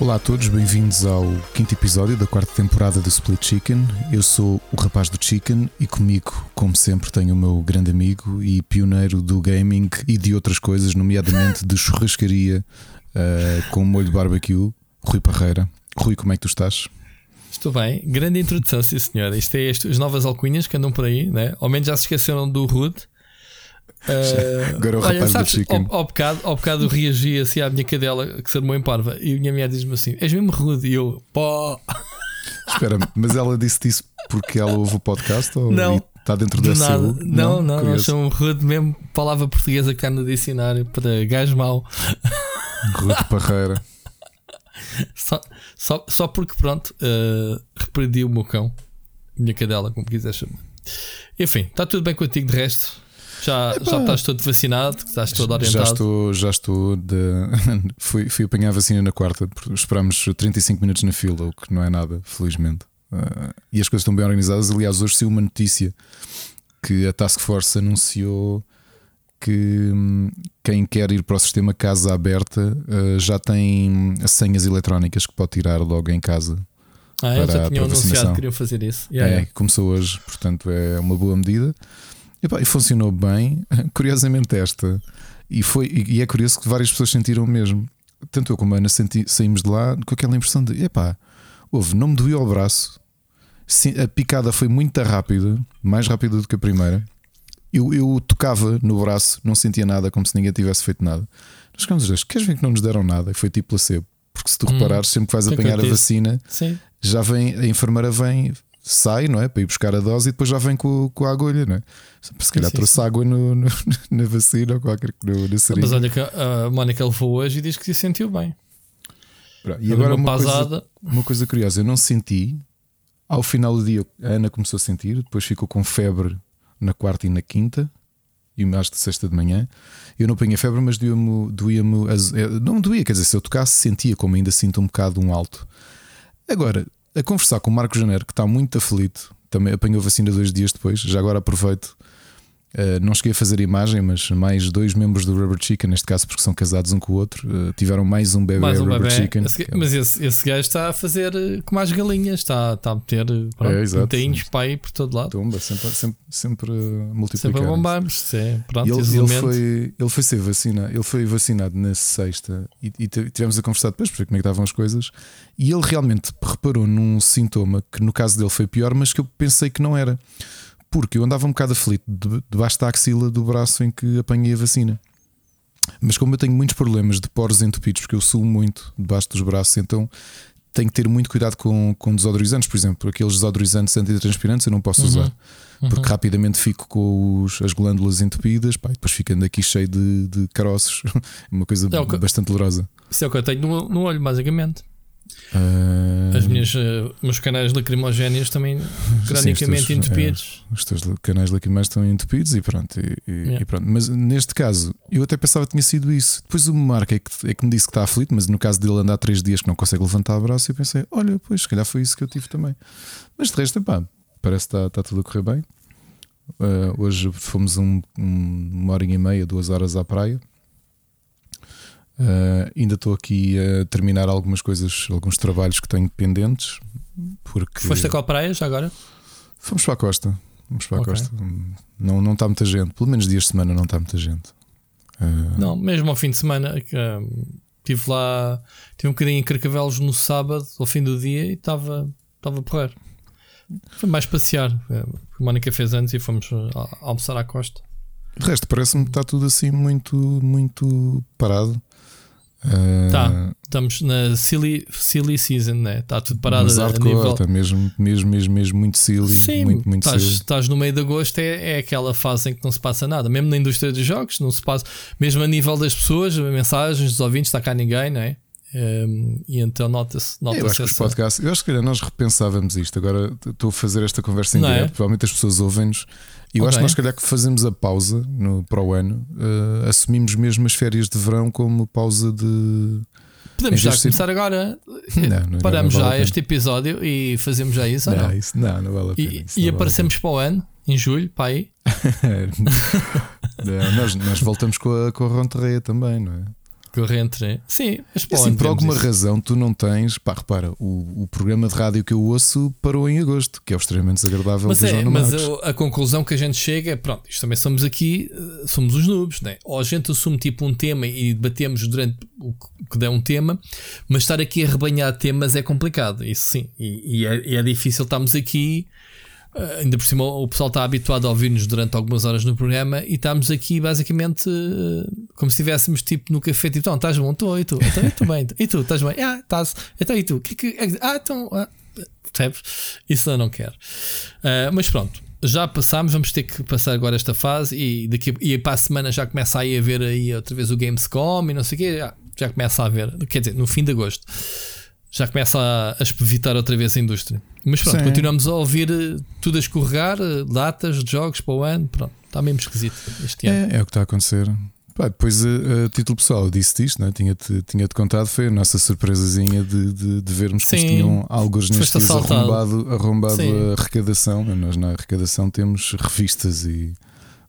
Olá a todos, bem-vindos ao quinto episódio da quarta temporada do Split Chicken. Eu sou o rapaz do Chicken e comigo, como sempre, tenho o meu grande amigo e pioneiro do gaming e de outras coisas, nomeadamente de churrascaria uh, com molho de barbecue, Rui Parreira. Rui, como é que tu estás? Estou bem, grande introdução, sim senhora. Isto é as novas alcunhas que andam por aí, né? Ao menos já se esqueceram do Rude. Uh, Agora o olha, rapaz sabes, do chicken. Ao, ao, bocado, ao bocado reagi assim à minha cadela que se armou em parva e a minha mulher diz-me assim: És mesmo rude? E eu, pó. Espera, mas ela disse isso porque ela ouve o podcast ou não, está dentro da nada. Não, não, não, não são rude mesmo, palavra portuguesa que está no dicionário para gajo mau. Rude Parreira. Só, só, só porque, pronto, uh, repreendi o meu cão, minha cadela, como quiser chamar. Enfim, está tudo bem contigo de resto? Já, já estás todo vacinado? Estás todo orientado? Já estou, já estou de... fui, fui apanhar a vacina na quarta, esperámos 35 minutos na fila, o que não é nada, felizmente. Uh, e as coisas estão bem organizadas. Aliás, hoje saiu uma notícia que a Task Force anunciou que hum, quem quer ir para o sistema casa aberta uh, já tem senhas eletrónicas que pode tirar logo em casa. Ah, eles já tinham anunciado que queriam fazer isso. Yeah, é, yeah. começou hoje, portanto é uma boa medida. E, pá, e funcionou bem, curiosamente esta. E, foi, e é curioso que várias pessoas sentiram o mesmo. Tanto eu como a Ana senti, saímos de lá com aquela impressão de epá, houve, não me doeu o braço. A picada foi muito rápida, mais rápida do que a primeira. Eu, eu tocava no braço, não sentia nada, como se ninguém tivesse feito nada. Nós ficamos dois, queres ver que não nos deram nada? E foi tipo placebo. Porque se tu hum, reparares, sempre que vais apanhar a vacina, Sim. já vem, a enfermeira vem, sai, não é? Para ir buscar a dose e depois já vem com, com a agulha, não é? Se calhar sim, trouxe sim. água no, no, na vacina ou qualquer no, na Mas olha que a Mónica levou hoje e diz que se sentiu bem. E agora uma, uma coisa, uma coisa curiosa, eu não senti. Ao final do dia, a Ana começou a sentir, depois ficou com febre na quarta e na quinta, e mais de sexta de manhã. Eu não apanhei febre, mas doía-me. Doía não doía, quer dizer, se eu tocasse, sentia como ainda sinto um bocado um alto. Agora, a conversar com o Marco Janeiro, que está muito aflito, também apanhou vacina dois dias depois. Já agora aproveito Uh, não cheguei a fazer imagem, mas mais dois membros do Rubber Chicken, neste caso porque são casados um com o outro, uh, tiveram mais um bebê mais um Rubber bebê. Chicken. Esse, mas esse, esse gajo está a fazer uh, como as galinhas, está, está a meter proteinhos é, aí por todo lado. Tumba, sempre, sempre, sempre multiplicar. Sempre a bombar-nos. Pronto, ele, ele, foi, ele foi ser vacinado, ele foi vacinado na sexta e, e tivemos a conversar depois para ver como é que estavam as coisas. E ele realmente reparou num sintoma que no caso dele foi pior, mas que eu pensei que não era porque eu andava um bocado aflito debaixo da axila do braço em que apanhei a vacina. Mas como eu tenho muitos problemas de poros entupidos, porque eu suo muito debaixo dos braços, então tenho que ter muito cuidado com, com desodorizantes, por exemplo, aqueles desodorizantes antitranspirantes eu não posso uhum. usar. Uhum. Porque rapidamente fico com os, as glândulas entupidas, pá, e depois ficando aqui cheio de, de caroços. uma coisa é bastante dolorosa. Isso é o que eu tenho no, no olho, basicamente. Uh... As minhas, uh, meus canais lacrimogéneos também cronicamente Sim, os teus, entupidos. É, os teus canais lacrimogéneos estão entupidos e pronto, e, yeah. e, pronto. Mas neste caso, eu até pensava que tinha sido isso. Depois o Marco é que, é que me disse que está aflito, mas no caso dele andar três dias que não consegue levantar o braço, eu pensei, olha, pois, se calhar foi isso que eu tive também. Mas de resto, pá, parece que está, está tudo a correr bem. Uh, hoje fomos um, um, uma hora e meia, duas horas à praia. Uh, ainda estou aqui a terminar algumas coisas, alguns trabalhos que tenho pendentes. Porque... Foste a qual praia já agora? Fomos para a costa. Fomos para a okay. costa. Não, não está muita gente, pelo menos dias de semana não está muita gente. Uh... Não, mesmo ao fim de semana. Uh, tive lá, tive um bocadinho em Carcavelos no sábado, ao fim do dia, e estava estava a porrer. Foi mais passear. A Mónica fez antes e fomos almoçar à costa. De resto, parece-me que está tudo assim muito, muito parado. Uh, tá, estamos na silly, silly season, né? Está tudo parado a, a nível. Está mesmo, mesmo, mesmo, mesmo muito silly. Sim, muito, muito estás, estás no meio de agosto, é, é aquela fase em que não se passa nada. Mesmo na indústria dos jogos, não se passa. Mesmo a nível das pessoas, mensagens dos ouvintes, está cá ninguém, não é? Um, e então nota-se. Nota eu acho que os podcasts, eu acho que nós repensávamos isto. Agora estou a fazer esta conversa em é? direto, provavelmente as pessoas ouvem-nos. E eu okay. acho que nós, calhar, que fazemos a pausa no, para o ano, uh, assumimos mesmo as férias de verão como pausa de. Podemos Em já começar agora. Não, não, Paramos não vale já este episódio e fazemos já isso. ou Não, não? isso não, não vale a pena. E, e vale aparecemos para o ano, em julho, para aí. nós, nós voltamos com a, com a Ronterreia também, não é? Corrente, né? Sim, mas o Assim, por alguma isso. razão, tu não tens. Pá, repara, o, o programa de rádio que eu ouço parou em agosto, que é o extremamente desagradável Mas, é, mas a, a conclusão que a gente chega é: pronto, isto também somos aqui, eh, somos os noobs, né? Ou a gente assume tipo um tema e debatemos durante o que- der um tema, mas estar aqui a rebanhar temas é complicado, isso sim, e, e é, e é difícil estarmos aqui. Eh, Ainda por cima, o pessoal está habituado a ouvir-nos durante algumas horas no programa e estamos aqui basicamente eh, como se estivéssemos tipo no café. Tipo, então, estás bom? Estou, e tu? Então, eu estou bem. E tu? Estás bem? Ah, estás. Então, e tu? Que, que, é ah, então. Ah, percebes? Isso eu não quero. Ah, mas pronto, já passámos, vamos ter que passar agora esta fase e daqui e para a semana já começa aí a ver aí outra vez o Gamescom e não sei o quê, já, já começa a ver, quer dizer, no fim de agosto. Já começa a, a espevitar outra vez a indústria. Mas pronto, Sim. continuamos a ouvir eh, tudo a escorregar, eh, datas de jogos para o ano. Pronto, está mesmo esquisito este ano. É, é o que está a acontecer. Pá, depois, a, a título pessoal, eu disse isto, né? tinha-te tinha -te contado, foi a nossa surpresazinha de, de, de vermos que eles Sim. tinham alguns Foste dias arrombado, arrombado Sim. a arrecadação. Nós na arrecadação temos revistas e.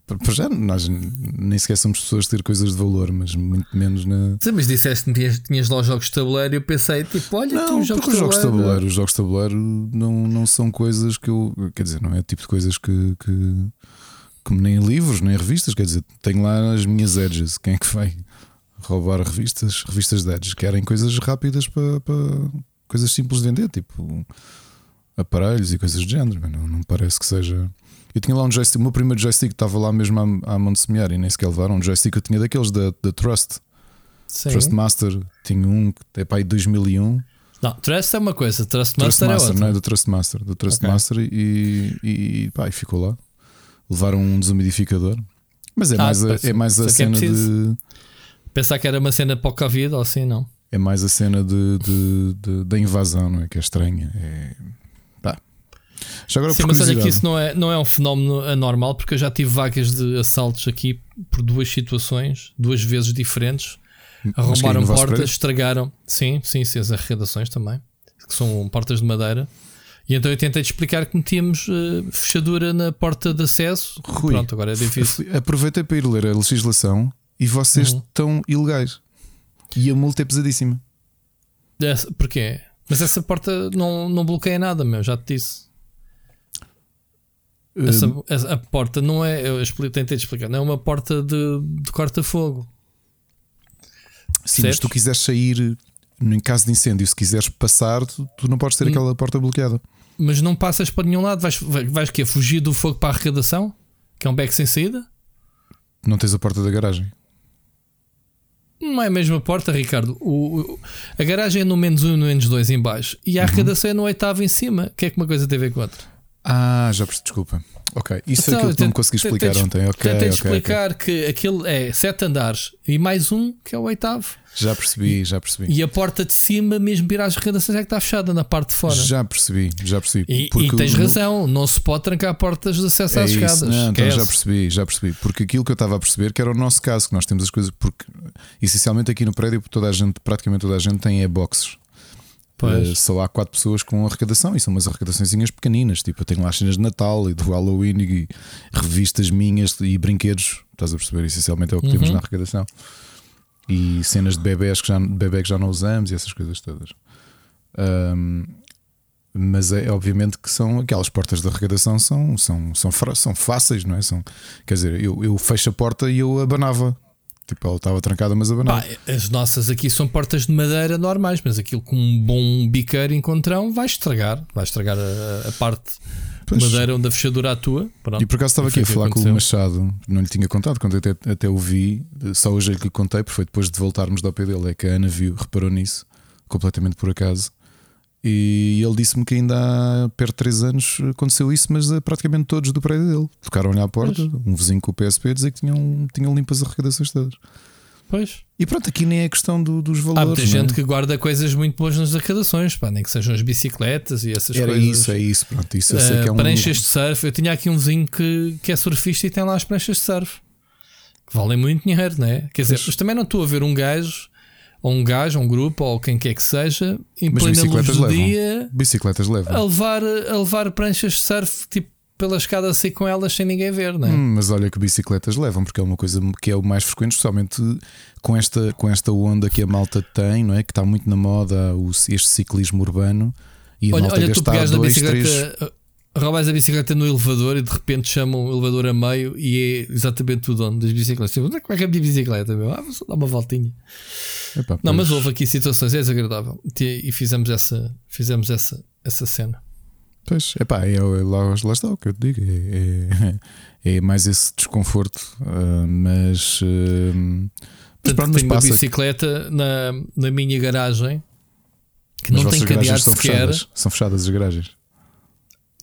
Para já, nós nem sequer somos pessoas de ter coisas de valor, mas muito menos na. Sim, mas disseste que tinhas, tinhas lá os jogos de tabuleiro e eu pensei, tipo, olha, tu Não, os jogos porque os jogos de tabuleiro. tabuleiro, os jogos de tabuleiro não, não são coisas que eu. Quer dizer, não é o tipo de coisas que. que como nem livros, nem revistas. Quer dizer, tenho lá as minhas edges. Quem é que vai roubar revistas? Revistas de edges. Querem coisas rápidas para. para coisas simples de vender, tipo aparelhos e coisas do género. Não, não parece que seja. Eu tinha lá um joystick, o meu primeiro joystick estava lá mesmo à, à mão de semear e nem sequer levaram. Um joystick que eu tinha daqueles da, da Trust, Sim. Trust Master. Tinha um que é para aí 2001. Não, Trust é uma coisa, Trust Trust Master, Master, é não outra. é? Do Trust Master, do Trust Ok. Master e, e, pá, e ficou lá. Levaram um desumidificador, mas é Ah, mais a, é mais a é que é cena de. Pensar que era uma cena para o Covid ou assim, não. É mais a cena de, de, de- da invasão, não é? Que é estranha. É. Já agora Sim, mas olha que isso não é, não é um fenómeno anormal, porque eu já tive vagas de assaltos aqui por duas situações, duas vezes diferentes. É Arrombaram portas, estragaram. Sim, sim, sim, as arrecadações também, que são portas de madeira. E então eu tentei explicar que metíamos eh, fechadura na porta de acesso. Rui, Pronto, agora é difícil. Aproveitei para ir ler a legislação e vocês Uhum. estão ilegais. E a multa é pesadíssima. Essa- Porquê? Mas essa porta não, não bloqueia nada, meu, já te disse. Essa, essa- a porta não é. Eu expli- tentei te explicar, não é uma porta de, de corta-fogo. sim, mas percebes? tu quiseres sair em caso de incêndio, se quiseres passar, tu, tu não podes ter Hum. aquela porta bloqueada. Mas não passas para nenhum lado, vais, vais, vais quê? fugir do fogo para a arrecadação? Que é um beco sem saída? Não tens a porta da garagem. Não é a mesma porta, Ricardo. O, o- a garagem é no menos um e no menos dois em baixo e a Uhum. arrecadação é no oitavo em cima. O que é que uma coisa tem a ver com a outra? Ah, já percebi, desculpa. Ok, isso Então, aquilo que não me tente- consegui explicar tentei- ontem. Ok, Tentei ok, ok. explicar que aquilo é sete andares e mais um que é o oitavo. Já percebi, já percebi. E a porta de cima, mesmo vir às arrecadações, é que está fechada na parte de fora. Já percebi, já percebi. E, e tens razão, não se pode trancar portas de acesso É às isso, escadas. não, então já percebi, já percebi. Porque aquilo que eu estava a perceber que era o nosso caso, que nós temos as coisas, porque essencialmente aqui no prédio toda a gente, praticamente toda a gente tem é boxes. Eh, só há quatro pessoas com arrecadação e são umas arrecadaçõezinhas pequeninas. Tipo, eu tenho lá cenas de Natal e do Halloween e revistas minhas e brinquedos. Estás a perceber? Essencialmente é o que temos Uhum. na arrecadação. E cenas de bebés que já, de bebé que já não usamos e essas coisas todas. Ahm, mas é obviamente que são aquelas portas de arrecadação são, são, são, são fáceis, não é? São, quer dizer, eu, eu fecho a porta e eu abanava. Tipo, ela estava trancada, mas abanava. Pá, as nossas aqui são portas de madeira normais, mas aquilo com um bom biqueiro encontrão vai estragar, vai estragar a, a parte Pois. de madeira onde a fechadura atua. Pronto. E por acaso estava aqui a falar com o aconteceu. Machado, não lhe tinha contado, quando até, até o vi, só hoje que lhe contei, porque foi depois de voltarmos da OP dele, é que a Ana viu, reparou nisso, completamente por acaso. E ele disse-me que ainda há perto de 3 anos aconteceu isso, mas a praticamente todos do prédio dele. Tocaram-lhe à porta, um vizinho com o PSP a dizer que tinham, tinham limpas as arrecadações todas. Pois. E pronto, aqui nem é questão do- dos valores. Há muita não é? gente que guarda coisas muito boas nas arrecadações, pá, nem que sejam as bicicletas e essas Era coisas. isso, é isso, pronto. Isso eu sei Eh, que é um. pranchas de surf. Eu tinha aqui um vizinho que, que é surfista e tem lá as pranchas de surf que valem muito dinheiro, não é? Quer dizer, Pois. mas também não estou a ver um gajo ou um gajo, ou um grupo, ou quem quer que seja, em Mas plena luz do levam. dia, Bicicletas a levam. levar, a levar pranchas de surf tipo, pela escada assim com elas sem ninguém ver, não é? Hum, mas olha que bicicletas levam, porque é uma coisa que é o mais frequente, especialmente com esta, com esta onda que a malta tem, não é? Que está muito na moda o- este ciclismo urbano e a olha, malta olha tu na dois, três. Roubas a bicicleta no elevador e de repente chamam o elevador a meio e é exatamente o dono das bicicletas. Tipo, onde é que vai a minha bicicleta? Meu? Ah, vou só dar uma voltinha. Epá, Não, mas houve aqui situações, é desagradável. E fizemos essa, fizemos essa, essa cena. Pois, epá, é, é lá, lá está o que eu te digo. É, é, é mais esse desconforto, ah, mas. ah, mas pronto, mas tenho uma bicicleta na, na minha garagem que Mas não tem cadeado sequer. fechadas. São fechadas as garagens.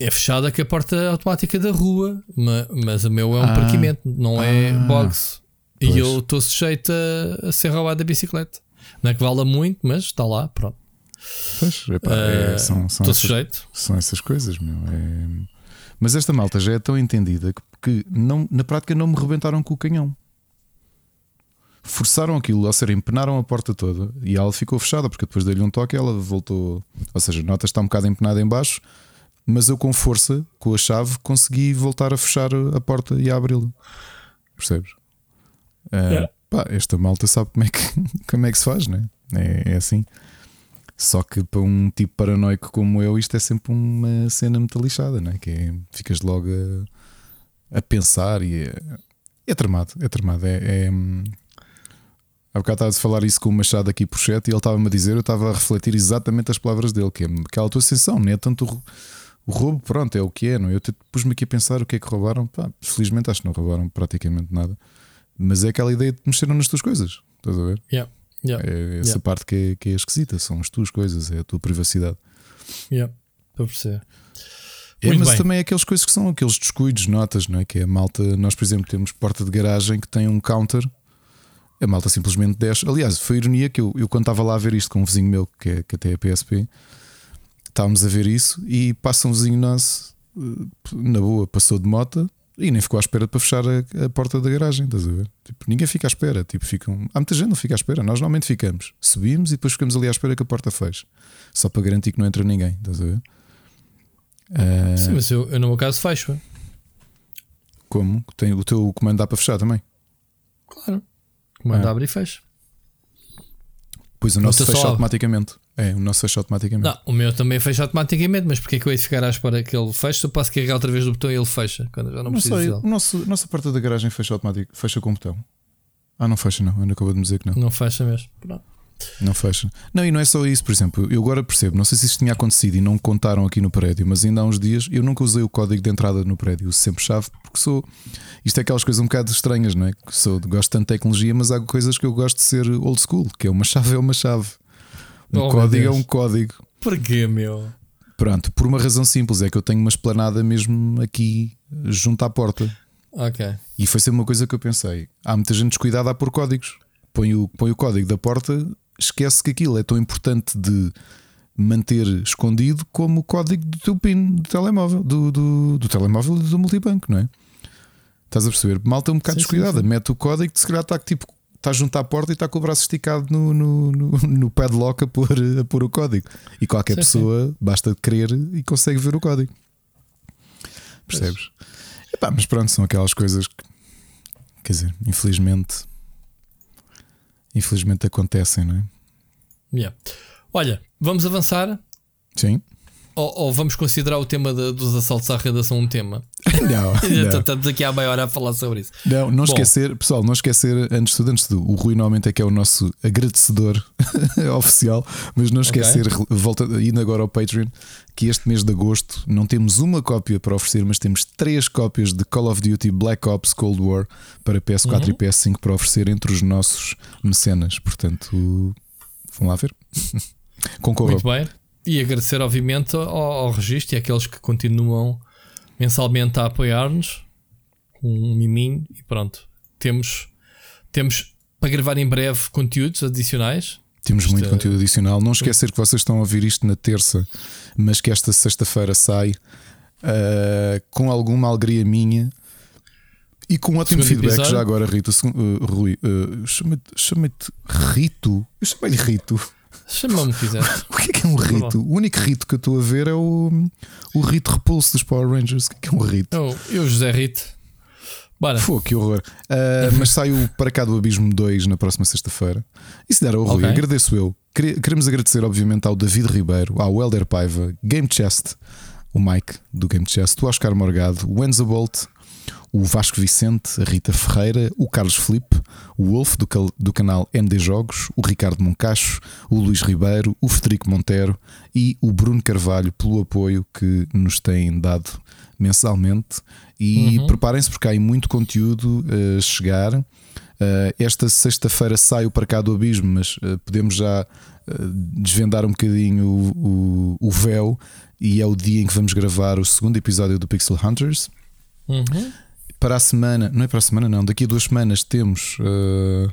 É fechada com a porta automática da rua, ma- mas o meu é um Ah. parquimento, não é Ah. box. E Pois. eu estou sujeito a, a ser roubado a bicicleta. Não é que vala muito, mas está lá, pronto. Pois, epá, é, Ah, são, são, Estou essas, sujeito. são essas coisas, meu. é- Mas esta malta já é tão entendida que, que não, na prática não me rebentaram com o canhão. Forçaram aquilo, ou seja, empenaram a porta toda e ela ficou fechada, porque depois dei-lhe um toque ela voltou. Ou seja, notas está um bocado empenada em baixo, mas eu com força, com a chave, consegui voltar a fechar a porta e a abri-la. Percebes? Yeah. pá, esta malta sabe como é que, como é que se faz, né? É, é assim. Só que para um tipo paranoico como eu, isto é sempre uma cena muito lixada, né? Que é, ficas logo a, a pensar e é, é tramado, é tramado. É, é, hum, há bocado estava a falar isso com o Machado aqui por chat e ele estava-me a dizer, eu estava a refletir exatamente as palavras dele, que é aquela tua sensação, não é tanto o, roubo, pronto, é o que é, não é? Eu pus-me aqui a pensar o que é que roubaram, pá, felizmente acho que não roubaram praticamente nada, mas é aquela ideia de mexeram nas tuas coisas, estás a ver? Yeah, yeah, É essa Yeah. parte que é, que é esquisita, são as tuas coisas, é a tua privacidade. yeah. Estou a perceber. É, Muito mas bem. também é aqueles coisas que são aqueles descuidos, notas, não é? Que é a malta, nós, por exemplo, temos porta de garagem que tem um counter, a malta simplesmente desce. Aliás, foi ironia que eu, eu quando estava lá a ver isto com um vizinho meu, que, é, que até é PSP, estávamos a ver isso e passa um vizinho nosso, eh, na boa, passou de moto e nem ficou à espera para fechar a, a porta da garagem, estás a ver? Tipo, ninguém fica à espera, tipo, ficam. Há muita gente não fica à espera, nós normalmente ficamos, subimos e depois ficamos ali à espera que a porta feche, só para garantir que não entra ninguém, estás a ver? Ah, Sim, mas eu, eu no meu caso fecho. Como? Tem, o teu comando dá para fechar também. Claro. Comando Ah. abre e fecha. Pois o nosso fecha automaticamente. É, o nosso fecha automaticamente. Não, o meu também fecha automaticamente, mas porque é que eu ia ficar à espera que ele feche? Eu posso carregar outra vez do botão e ele fecha. Quando eu já não, Não preciso sei, dele. o nosso, a nossa porta da garagem fecha automático, fecha com botão. Ah, não fecha, não. Ainda acabou de me dizer que não. Não fecha mesmo. Pronto. Não fecha. Não, e não é só isso, por exemplo, eu agora percebo, não sei se isto tinha acontecido e não contaram aqui no prédio, mas ainda há uns dias eu nunca usei o código de entrada no prédio, uso sempre chave, porque sou. Isto é aquelas coisas um bocado estranhas, não é? Que Sou, gosto tanto de tecnologia, mas há coisas que eu gosto de ser old school, que é uma chave é uma chave. Um Oh, código é um código. Porquê, meu? Pronto, por uma razão simples, é que eu tenho uma esplanada mesmo aqui junto à porta. Ok. E foi sempre uma coisa que eu pensei: há muita gente descuidada a pôr códigos. Põe o, põe o código da porta, esquece que aquilo é tão importante de manter escondido como o código do teu PIN do telemóvel, do, do, do telemóvel do multibanco, não é? Estás a perceber? Malta um bocado Sim, sim, descuidada, sim. mete o código, se calhar está tipo. Está junto à porta e está com o braço esticado no, no, no, no padlock a pôr, a pôr o código. E qualquer Sim, sim. pessoa basta querer e consegue ver o código. Percebes? Epá, mas pronto, são aquelas coisas que, quer dizer, infelizmente, infelizmente acontecem, não é? Yeah. Olha, vamos avançar Sim. Ou, ou vamos considerar o tema de- dos assaltos à redação um tema? Não, não, Estamos aqui há meia hora a falar sobre isso. não, não Bom. esquecer, pessoal, não esquecer, antes de tudo, antes de tudo, o Rui normalmente é que é o nosso agradecedor oficial, mas não esquecer, volta indo agora ao Patreon, que este mês de agosto não temos uma cópia para oferecer, mas temos três cópias de Call of Duty Black Ops Cold War para PS4 e PS5 para oferecer entre os nossos mecenas. Portanto, vão lá ver. Concorram. Muito bem. E agradecer, obviamente, ao, ao registro e àqueles que continuam mensalmente a apoiar-nos. Um miminho e pronto. Temos, temos para gravar em breve conteúdos adicionais. Temos muito é- conteúdo adicional. Não esquecer que vocês estão a ouvir isto na terça, mas que esta sexta-feira sai ah, com alguma alegria minha. E com um ótimo Segundo feedback episódio. já agora, Rito. uh, Rui, uh, chama-te chama-te Rito. Eu chamei-lhe Rito. Chama-me quiser. O que é que é um rito? O único rito que eu estou a ver é o, o rito repulso dos Power Rangers. O que é que é um rito? Eu, eu José Rito. Bora. Pô, que horror. Ah, mas sai o Para Cá do Abismo 2 na próxima sexta-feira. E se der ao Rui, Ok. agradeço eu. Queremos agradecer, obviamente, ao David Ribeiro, ao Helder Paiva, Game Chest, o Mike do Game Chest, o Oscar Morgado, o Enzo Bolt, o Vasco Vicente, a Rita Ferreira, o Carlos Felipe, o Wolf do, do canal ND Jogos, o Ricardo Moncacho, o Luís Ribeiro, o Federico Montero e o Bruno Carvalho pelo apoio que nos têm dado mensalmente. E Uhum. preparem-se porque há aí muito conteúdo a chegar. Uh, esta sexta-feira sai o para cá do abismo, mas uh, podemos já desvendar um bocadinho o, o, o véu. E é o dia em que vamos gravar o segundo episódio do Pixel Hunters. Uhum. Para a semana, não é para a semana, não, daqui a duas semanas temos. uh,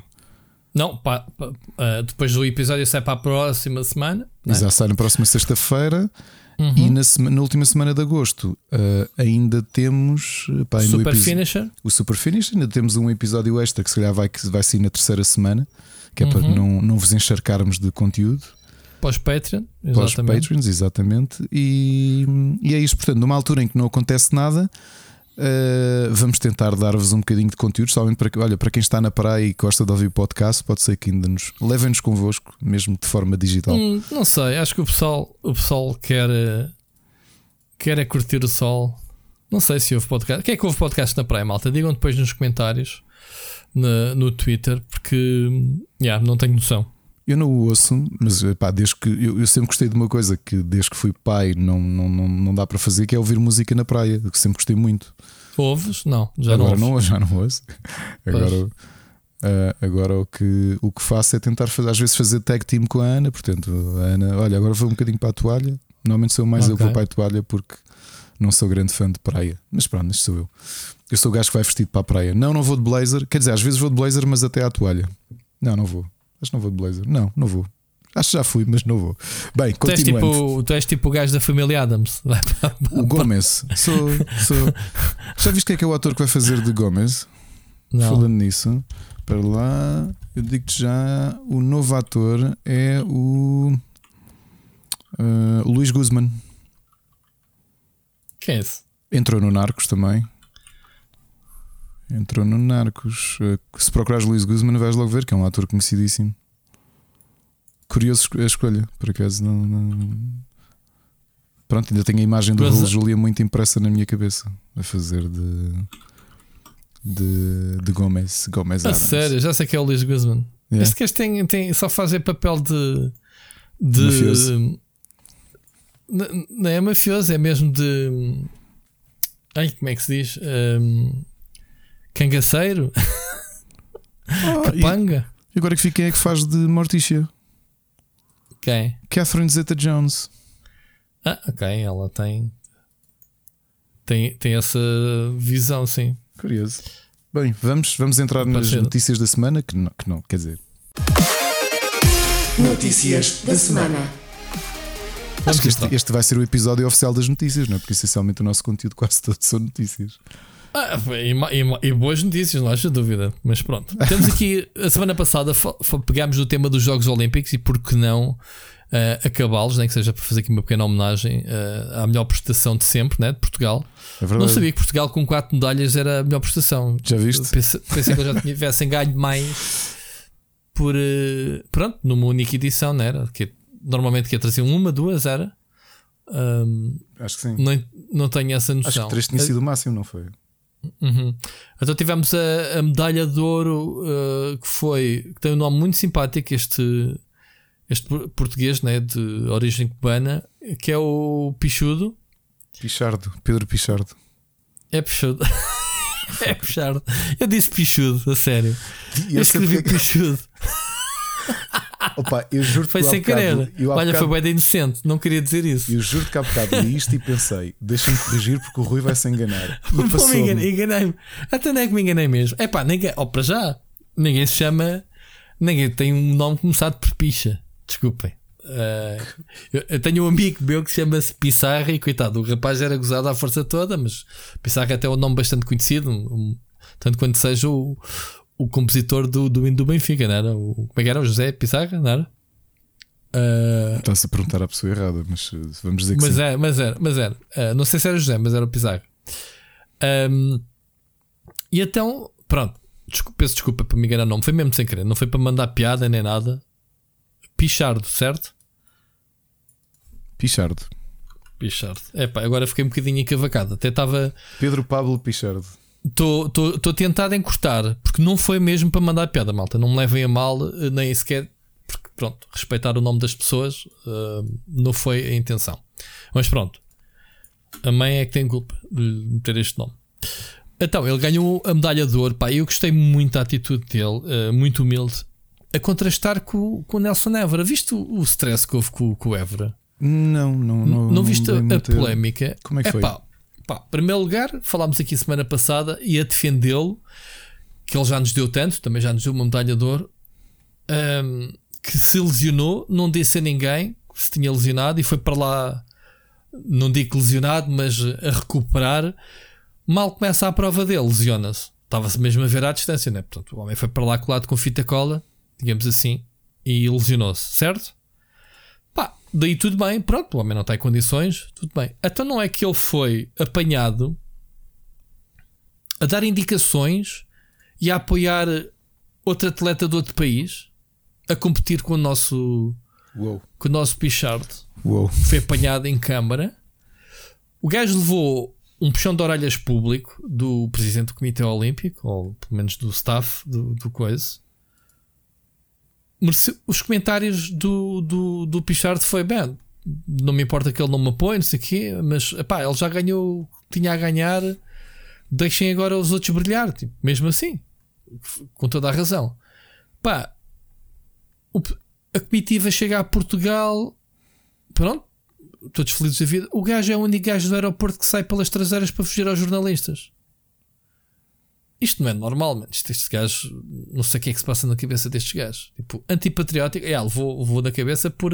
Não, pá, pá, ah, depois do episódio sai para a próxima semana. é? já sai na próxima sexta-feira. Uhum. E na, sema- na última semana de agosto uh, ainda temos uh, pá, ainda o Super episo- Finisher. o Super Finish. Ainda temos um episódio extra que se calhar vai, que vai sair na terceira semana, que é para Uhum. não, não vos encharcarmos de conteúdo. Pós-Patreon. Para Exatamente. Patreons, exatamente. E, e é isto, portanto, numa altura em que não acontece nada, eh, vamos tentar dar-vos um bocadinho de conteúdo. Somente para, olha, para quem está na praia e gosta de ouvir podcast, pode ser que ainda nos levem-nos convosco, mesmo de forma digital. Hum, não sei, acho que o pessoal, o pessoal quer, eh, quer é curtir o sol. Não sei se houve podcast. Quem é que houve podcast na praia, malta? Digam depois nos comentários na- no Twitter, porque hum, yeah, não tenho noção. Eu não o ouço, mas pá, desde que eu, eu sempre gostei de uma coisa que desde que fui pai não, não, não, não dá para fazer, que é ouvir música na praia, que sempre gostei muito. Ouves? Não, já agora não. já não ouço. Agora, ah, agora o, que, o que faço é tentar fazer, às vezes fazer tag team com a Ana. Portanto, a Ana, olha, agora vou um bocadinho para a toalha. Normalmente sou mais eu que vou para a toalha porque não sou grande fã de praia. Mas pronto, isto sou eu. Eu sou o gajo que vai vestido para a praia. Não, não vou de blazer. Quer dizer, às vezes vou de blazer, mas até à toalha. Não, não vou. Acho que não vou de blazer. Não, não vou. Acho que já fui, mas não vou. Bem, Tu és, tipo, tu és tipo o gajo da família Adams. O Gomes. Sou, sou. Já viste quem é que é o ator que vai fazer de Gomes? Não. Falando nisso, para lá, eu digo-te já: o novo ator é o. uh, Luís Guzman. Quem é esse? Entrou no Narcos também. Entrou no Narcos. Uh, Se procurares Luís Guzman, vais logo ver que é um ator conhecidíssimo. Curioso a escolha, por acaso. Não, não- Pronto, ainda tenho a imagem do Raul Julia muito impressa na minha cabeça a fazer de. de, de Gomes. Gomes A sério, já sei que é o Luís Guzman. Yeah. Este gajo tem, tem, só fazer papel de. de Mafioso. N- Não é mafioso, é mesmo de. Ai, como é que se diz? Um, cangaceiro? Ah, e- Capanga? e agora que fica quem é que faz de Morticia? Quem? Catherine Zeta Jones. Ah, ok, ela tem. Tem, tem essa visão, sim. Curioso. Bem, vamos, vamos entrar nas ser. notícias da semana, que não, que não quer dizer. Notícias da semana. Acho que este, então. este vai ser o episódio oficial das notícias, não é? Porque essencialmente o nosso conteúdo quase todo são notícias. Ah, e, e e boas notícias, não haja dúvida. Mas pronto. Temos aqui, a semana passada, pegámos o tema dos Jogos Olímpicos e por que não eh, acabá-los, nem que seja para fazer aqui uma pequena homenagem eh, à melhor prestação de sempre, né, de Portugal. É. Não sabia que Portugal com 4 medalhas era a melhor prestação. Já viste? Pensei, pensei que eles já tivessem ganho mais por. eh, pronto, numa única edição, não era? Que normalmente que traziam uma, duas, era. Ahm, Acho que sim. não, não tenho essa Acho noção. que três tinha sido o máximo, não foi? Uhum. Então tivemos a, a medalha de ouro uh, que foi que tem um nome muito simpático este este por- português né, de origem cubana que é o Pichudo. Pichardo, Pedro Pichardo. é Pichudo. É Pichardo eu disse Pichudo a sério. Eu eu escrevi Pichudo Opa, eu juro foi sem querer olha foi bem de inocente não queria dizer isso Eu juro que há bocado li isto e pensei, deixa-me corrigir porque o Rui vai se enganar. Pô, me enganei, enganei-me. Até não é que me enganei mesmo. É pá, ninguém, ó, para já, ninguém se chama. Ninguém tem um nome começado por picha. Desculpem. Eh, eu, eu tenho um amigo meu que se chama-se Pissarra e coitado, o rapaz era gozado à força toda, mas Pissarra até é um nome bastante conhecido. um- um- Tanto quanto seja o, o compositor do, do hino do Benfica, não era? O, como é que era? O José Pizarra, não era? Uh, Estás a perguntar à pessoa errada, mas uh, vamos dizer que mas sim. É, mas era, mas era. Uh, não sei se era o José, mas era o Pizarra. Um, e então, pronto, desculpa, peço desculpa para me enganar, não foi mesmo sem querer, não foi para mandar piada nem nada. Pichardo, certo? Pichardo. Pichardo. É pá, agora fiquei um bocadinho encavacado. Até estava. Pedro Pablo Pichardo. Estou tentado em cortar, porque não foi mesmo para mandar piada, malta. Não me levem a mal, eh, nem sequer. Porque, pronto, respeitar o nome das pessoas uh, não foi a intenção. Mas pronto, a mãe é que tem culpa de ter este nome. Então, ele ganhou a medalha de ouro. Pá, eu gostei muito da atitude dele, uh, muito humilde, a contrastar com, com o Nelson Évora. Viste o, o stress que houve com, com o Évora? Não, não, não. Não viste dei a muita- polémica? Como é que foi? Pá, primeiro lugar, falámos aqui semana passada e a defendê-lo, que ele já nos deu tanto, também já nos deu uma medalha de ouro, ahm, que se lesionou, não disse a ninguém que se tinha lesionado e foi para lá, não digo lesionado, mas a recuperar. Mal começa a prova dele, lesiona-se. Estava-se mesmo a ver à distância, né? Portanto, o homem foi para lá colado com fita cola, digamos assim, e lesionou-se, certo? Daí tudo bem, pronto, o homem não está em condições, tudo bem. Então não é que ele foi apanhado a dar indicações e a apoiar outro atleta de outro país a competir com o nosso, Uou. com o nosso Pichard. Uou. Foi apanhado em câmara. O gajo levou um puxão de orelhas público do presidente do Comitê Olímpico, ou pelo menos do staff do, do coisa. Mereceu- os comentários do, do, do Pichard foi bem. Não me importa que ele não me apoie, não sei o quê, mas epá, ele já ganhou tinha a ganhar. Deixem agora os outros brilhar, tipo, mesmo assim, com toda a razão. Pá, o- a comitiva chega a Portugal, pronto, todos felizes da vida. O gajo é o único gajo do aeroporto que sai pelas traseiras para fugir aos jornalistas. Isto não é normal, mano. Estes gajos, não sei o que é que se passa na cabeça destes gajos. Tipo, antipatriótico, é, levou, levou na cabeça por.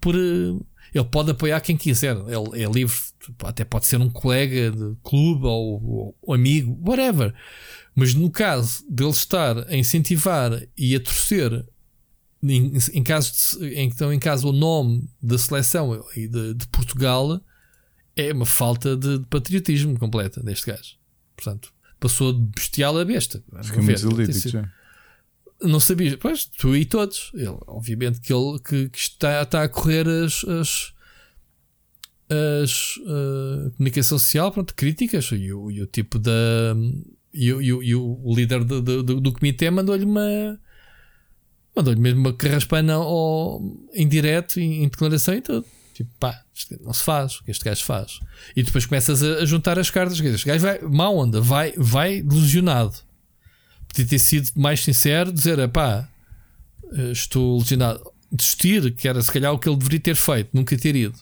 por ele pode apoiar quem quiser, ele é livre, tipo, até pode ser um colega de clube ou, ou- amigo, whatever. Mas no caso dele estar a incentivar e a torcer em, em caso de, então, em caso o nome da seleção e de, de Portugal é uma falta de, de patriotismo completa deste gajo. Portanto, passou de bestial a besta. Fiquei muito desiludido, não sabias, pois, tu e todos. Ele, obviamente que ele que, que está, está a correr as, as, as uh, comunicação social, pronto, críticas, e o, e o tipo da. E, o- e o- e o líder do, do, do- do comitê mandou-lhe uma. Mandou-lhe mesmo uma carraspana ao, em direto, em, em declaração e tudo. Tipo, pá, isto não se faz, o que este gajo faz. E depois começas a, a juntar as cartas. Este gajo vai, má onda, vai, vai lesionado podia ter sido mais sincero, dizer, pá, estou lesionado. Desistir, que era se calhar o que ele deveria ter feito, nunca ter ido.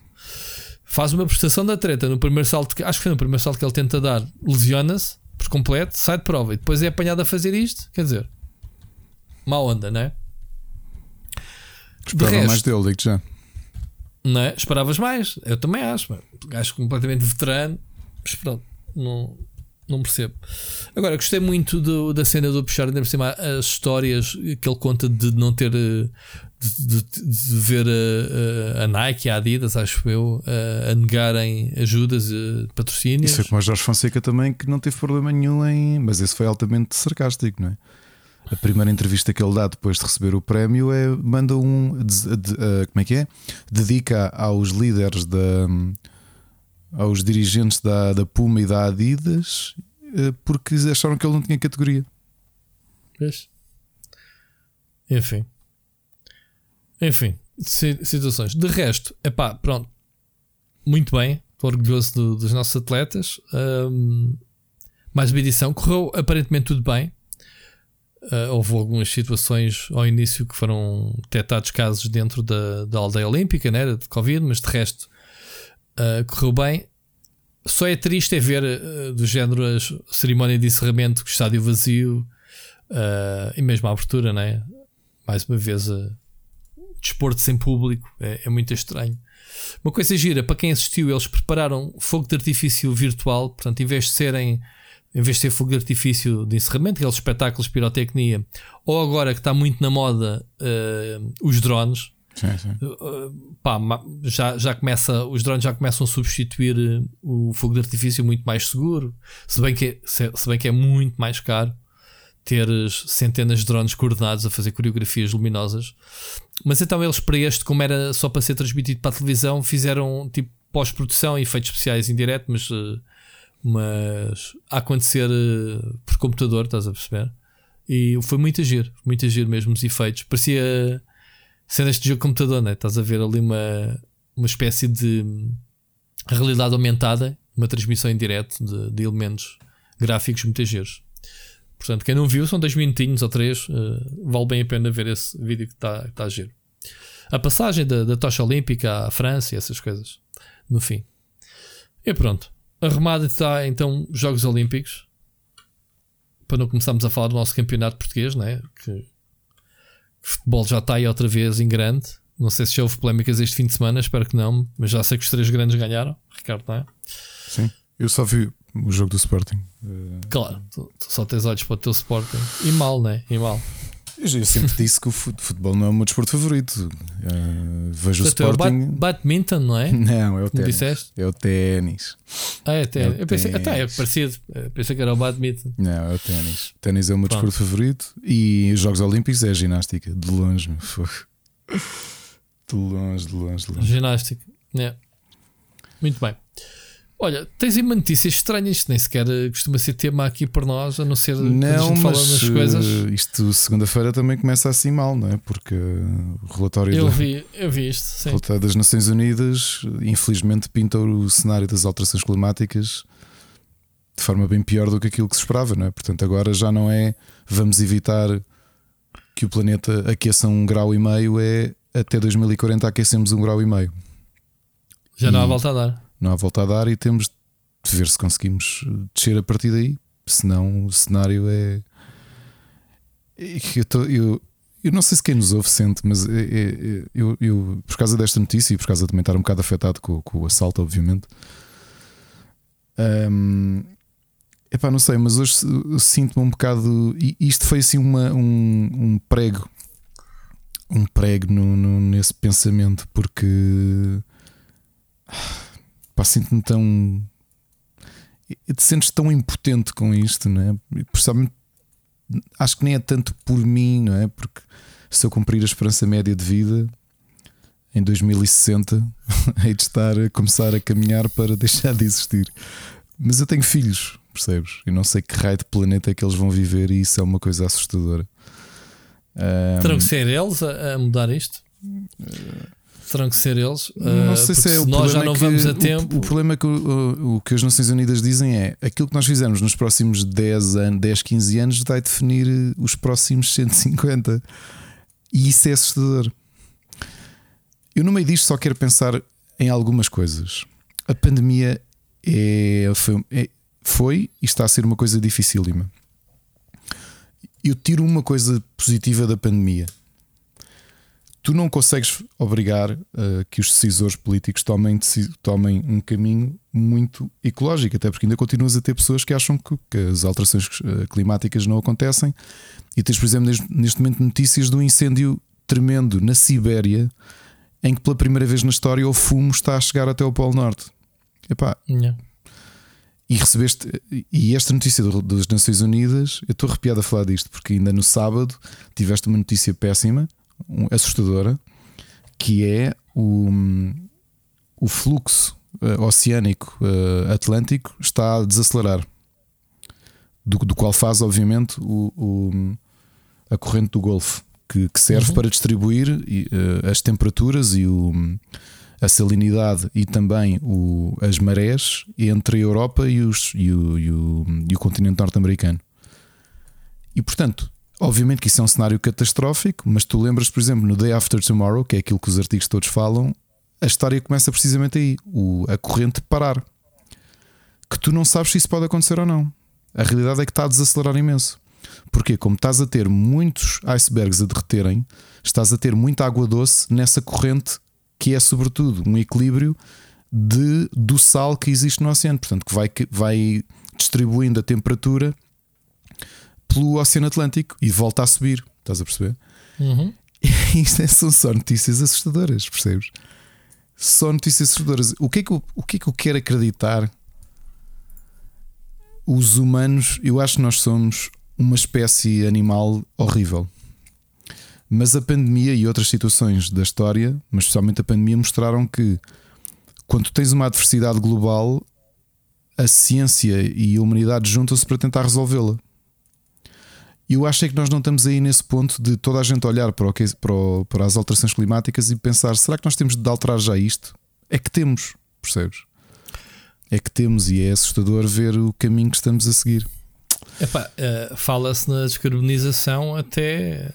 Faz uma prestação da treta no primeiro salto, que, acho que foi no primeiro salto que ele tenta dar, lesiona-se por completo, sai de prova e depois é apanhado a fazer isto. Quer dizer, má onda, não é? De Esperava mais resto, dele, digo já. Não é? Esperavas mais? Eu também acho, mano. Gajo completamente veterano, mas pronto, não, não percebo. Agora, gostei muito do- da cena do Pichard, ainda por cima, as histórias que ele conta de não ter. eh, de, de- de ver a, a- a Nike a Adidas, acho eu, a, a negarem ajudas, eh, patrocínios. Isso é como o Jorge Fonseca também, que não teve problema nenhum em. Mas esse foi altamente sarcástico, não é? A primeira entrevista que ele dá depois de receber o prémio é manda um. des- de- eh, como é que é? Dedica aos líderes da. aos dirigentes da, da Puma e da Adidas eh, porque acharam que ele não tinha categoria. Vês? Enfim. Enfim, si- situações. De resto, é pá, pronto. Muito bem. Estou orgulhoso do- dos nossos atletas. Ahm, mais uma edição. Correu aparentemente tudo bem. Ah, houve algumas situações ao início que foram detectados casos dentro da, da aldeia olímpica, né, de Covid, mas de resto ah, correu bem. Só é triste é ver ah, do género a cerimónia de encerramento, com o estádio vazio, Uh, e mesmo a abertura, né? mais uma vez, uh, desporto sem público é, é muito estranho. Uma coisa gira, para quem assistiu, eles prepararam fogo de artifício virtual, portanto, em vez de serem em vez de ter fogo de artifício de encerramento, aqueles espetáculos de pirotecnia, ou agora que está muito na moda uh, os drones. Sim, sim. Uh, pá, já, já começa, os drones já começam a substituir o fogo de artifício muito mais seguro, se bem que, é, se, se bem que é muito mais caro teres centenas de drones coordenados a fazer coreografias luminosas. Mas então eles, para este, como era só para ser transmitido para a televisão, fizeram tipo pós-produção e efeitos especiais em direto, mas, uh, mas a acontecer uh, por computador, estás a perceber? E foi muito agir, muito agir mesmo os efeitos. Parecia cenas de jogo de computador, né? estás a ver ali uma, uma espécie de realidade aumentada, uma transmissão em direto de, de elementos gráficos muito agiros. Portanto, quem não viu, são dois minutinhos ou três, uh, vale bem a pena ver esse vídeo que está tá a giro. A passagem da, da tocha olímpica à França e essas coisas, no fim. E pronto. Arrumado está então os Jogos Olímpicos. Para não começarmos a falar do nosso campeonato português, né? que o futebol já está aí outra vez em grande. Não sei se já houve polémicas este fim de semana, espero que não, mas já sei que os três grandes ganharam. Ricardo, não é? Sim, eu só vi o jogo do Sporting. Eh, claro, tu, tu só tens olhos para o teu Sporting. E mal, né? E mal. Eu sempre disse que o futebol não é o meu desporto favorito. Uh, vejo Portanto, o Sporting. É o badminton, não é? Não, é o ténis. É o ténis. Ah, é ténis. É eu pensei, até é parecido. Eu pensei que era o badminton. Não, é o ténis. O ténis é o meu Pronto. desporto favorito e os Jogos Olímpicos é a ginástica. De longe, meu De longe, de longe, de longe. Ginástica. É. Muito bem. Olha, tens aí uma notícia estranha, isto nem sequer eh, costuma ser tema aqui por nós, a não ser não, mas nas coisas. Eh, isto segunda-feira também começa assim mal, não é? Porque o relatório eu vi, eu vi isto, sim. relatório das Nações Unidas, infelizmente, pinta o cenário das alterações climáticas de forma bem pior do que aquilo que se esperava, não é? Portanto, agora já não é vamos evitar que o planeta aqueça um grau e meio, é até 2040 aquecemos um grau e meio. Já não há volta a dar não há volta a dar e temos de ver se conseguimos descer a partir daí. Senão o cenário é. Eu, tô, eu, eu não sei se quem nos ouve sente, mas é, é, é, eu, eu, por causa desta notícia e por causa de também estar um bocado afetado com, com o assalto, obviamente. Um, epá, não sei, mas hoje sinto-me um bocado. Isto foi assim uma, um, um prego, um prego no, no, nesse pensamento, porque sinto-me tão. Te sentes tão impotente com isto, não é? Principalmente, acho que nem é tanto por mim, não é? Porque se eu cumprir a esperança média de vida em 2060, hei de estar a começar a caminhar para deixar de existir. Mas eu tenho filhos, percebes? E não sei que raio de planeta é que eles vão viver, e isso é uma coisa assustadora. Terão que ser eles a, a mudar isto? Uh, terão que ser eles. Não sei se é o nós já não que, vamos a tempo. O, o problema é que o, o, que as Nações Unidas dizem é aquilo que nós fizermos nos próximos 10 anos, 10, 15 anos vai definir os próximos 150. E isso é assustador. Eu no meio disto só quero pensar em algumas coisas. A pandemia é, foi, é, foi e está a ser uma coisa dificílima. Eu tiro uma coisa positiva da pandemia tu não consegues obrigar uh, que os decisores políticos tomem, tomem um caminho muito ecológico, até porque ainda continuas a ter pessoas que acham que, que as alterações uh, climáticas não acontecem. E tens, por exemplo, neste, neste, momento notícias de um incêndio tremendo na Sibéria, em que pela primeira vez na história o fumo está a chegar até o Polo Norte. Epá. Yeah. E recebeste, e esta notícia das Nações Unidas, eu estou arrepiado a falar disto, porque ainda no sábado tiveste uma notícia péssima assustadora, que é o, o fluxo uh, oceânico uh, atlântico está a desacelerar, do, do qual faz, obviamente, o, o, a corrente do Golfo, que, que serve uhum. para distribuir uh, as temperaturas e o, a salinidade e também o, as marés entre a Europa e, os, e, o, e o, e o continente norte-americano. E portanto, Obviamente que isso é um cenário catastrófico, mas tu lembras, por exemplo, no Day After Tomorrow, que é aquilo que os artigos todos falam, a história começa precisamente aí: o, a corrente parar. Que tu não sabes se isso pode acontecer ou não. A realidade é que está a desacelerar imenso. Porque, como estás a ter muitos icebergs a derreterem, estás a ter muita água doce nessa corrente que é, sobretudo, um equilíbrio de, do sal que existe no oceano. Portanto, que vai, vai distribuindo a temperatura pelo Oceano Atlântico e volta a subir. Estás a perceber? Uhum. Isto é, são só notícias assustadoras, percebes? Só notícias assustadoras. O que é que eu, o que é que eu quero acreditar? Os humanos, eu acho que nós somos uma espécie animal horrível. Mas a pandemia e outras situações da história, mas especialmente a pandemia, mostraram que quando tens uma adversidade global, a ciência e a humanidade juntam-se para tentar resolvê-la. E eu acho é que nós não estamos aí nesse ponto de toda a gente olhar para, o que, para, o, para as alterações climáticas e pensar: será que nós temos de alterar já isto? É que temos, percebes? É que temos e é assustador ver o caminho que estamos a seguir. Uh, Fala-se na descarbonização até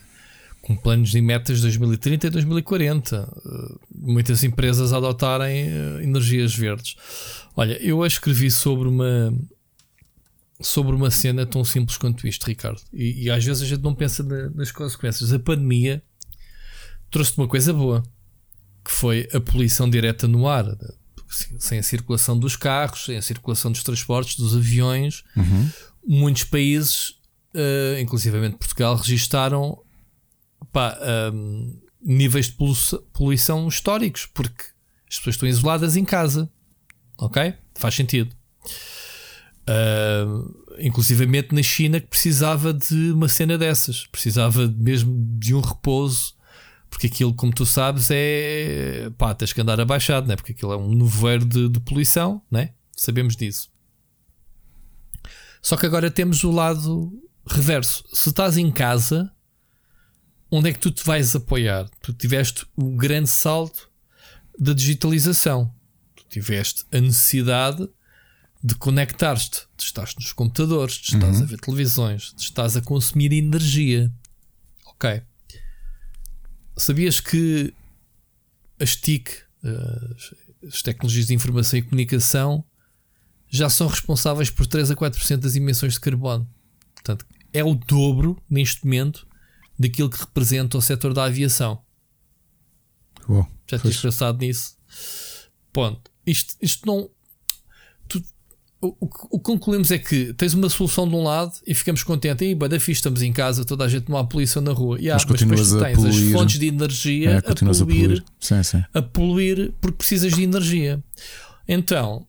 com planos e metas de 2030 e 2040. Uh, muitas empresas adotarem uh, energias verdes. Olha, eu escrevi sobre uma sobre uma cena tão simples quanto isto, Ricardo. E, e às vezes a gente não pensa na, nas consequências. A pandemia trouxe uma coisa boa, que foi a poluição direta no ar. Sem a circulação dos carros, sem a circulação dos transportes, dos aviões, uhum. muitos países, uh, inclusivamente Portugal, registaram pá, um, níveis de poluição históricos, porque as pessoas estão isoladas em casa. Ok? Faz sentido. Uh, inclusivamente na China que precisava de uma cena dessas, precisava mesmo de um repouso, porque aquilo, como tu sabes, é pá, tens que andar abaixado, né? porque aquilo é um nevoeiro de, de poluição, né? sabemos disso. Só que agora temos o lado reverso. Se estás em casa, onde é que tu te vais apoiar? Tu tiveste o grande salto da digitalização, tu tiveste a necessidade de conectar-te. Tu estás nos computadores, tu estás uhum. a ver televisões, tu estás a consumir energia. Ok. Sabias que as TIC, eh, as tecnologias de informação e comunicação, já são responsáveis por 3 a 4% das emissões de carbono. Portanto, é o dobro neste momento daquilo que representa o setor da aviação. Uou, já tinhas pensado nisso? Ponto. Isto, isto não o, o, que concluímos é que tens uma solução de um lado e ficamos contentes. E bada fixe, estamos em casa, toda a gente não há poluição na rua. Yeah, mas, mas depois tu tens as fontes de energia é, a, poluir, a, poluir. Sim, sim. a poluir porque precisas de energia. Então,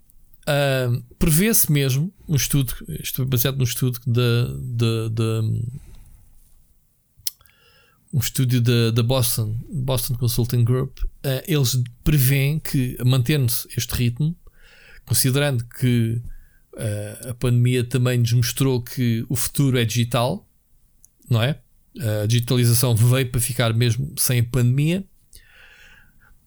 uh, prevê-se mesmo um estudo, isto é baseado num estudo da, da, da um estúdio da Boston, Boston Consulting Group, uh, eles prevêem que, mantendo-se este ritmo, considerando que Uh, a pandemia também nos mostrou que o futuro é digital, não é? A digitalização veio para ficar mesmo sem a pandemia.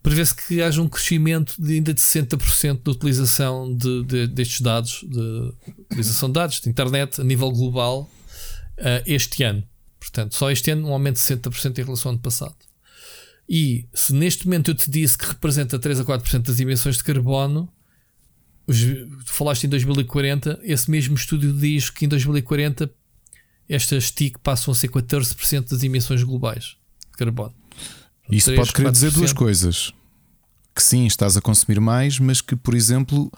Prevê-se que haja um crescimento de ainda de 60% da utilização de, de, destes dados, de utilização de dados, de internet a nível global uh, este ano. Portanto, só este ano um aumento de 60% em relação ao ano passado. E se neste momento eu te disse que representa 3 a 4% das emissões de carbono, os, tu falaste em 2040, esse mesmo estúdio diz que em 2040 estas TIC passam a ser 14% das emissões globais de carbono. Isso 3, pode querer 4%. dizer duas coisas. Que sim, estás a consumir mais, mas que, por exemplo,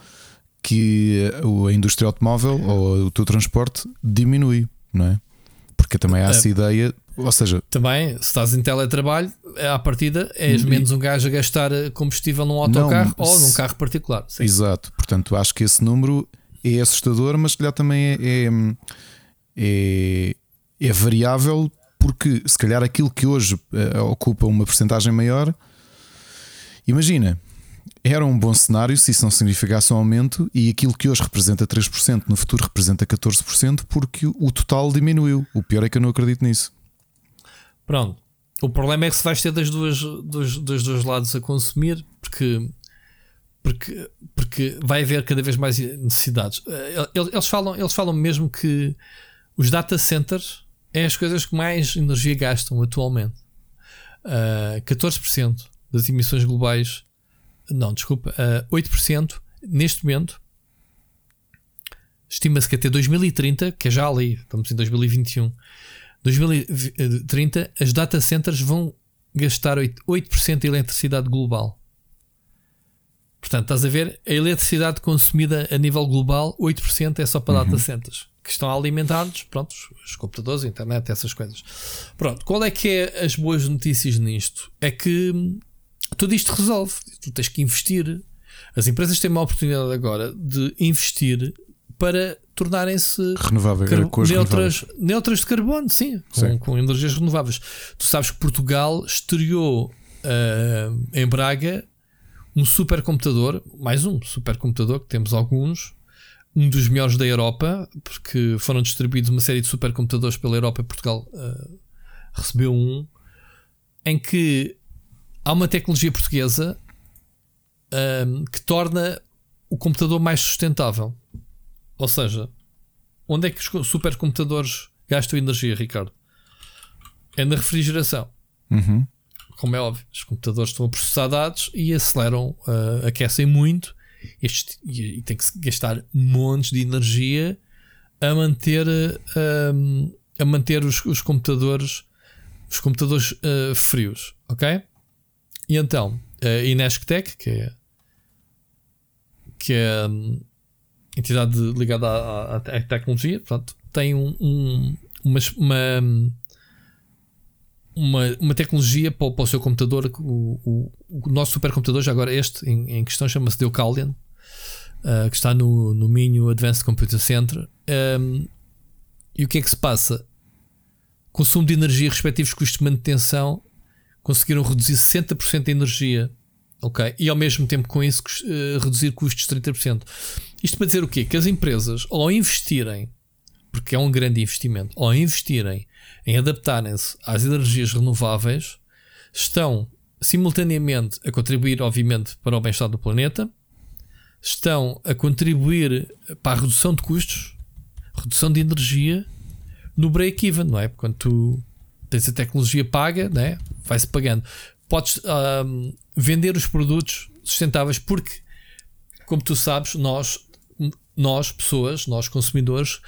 que a indústria automóvel ou o teu transporte diminui, não é? Porque também há essa uh, ideia, ou seja, também, se estás em teletrabalho, à partida és menos um gajo a gastar combustível num autocarro não, ou num carro particular. Sim. Exato, portanto, acho que esse número é assustador, mas se calhar também é, é, é, é variável, porque se calhar aquilo que hoje uh, ocupa uma porcentagem maior, imagina, era um bom cenário se isso não significasse um aumento e aquilo que hoje representa 3% no futuro representa 14% porque o total diminuiu. O pior é que eu não acredito nisso. Pronto. O problema é que se vais ter das duas, dos, dos dois lados a consumir, porque, porque, porque vai haver cada vez mais necessidades. Eh, eles falam, eles falam mesmo que os data centers é as coisas que mais energia gastam atualmente. Uh, eh, 14% das emissões globais não, desculpa, uh, eh, 8% neste momento. Estima-se que até 2030, que é já ali, estamos em 2021, 2030, as data centers vão gastar 8%, 8 da eletricidade global. Portanto, estás a ver a eletricidade consumida a nível global, 8% é só para Uhum. data centers que estão alimentados, pronto, os computadores, a internet, essas coisas. Pronto, qual é que é as boas notícias nisto? É que hum, tudo isto resolve. Tu tens que investir. As empresas têm uma oportunidade agora de investir para tornarem-se neutras, neutras de carbono, sim, com, Sim. com energias renováveis. Tu sabes que Portugal estreou ah, em Braga um supercomputador, mais um supercomputador, que temos alguns, um dos melhores da Europa, porque foram distribuídos uma série de supercomputadores pela Europa e Portugal ah, recebeu um, em que há uma tecnologia portuguesa ah, que torna o computador mais sustentável. Ou seja, onde é que os supercomputadores gastam energia, Ricardo? É na refrigeração. Uhum. Como é óbvio, os computadores estão a processar dados e aceleram, ah, aquecem muito Este- e, e tem que gastar montes de energia a manter, ah, a manter os, os computadores os computadores ah, frios, ok? E então, a Inesctec, que é que é entidade ligada à, à- à tecnologia, portanto, tem um, um- uma, uma, uma, tecnologia para, o- para o seu computador. O, o, o nosso supercomputador, já agora este em, em questão, chama-se Deucalion, ah, que está no, no Minho Advanced Computer Center. Um, e o que é que se passa? Consumo de energia, respectivos custos de manutenção, conseguiram reduzir 60% de energia Ok? E ao mesmo tempo com isso eh, reduzir custos de 30%. Isto para dizer o quê? Que as empresas, ao investirem, porque é um grande investimento, ao investirem em adaptarem-se às energias renováveis, estão simultaneamente a contribuir, obviamente, para o bem-estar do planeta, estão a contribuir para a redução de custos, redução de energia no break-even, não é? Quando tu tens a tecnologia paga, né? vai-se pagando. Podes ahm, vender os produtos sustentáveis porque, como tu sabes, nós, nós pessoas, nós consumidores,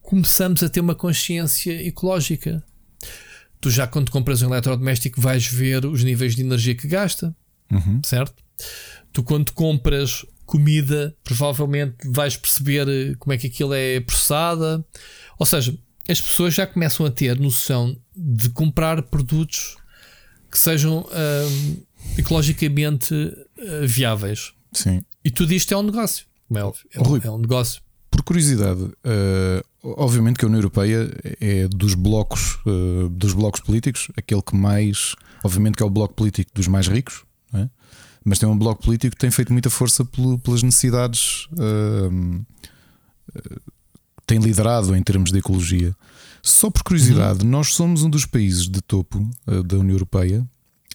começamos a ter uma consciência ecológica. Tu já quando compras um eletrodoméstico vais ver os níveis de energia que gasta, Uhum. certo? Tu quando compras comida, provavelmente vais perceber eh, como é que aquilo é processada. Ou seja, as pessoas já começam a ter noção de comprar produtos que sejam ahm, ecologicamente ah, viáveis. Sim. E tudo isto é um negócio, como é óbvio. É, Rui. é um negócio. Por curiosidade, eh, obviamente que a União Europeia é dos blocos, eh, dos blocos políticos, aquele que mais, obviamente que é o bloco político dos mais ricos, é? mas tem um bloco político que tem feito muita força pelo- pelas necessidades, eh, tem liderado em termos de ecologia. Só por curiosidade, nós somos um dos países de topo da União Europeia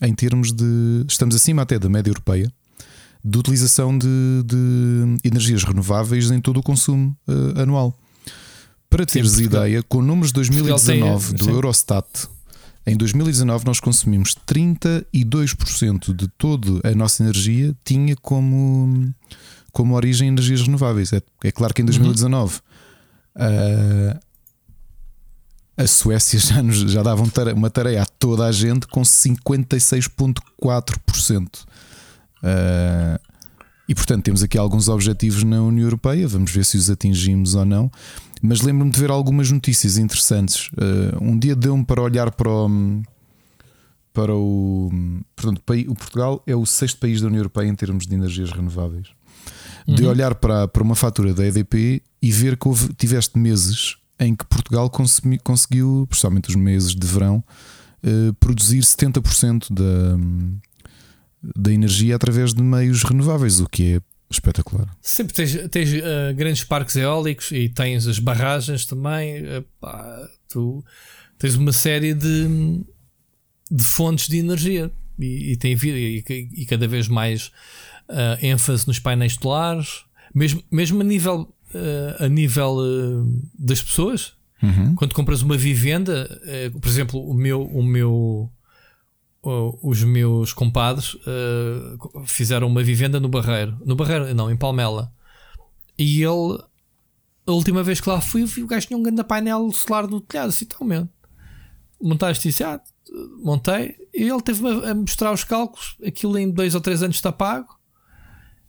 em termos de. Estamos acima até da média europeia de utilização de, de energias renováveis em todo o consumo eh, anual. Para teres Portugal- ideia, com números de 2019 tem, do sim. Eurostat, em 2019 nós consumimos 32% de toda a nossa energia tinha como, como origem energias renováveis. É, é claro que em 2019 ah, a Suécia já, nos, já dava um uma tarefa a toda a gente com 56,4%. Ah, e portanto temos aqui alguns objetivos na União Europeia, vamos ver se os atingimos ou não. Mas lembro-me de ver algumas notícias interessantes. Ah, um dia deu-me para olhar para o. Para o, portanto, o Portugal é o sexto país da União Europeia em termos de energias renováveis. De olhar para, para uma fatura da EDP e ver que houve, tiveste meses em que Portugal consumi- conseguiu, principalmente os meses de verão, eh, produzir 70% da, da energia através de meios renováveis, o que é espetacular. Sempre tens, tens ah, grandes parques eólicos e tens as barragens também. tu tens uma série de, de fontes de energia e, e tem e, e cada vez mais ah, ênfase nos painéis solares, mesmo, mesmo a nível, ah, a nível das pessoas. Uhum. Quando compras uma vivenda, por exemplo, o meu, o meu, os meus compadres eh, fizeram uma vivenda no Barreiro, no Barreiro, não, em Palmela. E ele, a última vez que lá fui, vi o gajo tinha um grande painel solar no telhado, assim, mesmo. Montaste isso, ah, montei, e ele teve-me a- mostrar os cálculos, aquilo em dois ou três anos está pago.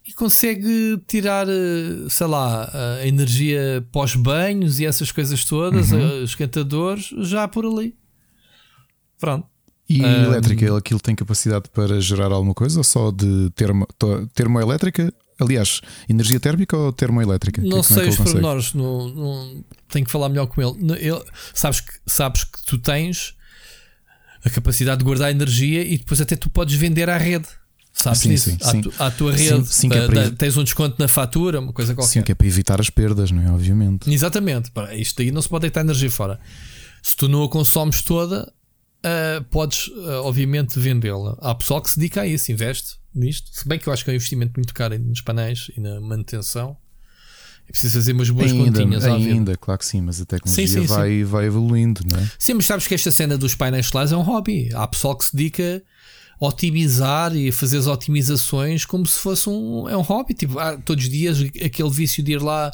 e consegue tirar, eh, sei lá, a energia pós-banhos e essas coisas todas, Uhum. os esquentadores, já por ali. Pronto. E Ahm. elétrica, aquilo tem capacidade para gerar alguma coisa ou só de termo, termoelétrica? Aliás, energia térmica ou termoelétrica? Não Que- como é sei que os ele consegue? pormenores, não, não, tenho que falar melhor com ele. Ele- sabes, que, sabes que tu tens a capacidade de guardar energia e depois até tu podes vender à rede. Sabes Sim, disso? sim, à, sim. tu- à tua rede. sim, é Da- para tens um desconto na fatura, uma coisa qualquer. Sim, que é para evitar as perdas, não é? Obviamente. Exatamente. Pá, Isto aí não se pode deitar energia fora. Se tu não a consomes toda, ah, podes, ah, obviamente, vendê-la. Há pessoal que se dedica a isso, investe nisto. Se bem que eu acho que é um investimento muito caro nos painéis e na manutenção. É preciso fazer umas boas Ainda, continhas ainda, claro que sim, mas a tecnologia Sim, sim, vai, vai evoluindo, não é? Sim, mas sabes que esta cena dos painéis solares é um hobby. Há pessoal que se dedica a otimizar e a fazer as otimizações como se fosse um, é um hobby. Tipo, há todos os dias aquele vício de ir lá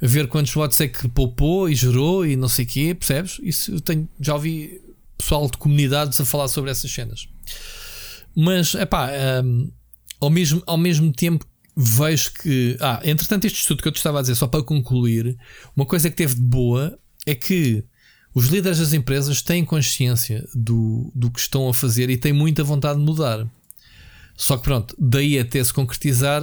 ver quantos watts é que poupou e gerou e não sei o quê, percebes? Isso eu tenho, já ouvi pessoal de comunidades a falar sobre essas cenas. Mas, é pá, ao, mesmo, ao mesmo tempo vejo que. Ah, entretanto, este estudo que eu te estava a dizer, só para concluir, uma coisa que teve de boa é que os líderes das empresas têm consciência do, do que estão a fazer e têm muita vontade de mudar. Só que pronto, daí até se concretizar,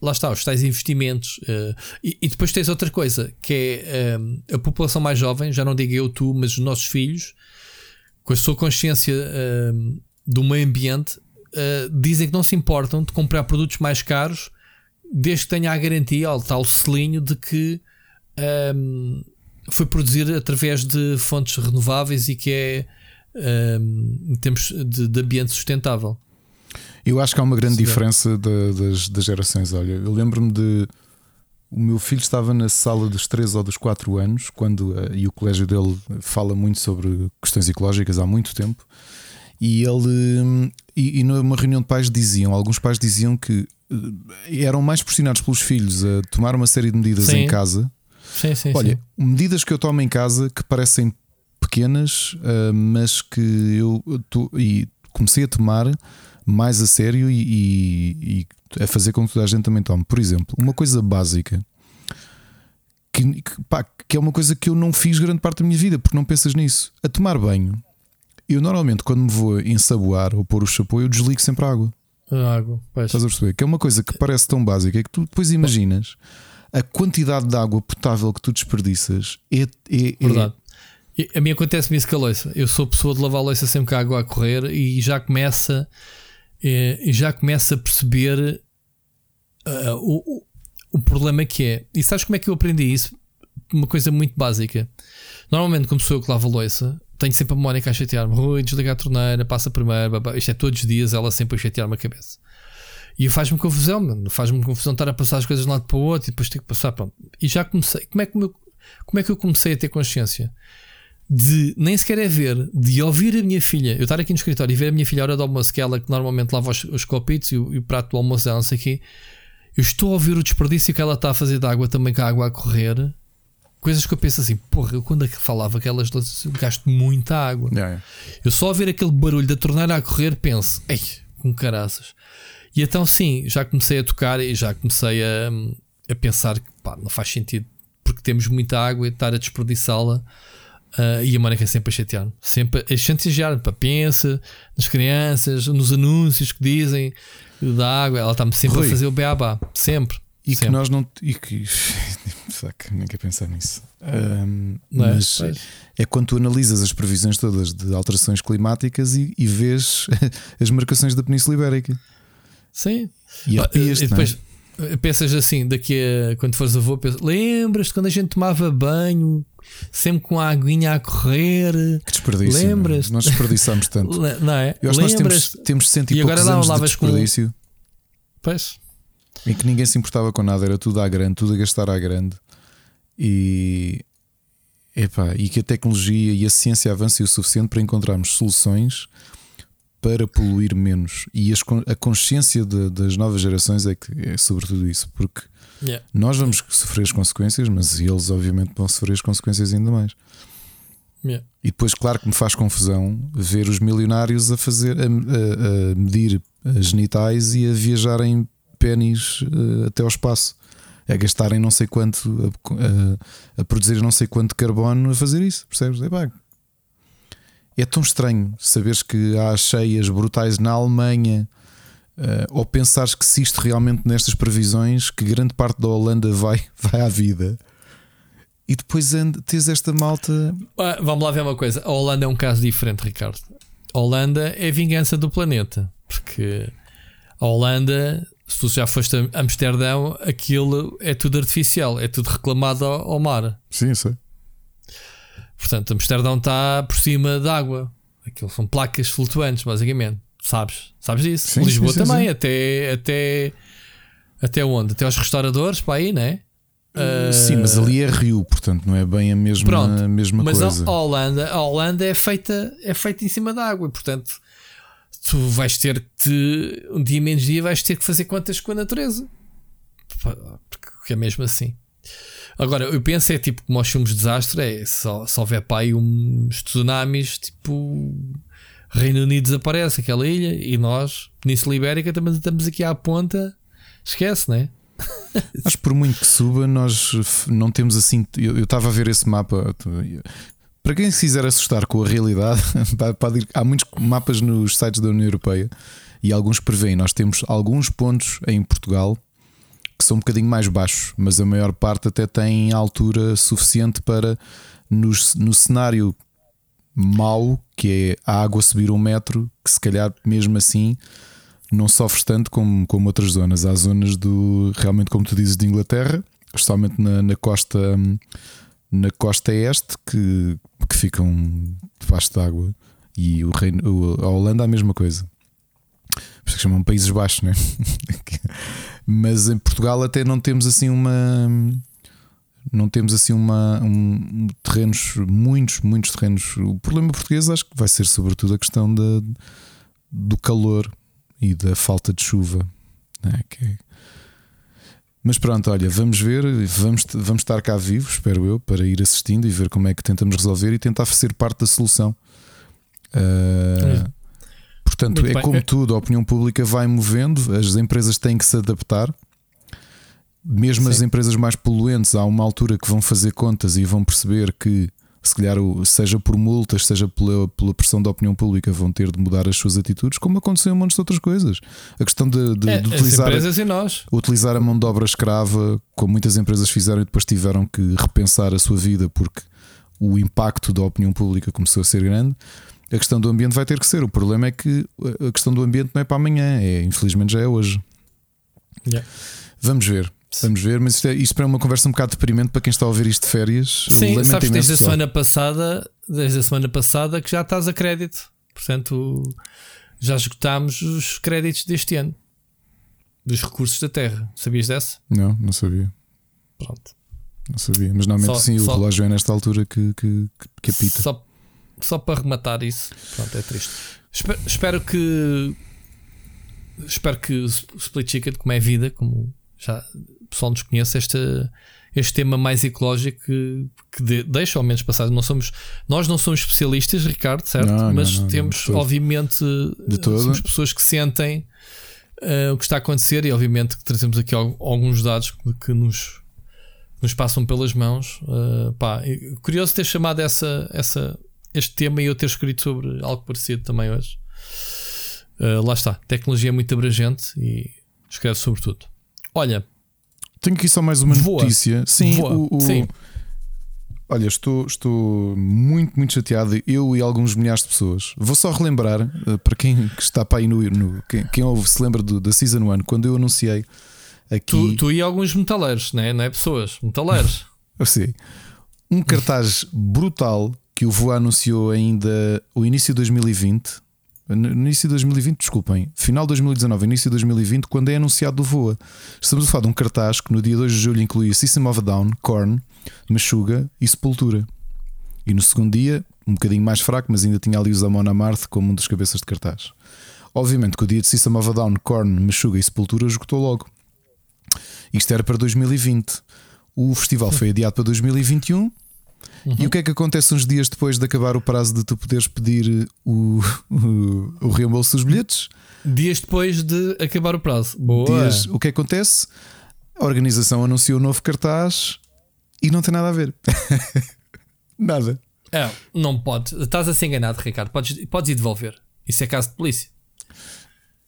lá está, os tais investimentos. eh, e, e depois tens outra coisa, que é eh, a população mais jovem, já não digo eu, tu, mas os nossos filhos, com a sua consciência eh, do meio ambiente, eh, dizem que não se importam de comprar produtos mais caros, desde que tenha a garantia, o tal selinho, de que foi produzido através de fontes renováveis e que é ehm, em termos de, de ambiente sustentável. Eu acho que há uma grande Sim. diferença da- das, das gerações. Olha, eu lembro-me de. O meu filho estava na sala dos 3 ou dos 4 anos, quando eh, e o colégio dele fala muito sobre questões ecológicas há muito tempo. E ele hum, e, e numa reunião de pais diziam, alguns pais diziam que eh, eram mais pressionados pelos filhos a tomar uma série de medidas Sim. em casa. Sim, sim, Olha, medidas que eu tomo em casa que parecem pequenas, ah, mas que eu to- e comecei a tomar mais a sério e, e- e a fazer com que toda a gente também tome. Por exemplo, uma coisa básica que, que, pá, que é uma coisa que eu não fiz grande parte da minha vida porque não pensas nisso. A tomar banho, eu normalmente quando me vou ensaboar ou pôr o chapéu, eu desligo sempre a água. A água, pois. Estás a perceber? Que é uma coisa que parece tão básica é que tu depois imaginas a quantidade de água potável que tu desperdiças é, é, é- Verdade. A mim acontece-me isso com a louça. Eu sou pessoa de lavar a louça sempre com a água a correr e já começa, e já começa a perceber o, o, o problema que é. E sabes como é que eu aprendi isso? Uma coisa muito básica. Normalmente, como sou eu que lavo a louça, tenho sempre a Mónica a chatear-me. Rui, desliga a torneira, passa primeiro. babá. Isto é todos os dias, ela sempre a chatear-me a cabeça. E faz-me confusão, mano. Faz-me confusão estar a passar as coisas de um lado para o outro e depois ter que passar. Pronto. E já comecei. Como é que, eu, como é que eu comecei a ter consciência? De nem sequer é ver, de ouvir a minha filha. Eu estar aqui no escritório e ver a minha filha à hora do almoço, que é ela que normalmente lava os, os copitos e o, e o prato do almoço dela, não sei o quê. Eu estou a ouvir o desperdício que ela está a fazer de água também com a água a correr. Coisas que eu penso assim, porra, eu quando é que falava aquelas louças, eu gasto muita água. Yeah, yeah. Eu só a ver aquele barulho da torneira a correr penso, ei, com caraças. E então sim, já comecei a tocar e já comecei a, a pensar que pá, não faz sentido porque temos muita água e estar a desperdiçá-la. Ah, e a Mónica sempre a chatear-me, sempre a chantagear-me, pá, pensa nas crianças, nos anúncios que dizem da água, ela está-me sempre Rui. a fazer o beabá, sempre. E que sempre. nós não. E que. Fuck, nem quero pensar nisso. Não é? mas Pois. é quando tu analisas as previsões todas de alterações climáticas e, e vês as marcações da Península Ibérica. Sim. E Ah, e é? depois eh, pensas assim, daqui a quando fores avô, pensas, lembras-te quando a gente tomava banho, sempre com a aguinha a correr, Que desperdício. é? lembras-te? Nós desperdiçámos tanto. Não é? Eu acho que nós temos, temos cento e, E agora lá anos de lavas com- desperdício Pois. em que ninguém se importava com nada, era tudo à grande, tudo a gastar à grande. E, epá, e que a tecnologia e a ciência avancem o suficiente para encontrarmos soluções para poluir menos. E as a consciência de- das novas gerações é que é sobretudo isso, porque Yeah. nós vamos sofrer as consequências, mas eles, obviamente, vão sofrer as consequências ainda mais. Yeah. E depois, claro que me faz confusão ver os milionários a fazer a, a- a medir as genitais e a viajarem pennies uh, até ao espaço. É gastarem não sei quanto a, a, a produzir não sei quanto carbono a fazer isso, percebes? É, pá, é tão estranho saberes que há cheias brutais na Alemanha. Uh, ou pensares que se isto realmente nestas previsões, que grande parte da Holanda vai, vai à vida. E depois tens esta malta. Ah, vamos lá ver uma coisa. A Holanda é um caso diferente, Ricardo. A Holanda é a vingança do planeta. Porque a Holanda, se tu já foste a Amsterdão, aquilo é tudo artificial, é tudo reclamado ao mar. Sim, sei. Portanto, Amsterdão está por cima d'água. Aquilo são placas flutuantes, basicamente. Sabes? Sabes disso? Sim, Lisboa sim, sim, também, até até até onde? Até aos restauradores, para aí, né? Uh, sim, mas ali é rio, portanto não é bem a mesma, Pronto, a mesma mas coisa. Mas a Holanda, a Holanda é feita é feita em cima da água, e portanto tu vais ter que um dia menos dia vais ter que fazer contas com a natureza, porque é mesmo assim. Agora, eu penso é tipo como aos filmes de desastre, é só, só houver para aí uns tsunamis, tipo Reino Unido desaparece, aquela ilha, e nós, Península Ibérica, também estamos aqui à ponta, esquece, né? Mas por muito que suba, nós não temos assim. Eu estava a ver esse mapa. Para quem se quiser assustar com a realidade, pode ir, há muitos mapas nos sites da União Europeia e alguns prevêem. Nós temos alguns pontos em Portugal que são um bocadinho mais baixos, mas a maior parte até tem altura suficiente para, no, no cenário mau, que é a água subir um metro, que se calhar mesmo assim não sofres tanto como, como outras zonas. Há zonas do realmente, como tu dizes, de Inglaterra, especialmente na, na costa na costa este, que, que ficam debaixo d'água. E o reino, a Holanda a mesma coisa. Por isso que chamam Países Baixos, né? Mas em Portugal até não temos assim uma. Não temos assim uma, um, terrenos, muitos, muitos terrenos. O problema português acho que vai ser sobretudo a questão da, do calor e da falta de chuva. Né? Que... Mas pronto, olha, vamos ver, vamos, vamos estar cá vivos, espero eu, para ir assistindo e ver como é que tentamos resolver e tentar ser parte da solução. Uh, portanto, Muito é bem. como tudo, a opinião pública vai movendo, as empresas têm que se adaptar. Mesmo Sim. as empresas mais poluentes, há uma altura que vão fazer contas e vão perceber que se calhar, seja por multas, seja pela, pela pressão da opinião pública, vão ter de mudar as suas atitudes, como aconteceu em um monte de outras coisas. A questão de, de, é, de utilizar, utilizar a mão de obra escrava, como muitas empresas fizeram e depois tiveram que repensar a sua vida porque o impacto da opinião pública começou a ser grande. A questão do ambiente vai ter que ser. O problema é que a questão do ambiente não é para amanhã, é, infelizmente já é hoje. Yeah. Vamos ver. Vamos ver, mas isto é, isto é uma conversa um bocado deprimente para quem está a ouvir isto de férias. Sim, sabes, desde a semana passada, desde a semana passada que já estás a crédito. Portanto, já esgotámos os créditos deste ano dos recursos da Terra. Sabias dessa? Não, não sabia. Pronto. Não sabia, mas normalmente só, sim, só, o relógio é nesta altura que, que, que apita. Só, só para rematar isso, pronto, é triste. Espero, espero que espero que o Split Chicken, como é vida, como já pessoal nos conhece, este, este tema mais ecológico que, que de, deixa ao menos passar. Não somos, nós não somos especialistas, Ricardo, certo? Não, Mas não, não, temos, obviamente, somos pessoas que sentem uh, o que está a acontecer e, obviamente, que trazemos aqui alguns dados que, que nos, nos passam pelas mãos. Uh, pá, curioso ter chamado essa, essa, este tema e eu ter escrito sobre algo parecido também hoje. Uh, lá está, tecnologia é muito abrangente e escreve sobre tudo. Olha, tenho aqui só mais uma Voa. notícia. Sim, Voa. O, o... Sim. Olha, estou, estou muito, muito chateado. Eu e alguns milhares de pessoas. Vou só relembrar uh, para quem está para aí no. no quem, quem ouve se lembra do, da Season 1, quando eu anunciei aqui. Tu, tu e alguns metaleiros, né? não é pessoas, metaleiros. sei. Um cartaz brutal que o Voa anunciou ainda o início de 2020 no início de 2020, desculpem, final de 2019, início de 2020, quando é anunciado o Voa. Estamos a falar de um cartaz que no dia 2 de julho incluía System of a Down, Korn, Meshuga e Sepultura. E no segundo dia, um bocadinho mais fraco, mas ainda tinha ali os Amon Amarth como um dos cabeças de cartaz. Obviamente que o dia de System of a Down, Korn, Meshuga e Sepultura esgotou logo. Isto era para 2020. O festival foi adiado para 2021 E o que é que acontece uns dias depois de acabar o prazo de tu poderes pedir o, o, o reembolso dos bilhetes? Dias depois de acabar o prazo. Boa. Dias, o que acontece? A organização anunciou um novo cartaz e não tem nada a ver. nada. É, não pode. Estás a ser enganado, Ricardo. Podes, podes ir devolver. Isso é caso de polícia.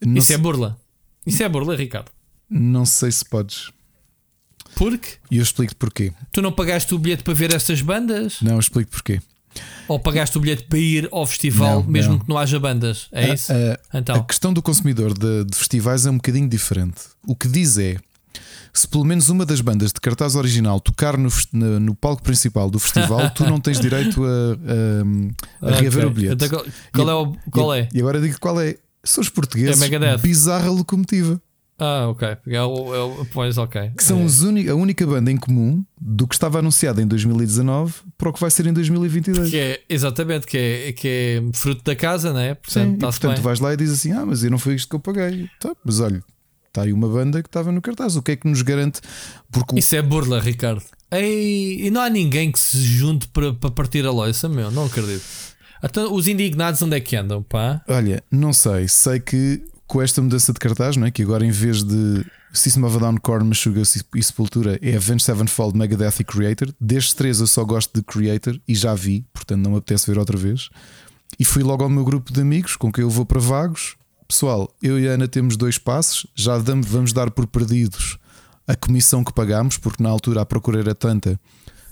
Não Isso se- é burla. Isso é burla, Ricardo. Não sei se podes. Porque E eu explico-te porquê. tu não pagaste o bilhete para ver estas bandas? Não, eu explico porquê. Ou pagaste o bilhete para ir ao festival, Não, mesmo não. que não haja bandas? É A- isso? a- então, A questão do consumidor de, de festivais é um bocadinho diferente. O que diz é: se pelo menos uma das bandas de cartaz original tocar no, no palco principal do festival, tu não tens direito a, a, a reaver ok. o bilhete. Então, qual qual é? O, qual e, é? E agora digo qual é. São os portugueses. É Megadeth. Bizarra locomotiva. Ah, ok. É o, é o- pois, ok. Que são É. os a única banda em comum do que estava anunciado em 2019 para o que vai ser em 2022. Que é, exatamente, que é, que é fruto da casa, não é? Portanto, Sim, e, portanto bem. vais lá e dizes assim: Ah, mas eu não foi isto que eu paguei. Tá, mas olha, está aí uma banda que estava no cartaz. O que é que nos garante? Porque o- Isso é burla, Ricardo. Ei, e não há ninguém que se junte para, para partir a loiça, meu. Não acredito. Então, os indignados onde é que andam, pá? olha, não sei, sei que com esta mudança de cartaz, não é? Que agora em vez de System of a Down, Korn, Meshuggah e Sepultura é Avenged Sevenfold, Megadeth e Creator. Destes três eu só gosto de Creator e já vi, portanto não me apetece ver outra vez. E fui logo ao meu grupo de amigos com quem eu vou para Vagos. Pessoal, eu e a Ana temos dois passos, já damos- vamos dar por perdidos a comissão que pagámos, porque na altura a procura era tanta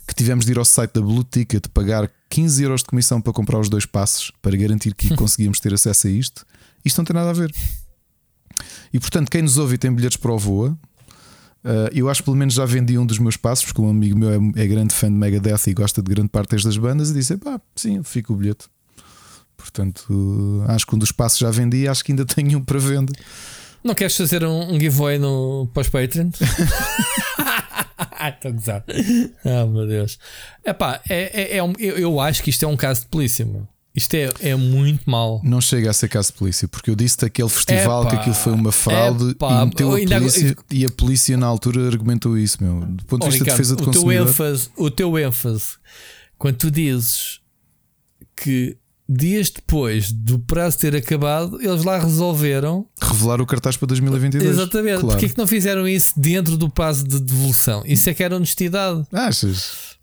que tivemos de ir ao site da Blue Ticket pagar 15 euros de comissão para comprar os dois passos para garantir que conseguíamos ter acesso a isto. Isto não tem nada a ver. E portanto, quem nos ouve e tem bilhetes para o Voa, uh, eu acho que pelo menos já vendi um dos meus passos, porque um amigo meu é, é grande fã de Megadeth e gosta de grande parte das bandas, e disse: pá, sim, fica o bilhete. Portanto, uh, acho que um dos passos já vendi e acho que ainda tenho um para venda. Não queres fazer um, um giveaway no, Patreons? Estou a gozar. Ah, meu Deus. Epá, é, é, é um, eu, eu acho que isto é um caso de polícia, meu. Isto é, é muito mau. Não chega a ser caso de polícia, porque eu disse daquele festival Epá, que aquilo foi uma fraude epá, e meteu a polícia, e a polícia na altura argumentou isso, meu. Do ponto de vista de Ricardo, defesa de o teu consumidor. ênfase, o teu ênfase, quando tu dizes que dias depois do prazo ter acabado, eles lá resolveram. Revelar o cartaz para 2022. Exatamente. Claro. Porquê é que não fizeram isso dentro do prazo de devolução? Isso é que era honestidade. Achas?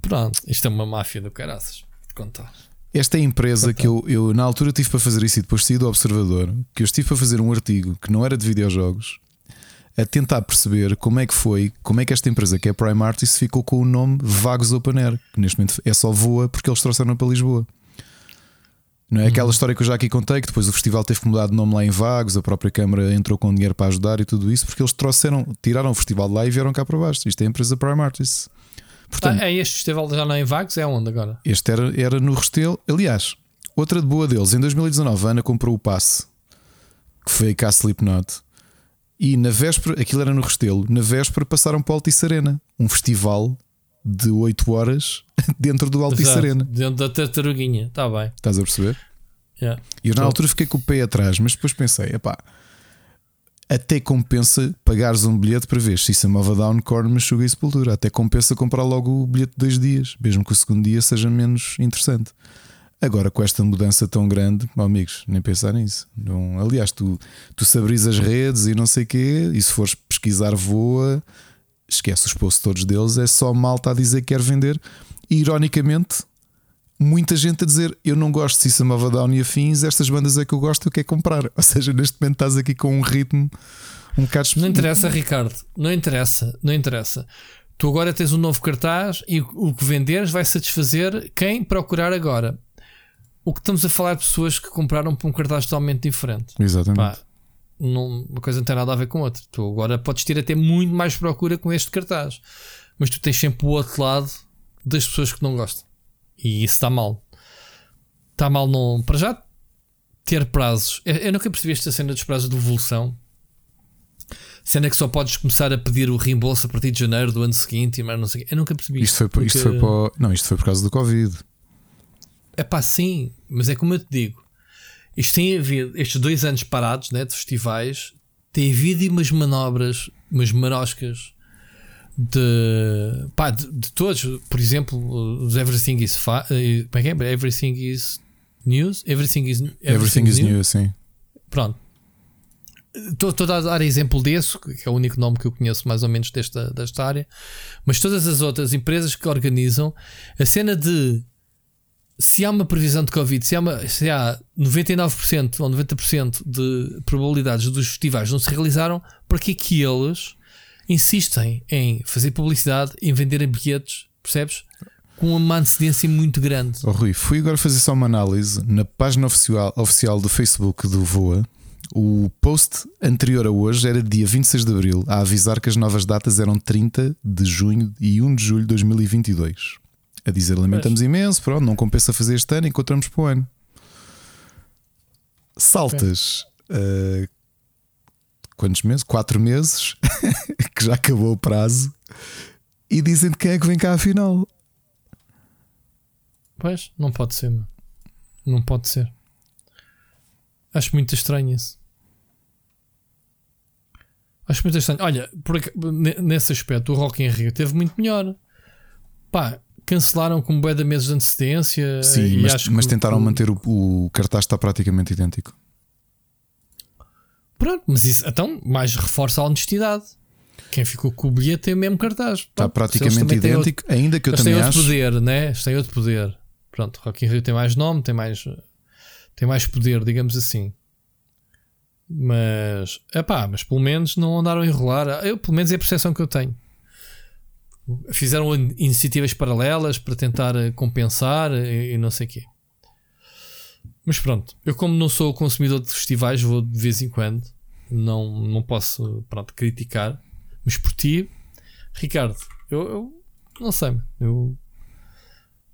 Pronto, isto é uma máfia do caraças. Vou Contar. Esta é a empresa que eu, eu na altura tive para fazer isso e depois saí do Observador, que eu estive para fazer um artigo que não era de videojogos, a tentar perceber como é que foi, como é que esta empresa que é Prime Artist ficou com o nome Vagos Open Air, que neste momento é só voa porque eles trouxeram para Lisboa. Não é aquela história que eu já aqui contei, que depois o festival teve que mudar de nome lá em Vagos, a própria Câmara entrou com dinheiro para ajudar e tudo isso, porque eles trouxeram, tiraram o festival de lá e vieram cá para baixo. Isto é a empresa Prime Artists. Portanto, Ah, é este festival já não é em Vagos? É onde agora? este era, era no Restelo. Aliás, outra de boa deles, em 2019, a Ana comprou o passe, que foi cá Slipknot. E na véspera, aquilo era no Restelo, na véspera passaram para o Altice Arena, um festival de 8 horas dentro do Altice Exato, Arena. Dentro da tartaruguinha. Está bem. Estás a perceber? Yeah. E eu na Tô. altura fiquei com o pé atrás, mas depois pensei, epá, até compensa pagares um bilhete para ver System of a Down, Korn, Meshuggah e Sepultura. Até compensa comprar logo o bilhete de dois dias, mesmo que o segundo dia seja menos interessante. Agora, com esta mudança tão grande, amigos, nem pensar nisso. Não, aliás, tu, tu se as redes e não sei o quê, e se fores pesquisar voa, esquece os posts todos deles, é só malta a dizer que quer vender. E ironicamente, muita gente a dizer eu não gosto de System of a Down e afins, estas bandas é que eu gosto eu quero comprar. Ou seja, neste momento estás aqui com um ritmo um bocado Não interessa, Ricardo. Não interessa. Não interessa. Tu agora tens um novo cartaz e o que venderes vai satisfazer quem procurar agora. O que estamos a falar de pessoas que compraram por um cartaz totalmente diferente. Exatamente. Pá, não, uma coisa não tem nada a ver com outra. Tu agora podes ter até muito mais procura com este cartaz, mas tu tens sempre o outro lado das pessoas que não gostam, e isso está mal. Está mal, não. Para já ter prazos. Eu, eu nunca percebi esta cena dos prazos de devolução. Cena que só podes começar a pedir o reembolso a partir de janeiro do ano seguinte e mais não sei. Eu nunca percebi Isto foi, por- isto foi para. o- Não, isto foi por causa do Covid. É pá, sim, mas é como eu te digo. Isto tem havido, estes dois anos parados né, de festivais, tem havido umas manobras, umas maroscas de, pá, de, de todos, por exemplo, os Everything is fa eh, como é que é? Everything is News, Everything is Everything, everything is New, sim. Pronto. Estou a dar exemplo desse, que é o único nome que eu conheço mais ou menos desta, desta área, mas todas as outras empresas que organizam a cena de se há uma previsão de Covid, se há, uma, se há 99% ou 90% de probabilidades dos festivais não se realizaram, para que é que eles insistem em fazer publicidade, em vender bilhetes, percebes? Com uma antecedência muito grande. Oh, Rui, fui agora fazer só uma análise na página oficial, oficial do Facebook do VOA. O post anterior a hoje era dia 26 de abril, a avisar que as novas datas eram 30 de junho e 1 de julho de 2022. A dizer, lamentamos Mas... imenso, pronto, não compensa fazer este ano, encontramos para o ano. Saltas uh, quantos meses? Quatro meses, que já acabou o prazo, e dizem de quem é que vem cá afinal. Pois, não pode ser, mano. Não pode ser. Acho muito estranho isso. Acho muito estranho. Olha, por, nesse aspecto, o Rock in Rio teve muito melhor. Pá, cancelaram com bué de meses de antecedência. Sim, mas, mas tentaram manter o, o cartaz está praticamente idêntico. Pronto, mas isso então mais reforça a honestidade. Quem ficou com o bilhete tem o mesmo cartaz. Está praticamente idêntico, outro, ainda que eu também têm outro poder, né? Eles têm outro poder. Pronto, Rock in Rio tem mais nome, tem mais, tem mais poder, digamos assim. Mas, é pá, mas pelo menos não andaram a enrolar. Eu, pelo menos é a percepção que eu tenho. Fizeram iniciativas paralelas para tentar eh, compensar e, e não sei o quê. Mas pronto, eu como não sou consumidor de festivais, vou de vez em quando. Não, não posso pronto, criticar. Mas por ti, Ricardo, eu, eu não sei, eu,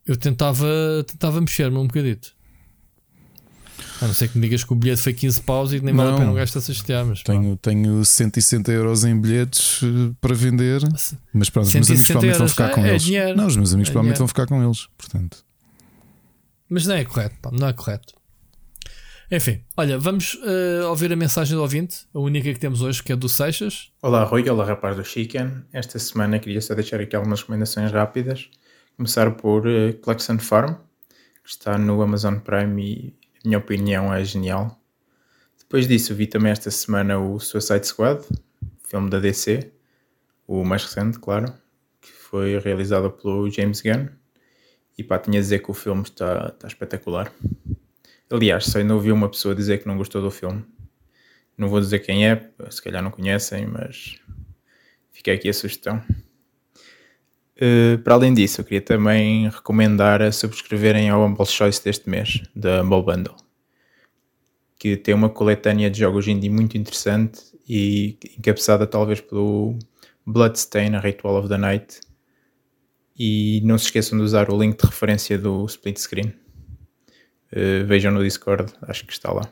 eu tentava, tentava mexer-me um bocadito. A não ser que me digas que o bilhete foi 15 paus e nem vale a pena gastar se chatear. Mas tenho, tenho 160 euros em bilhetes eh, para vender. Mas pronto, os meus amigos provavelmente vão ficar com é, eles. dinheiro. Não, os meus amigos é provavelmente dinheiro. vão ficar com eles. Portanto. Mas não é correto, pá, não é correto. Enfim, olha, vamos uh, ouvir a mensagem do ouvinte, a única que temos hoje, que é do Seixas. Olá, Rui, olá, rapaz do Chicken. Esta semana queria só deixar aqui algumas recomendações rápidas. Começar por uh, Farm, que está no Amazon Prime e, na minha opinião, é genial. Depois disso, vi também esta semana o Suicide Squad, filme da DC, o mais recente, claro, que foi realizado pelo James Gunn. E pá, tinha a dizer que o filme está, está espetacular. Aliás, só ainda ouvi uma pessoa dizer que não gostou do filme. Não vou dizer quem é, se calhar não conhecem, mas fica aqui a sugestão. Uh, para além disso, eu queria também recomendar a subscreverem ao Humble Choice deste mês, da Humble Bundle, que tem uma coletânea de jogos indie muito interessante e encabeçada talvez pelo Bloodstain, a Ritual of the Night. E não se esqueçam de usar o link de referência do split screen. Uh, vejam no Discord, acho que está lá.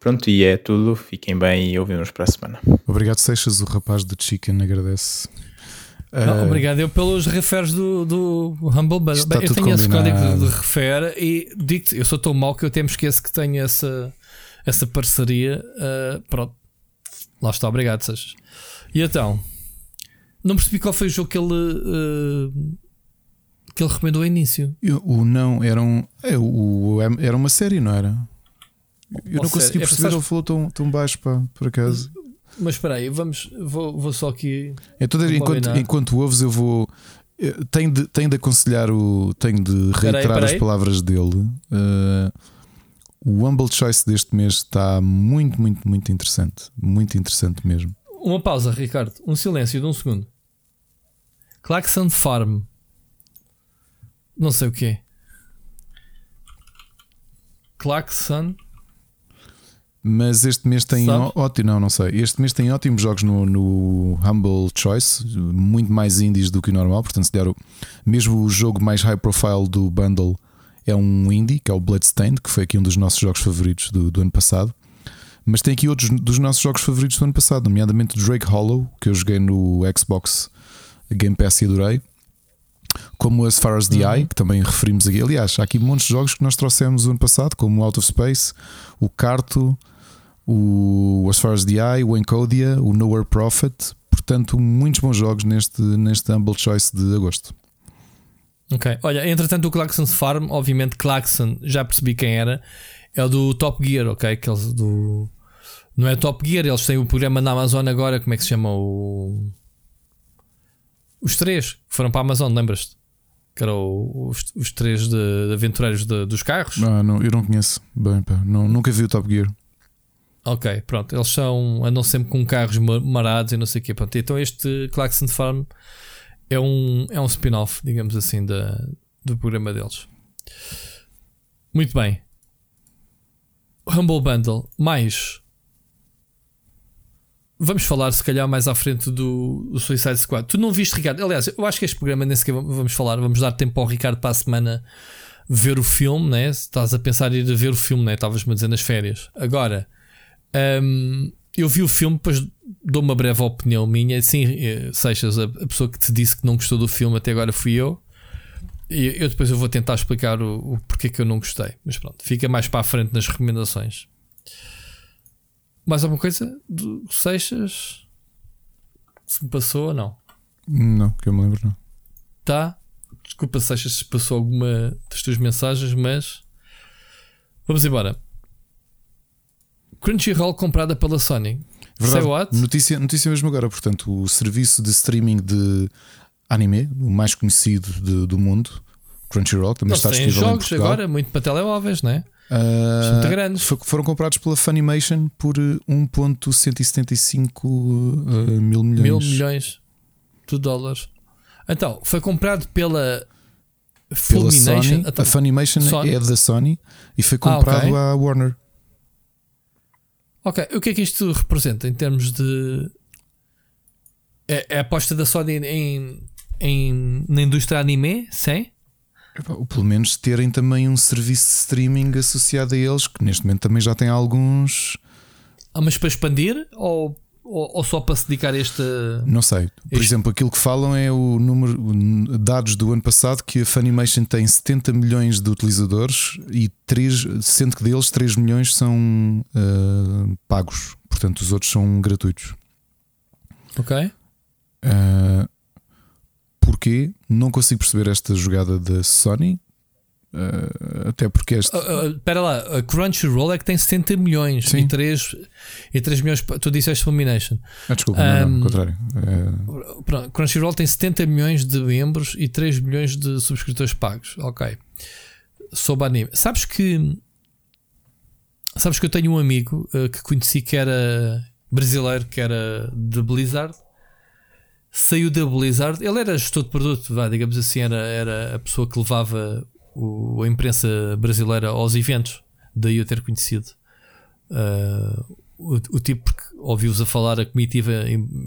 Pronto, e é tudo. Fiquem bem e ouvimos para a semana. Obrigado, Seixas. O rapaz do Chicken agradece. Não, uh, obrigado eu pelos referes do, do Humble Bundle. Bem, eu tenho combinado. esse código de, de refere e digo-te, eu sou tão mau que eu até me esqueço que tenho essa, essa parceria. Uh, pronto, lá está, obrigado, Seixas. E então, não percebi qual foi o jogo que ele. Uh, que ele recomendou ao início. Eu, o não, era, um, é, o, era uma série, não era? Eu não consegui é, perceber, ele falou tão, tão baixo, pá, por acaso. Mas espera aí, vamos, vou, vou só aqui. Então, enquanto, enquanto ouves, eu vou. Eh, tenho de, tenho de aconselhar o. Tenho de reiterar as palavras dele. Uh, o Humble Choice deste mês está muito, muito, muito interessante. Muito interessante mesmo. Uma pausa, Ricardo. Um silêncio de um segundo. Claxon Farm não sei o que Klaxon. Mas este mês tem ótimo, não, não sei. Este mês tem ótimos jogos no, no, Humble Choice, muito mais indies do que o normal. Portanto, se der o, mesmo o jogo mais high profile do bundle é um indie, que é o Bloodstained, que foi aqui um dos nossos jogos favoritos do, do ano passado. Mas tem aqui outros dos nossos jogos favoritos do ano passado, nomeadamente Drake Hollow, que eu joguei no Xbox Game Pass e adorei como As Far as the uhum. Eye, que também referimos aqui. Aliás, há aqui montes de jogos que nós trouxemos no ano passado, como o Out of Space, o Carto, o As Far as the Eye, o Encodia, o Nowhere Prophet. portanto, muitos bons jogos neste, neste Humble Choice de agosto. Ok, olha, entretanto, o Klaxon's Farm, obviamente, Klaxon, já percebi quem era, é o do Top Gear, ok? Aqueles do. Não é Top Gear, eles têm o programa na Amazon agora, como é que se chama? O. Os três que foram para a Amazon, lembras-te? Que eram os, os três de, de aventureiros de, dos carros. Ah, não, eu não conheço bem, pá. Não, nunca vi o Top Gear. Ok, pronto. Eles são, andam sempre com carros marados e não sei o quê. Pronto, então este Klaxon Farm é um, é um spin-off, digamos assim, da, do programa deles. Muito bem. Humble Bundle, mais. Vamos falar, se calhar, mais à frente do, do Suicide Squad. Tu não viste, Ricardo? Aliás, eu acho que este programa nem sequer vamos falar. Vamos dar tempo ao Ricardo para a semana ver o filme, né? Se estás a pensar em ir ver o filme, né? Estavas-me a dizer nas férias. Agora, um, eu vi o filme, depois dou uma breve opinião minha. Sim, eh, Seixas, a, a pessoa que te disse que não gostou do filme até agora fui eu. E eu depois eu vou tentar explicar o, o porquê que eu não gostei. Mas pronto, fica mais para a frente nas recomendações. Mais alguma coisa do Seixas? Se me passou ou não? Não, que eu me lembro, não. Tá? Desculpa, Seixas, se passou alguma das tuas mensagens, mas vamos embora. Crunchyroll comprada pela Sony. Verdade. Say what? Notícia, notícia mesmo agora, portanto, o serviço de streaming de anime, o mais conhecido de, do mundo, Crunchyroll, também Eles está disponível jogos agora, muito para telemóveis, não é? Uh, grandes. Foram comprados pela Funimation por 1,175 uh, mil milhões. Mil milhões de dólares. Então, foi comprado pela Fulmination. Sony, então, a Funimation Sony. é da Sony e foi comprado ah, okay. à Warner. Ok, o que é que isto representa em termos de. É, é a aposta da Sony em, em, na indústria anime? Sim? Ou pelo menos terem também um serviço de streaming associado a eles, que neste momento também já tem alguns. Ah, mas para expandir? Ou, ou, ou só para se dedicar a este. Não sei. Por este... exemplo, aquilo que falam é o número dados do ano passado que a Funimation tem 70 milhões de utilizadores e 3, sendo que deles 3 milhões são uh, pagos. Portanto, os outros são gratuitos. Ok. Uh, porquê? Não consigo perceber esta jogada da Sony. Uh, até porque este. Espera uh, lá, a Crunchyroll é que tem 70 milhões Sim. e 3, e 3 milhões. Tu disseste Fulmination. Ah, desculpa, um, não, não, contrário. Uh... Pronto, Crunchyroll tem 70 milhões de membros e 3 milhões de subscritores pagos. Ok. Sob anime. Sabes que. Sabes que eu tenho um amigo que conheci que era brasileiro, que era de Blizzard saiu da Blizzard. Ele era gestor de produto, vá, digamos assim, era, era a pessoa que levava o, a imprensa brasileira aos eventos. Daí eu ter conhecido uh, o, o, tipo, porque ouvi-os a falar a comitiva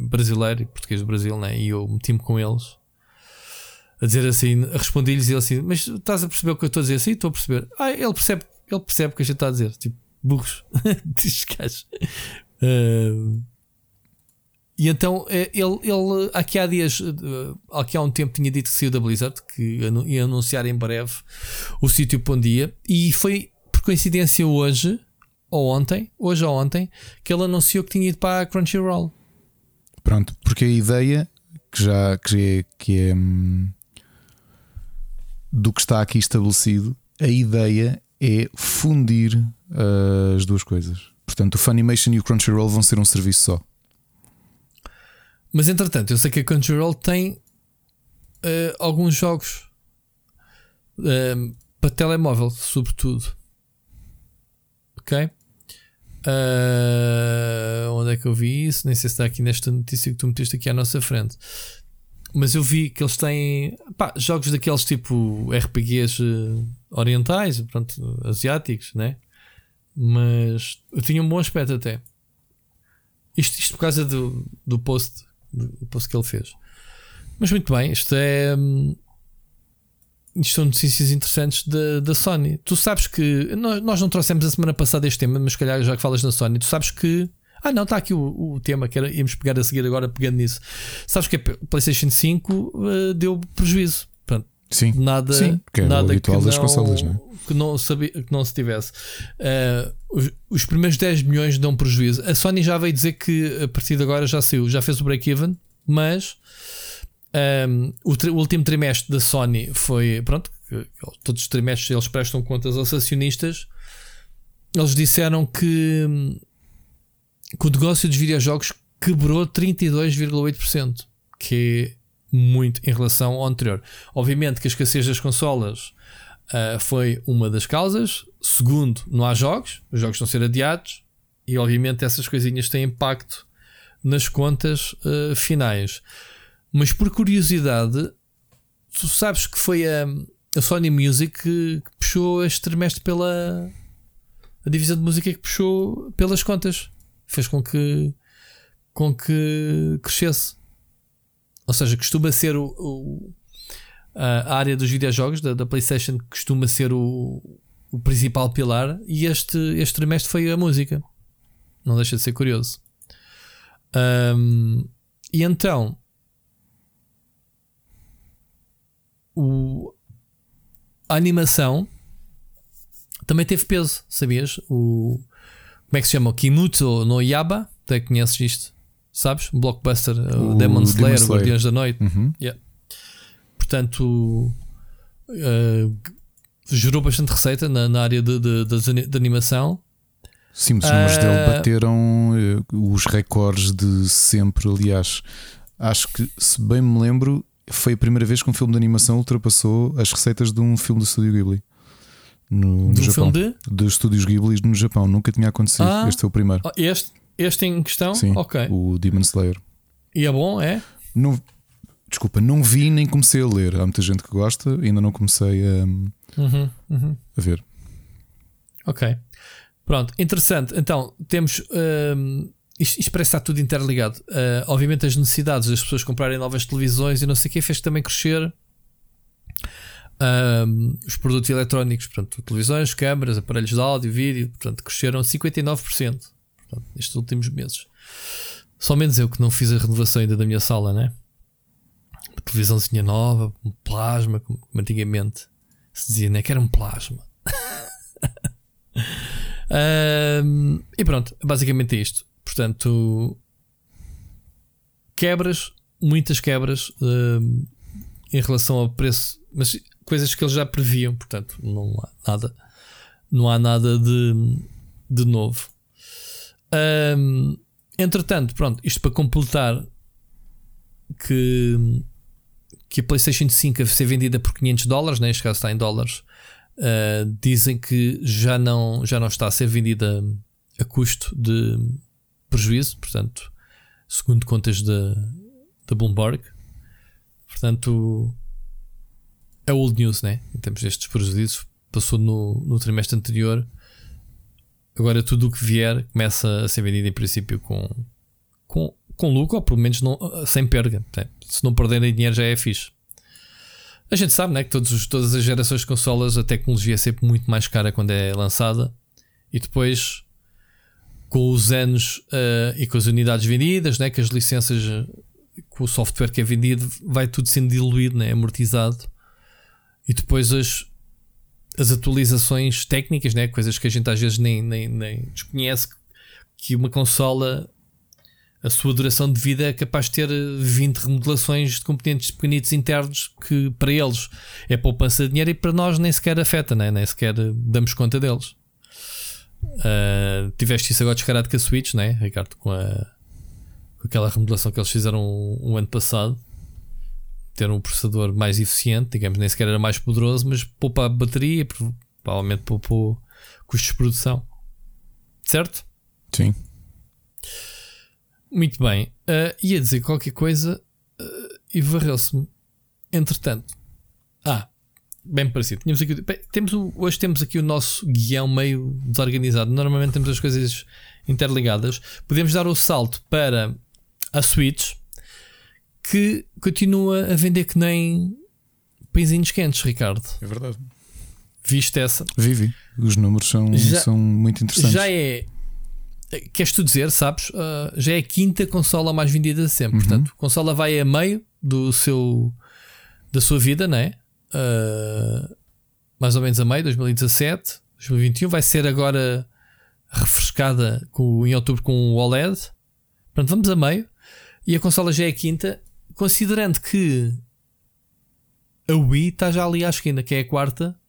brasileira português do Brasil, né? e eu meti-me com eles a dizer assim, a respondi-lhes e ele assim, mas estás a perceber o que eu estou a dizer? Sim, estou a perceber. Ah, ele percebe, ele percebe o que a gente está a dizer, tipo, burros, diz uh, e então eh, ele, ele aqui há dias, eh, aqui há um tempo, tinha dito que saiu da Blizzard, que ia anunciar em breve o sítio para um dia, e foi por coincidência hoje, ou ontem, hoje ou ontem, que ele anunciou que tinha ido para a Crunchyroll. Pronto, porque a ideia que já que é, que é hum, do que está aqui estabelecido, a ideia é fundir uh, as duas coisas. Portanto, o Funimation e o Crunchyroll vão ser um serviço só. Mas entretanto, eu sei que a Crunchyroll tem uh, alguns jogos uh, para telemóvel, sobretudo. Ok? Uh, onde é que eu vi isso? Nem sei se está aqui nesta notícia que tu meteste aqui à nossa frente. Mas eu vi que eles têm pá, jogos daqueles tipo RPGs orientais, pronto, asiáticos, né? Mas eu tinha um bom aspecto até. Isto, isto por causa do, do post do post que ele fez. Mas muito bem, isto é. Hum, isto são notícias interessantes da, da Sony. Tu sabes que. Nós, nós não trouxemos a semana passada este tema, mas calhar já que falas na Sony, tu sabes que. Ah, não, está aqui o, o tema que era, íamos pegar a seguir agora, pegando nisso. Sabes que a PlayStation 5 uh, deu prejuízo. Sim, nada, sim, que é nada o habitual que das não, consolas, não é? que não, sabia, que não se tivesse. Uh, os, os, primeiros 10 milhões dão prejuízo. A Sony já veio dizer que a partir de agora já saiu, já fez o break-even, mas um, o, o, último trimestre da Sony foi. Pronto, todos os trimestres eles prestam contas aos acionistas. Eles disseram que, que o negócio dos videojogos quebrou 32,8%, que muito em relação ao anterior. Obviamente que a escassez das consolas uh, foi uma das causas. Segundo, não há jogos, os jogos estão a ser adiados, e obviamente essas coisinhas têm impacto nas contas uh, finais. Mas por curiosidade, tu sabes que foi a, a Sony Music que, que puxou este trimestre pela. A divisão de música que puxou pelas contas. Fez com que. com que crescesse. Ou seja, costuma ser o, o a área dos videojogos da, da PlayStation costuma ser o, o principal pilar e este, este trimestre foi a música. Não deixa de ser curioso. Um, e então o, a animação também teve peso, sabias? O, como é que se chama? Kimuto no Yaba, até conheces isto, sabes? Blockbuster, o, o Demon Slayer, Demon. Guardiões da Noite. Uhum. Yeah. Portanto, uh, gerou bastante receita na, na área de, de, de, de animação. Sim, os números uh, dele bateram uh, os recordes de sempre. Aliás, acho que, se bem me lembro, foi a primeira vez que um filme de animação ultrapassou as receitas de um filme do Estúdio Ghibli. No, no de um Japão. filme de? De estúdios Ghibli no Japão. Nunca tinha acontecido. Ah, este foi o primeiro. Este, este em questão? Sim, ok. o Demon Slayer. E é bom, é? Não, desculpa, não vi nem comecei a ler. Há muita gente que gosta, ainda não comecei a, uhum, uhum. a ver. Ok. Pronto, interessante. Então, temos. Um, isto, isto parece estar tudo interligado. Uh, obviamente, as necessidades das pessoas comprarem novas televisões e não sei o que fez também crescer um, os produtos eletrónicos. Portanto, televisões, câmaras, aparelhos de áudio, vídeo. Portanto, cresceram 59% nestes últimos meses. Só menos eu que não fiz a renovação ainda da minha sala, né? Uma televisãozinha nova, um plasma, como antigamente se dizia, né? Que era um plasma. um, e pronto, basicamente é isto. Portanto, quebras, muitas quebras um, em relação ao preço, mas coisas que eles já previam, portanto, não há nada, não há nada de, de novo. Um, entretanto, pronto, isto para completar que, que a PlayStation 5 a ser vendida por 500 dólares, neste né, caso está em dólares, uh, dizem que já não, já não está a ser vendida a custo de prejuízo, portanto, segundo contas da, da Bloomberg. Portanto, é old news, né? Em termos destes prejuízos, passou no, no trimestre anterior. Agora tudo o que vier começa a ser vendido em princípio com, com, com lucro, ou pelo menos não, sem perda. Se não perderem dinheiro já é fixe. A gente sabe né, que todos, todas as gerações de consolas a tecnologia é sempre muito mais cara quando é lançada e depois com os anos uh, e com as unidades vendidas, né, com as licenças, com o software que é vendido, vai tudo sendo diluído, né, amortizado. E depois as, as atualizações técnicas, né, coisas que a gente às vezes nem, nem, nem desconhece, que uma consola, a sua duração de vida é capaz de ter 20 remodelações de componentes pequenitos internos que para eles é poupança de dinheiro e para nós nem sequer afeta, né, nem sequer damos conta deles. Uh, tiveste isso agora descarado com a Switch, né, Ricardo? Com, a, com aquela remodelação que eles fizeram um, um, ano passado. Ter um processador mais eficiente, digamos, nem sequer era mais poderoso, mas poupa a bateria, provavelmente poupou custos de produção. Certo? Sim. Muito bem. Uh, ia dizer qualquer coisa uh, e varreu-se-me. Entretanto. Ah, bem parecido. Tínhamos aqui, bem, temos o, hoje temos aqui o nosso guião meio desorganizado. Normalmente temos as coisas interligadas. Podemos dar o salto para a Switch que continua a vender que nem pãezinhos quentes, Ricardo. É verdade. Viste essa? Vivi. Os números são, já, são muito interessantes. Já é. Queres tu dizer, sabes? Uh, já é a quinta consola mais vendida de sempre. Uhum. Portanto, a consola vai a meio do seu da sua vida, não é? uh, mais ou menos a meio, 2017, 2021. Vai ser agora refrescada com, em outubro com o OLED. Portanto, vamos a meio. E a consola já é a quinta, considerando que a Wii está já ali à esquina, que é a quarta.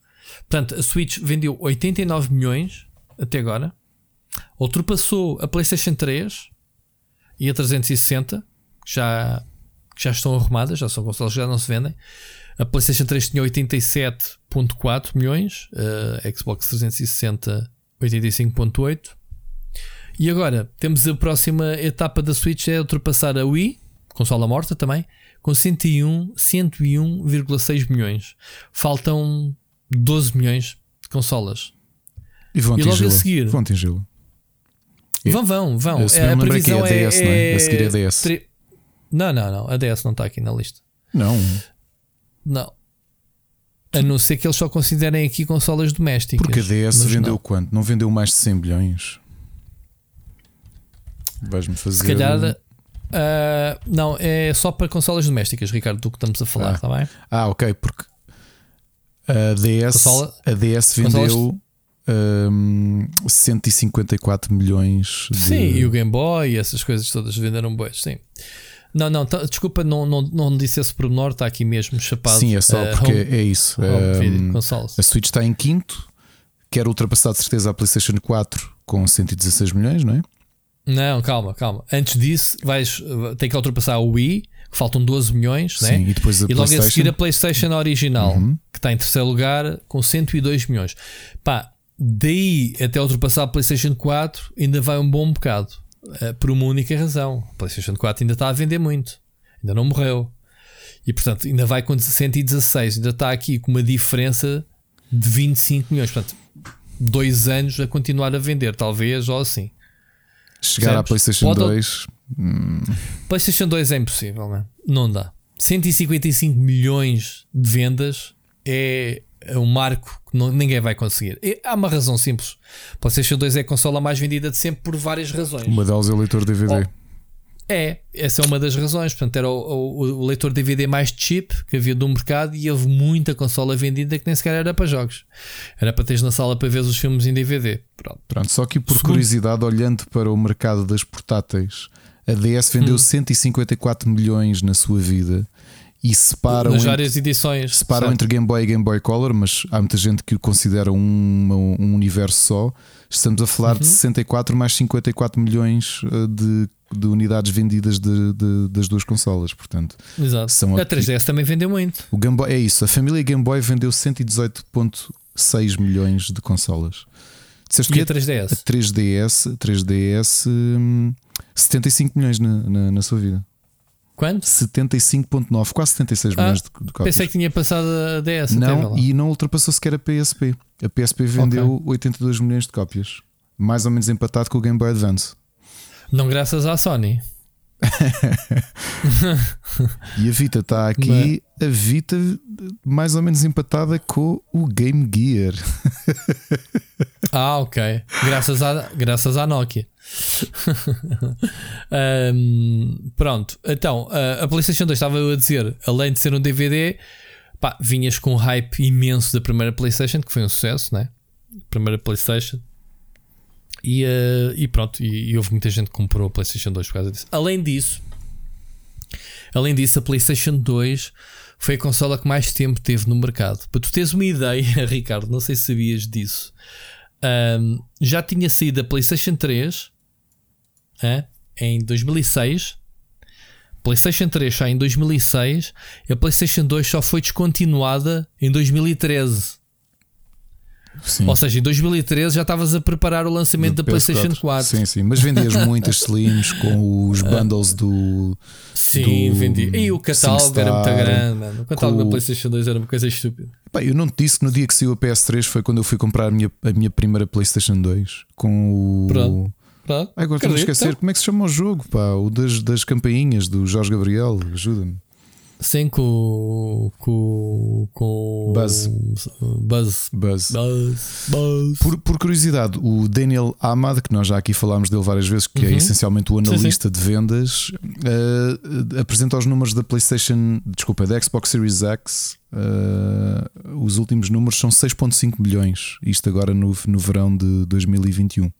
Portanto, a Switch vendeu 89 milhões até agora, ultrapassou a PlayStation 3 e a 360, que já, que já estão arrumadas, já são consolas que já não se vendem. A PlayStation 3 tinha 87,4 milhões, a Xbox 360 85,8. E agora temos a próxima etapa da Switch é ultrapassar a Wii, consola morta também, com 101, 101,6 milhões. Faltam 12 milhões de consolas. E vão E logo a seguir? Vão atingi-lo. Vão, vão, vão. Se É, a que é previsão a DS, não é? A seguir é a DS. tri- Não, não, não. A DS não está aqui na lista. Não. Não. A não ser que eles só considerem aqui consolas domésticas. Porque a DS vendeu não. quanto? Não vendeu mais de 100 bilhões? Vais-me fazer. Se calhar. Ah, não, é só para consolas domésticas, Ricardo, do que estamos a falar, Ah. está bem? Ah, ok, porque a DS, Consola- a DS vendeu hum, 154 milhões de. Sim, e o Game Boy e essas coisas todas venderam boas, sim. Não, não, tá- desculpa, não, não, não disse esse pormenor, está aqui mesmo chapado. Sim, é só ah, porque home- é isso. consoles. a Switch está em quinto, quer ultrapassar de certeza a PlayStation 4 com 116 milhões, não é? Não, calma, calma. Antes disso, vais ter que ultrapassar o Wii, que faltam 12 milhões, né? Sim, e depois a E logo a seguir a PlayStation original, Uhum. que está em terceiro lugar com 102 milhões. Pá, daí até ultrapassar a PlayStation 4 ainda vai um bom bocado. eh, por uma única razão. A PlayStation 4 ainda está a vender muito. Ainda não morreu. E portanto ainda vai com 116. Ainda está aqui com uma diferença de 25 milhões. Portanto, dois anos a continuar a vender, talvez, ou assim. Chegar à? PlayStation Pode- 2. PlayStation 2 é impossível, não é? Não dá. 155 milhões de vendas é um marco que não- ninguém vai conseguir. E há uma razão simples. PlayStation 2 é a consola mais vendida de sempre por várias razões. Uma delas é o leitor DVD. É, essa é uma das razões. Portanto, era o, o- o leitor DVD mais cheap que havia do mercado e houve muita consola vendida que nem sequer era para jogos. Era para teres na sala para ver os filmes em DVD. Pronto. Pronto, só que por Segundo- curiosidade, olhando para o mercado das portáteis, a DS Hum. vendeu 154 milhões na sua vida e separam, Nas entre, várias edições. separam certo? entre Game Boy e Game Boy Color, mas há muita gente que o considera um, um universo só. Estamos a falar Uhum. de 64 mais 54 milhões eh, de, de unidades vendidas de- de- das duas consolas. Portanto, Exato. são A aqui- 3DS também vendeu muito. o Game Boy é isso. A família Game Boy vendeu 118,6 milhões de consolas. Disseste E a a 3DS? 3DS, 3DS hum, 75 milhões na, na, na sua vida. Quanto? 75,9, quase 76 Ah, milhões de, de cópias. Pensei que tinha passado a DS. Não, e não ultrapassou sequer a PSP. A PSP vendeu 82 milhões de cópias, mais ou menos empatado com o Game Boy Advance. Não graças à Sony. E a Vita está aqui, a Vita mais ou menos empatada com o Game Gear. Ah, ok. Graças à, graças à Nokia. Ahm, pronto, então a- PlayStation 2 estava eu a dizer, além de ser um DVD, pá, vinhas com um hype imenso da primeira PlayStation, que foi um sucesso, né? Primeira PlayStation. E, eh, e pronto, e, e houve muita gente que comprou a PlayStation 2 por causa disso. Além disso, além disso, a PlayStation 2 foi a consola que mais tempo teve no mercado. Para tu teres uma ideia, Ricardo, não sei se sabias disso. Ahm, já tinha saído a PlayStation 3 hã, em 2006. PlayStation 3 só em 2006 e a PlayStation 2 só foi descontinuada em 2013. Sim. Ou seja, em 2013 já estavas a preparar o lançamento da Do PS4. PlayStation 4. Sim, sim, mas vendias muitas slims com os bundles do. Sim, do vendi. E o catálogo era muito grande, mano. O catálogo com- da PlayStation 2 era uma coisa estúpida. Pá, eu não te disse que no dia que saiu a PS3 foi quando eu fui comprar a minha, a minha primeira PlayStation 2 com o. Pronto. Ai, agora estou a esquecer então. como é que se chama o jogo, pá, o das, das campainhas do Jorge Gabriel, ajuda-me. Sim, com. com. com. Buzz. Buzz. Buzz. Buzz. Buzz. Por, por curiosidade, o Daniel Ahmad, que nós já aqui falámos dele várias vezes, que é Uhum. essencialmente o analista de vendas, eh, apresenta os números da PlayStation, desculpa, da Xbox Series X. eh, os últimos números são 6,5 milhões, isto agora no, no verão de 2021.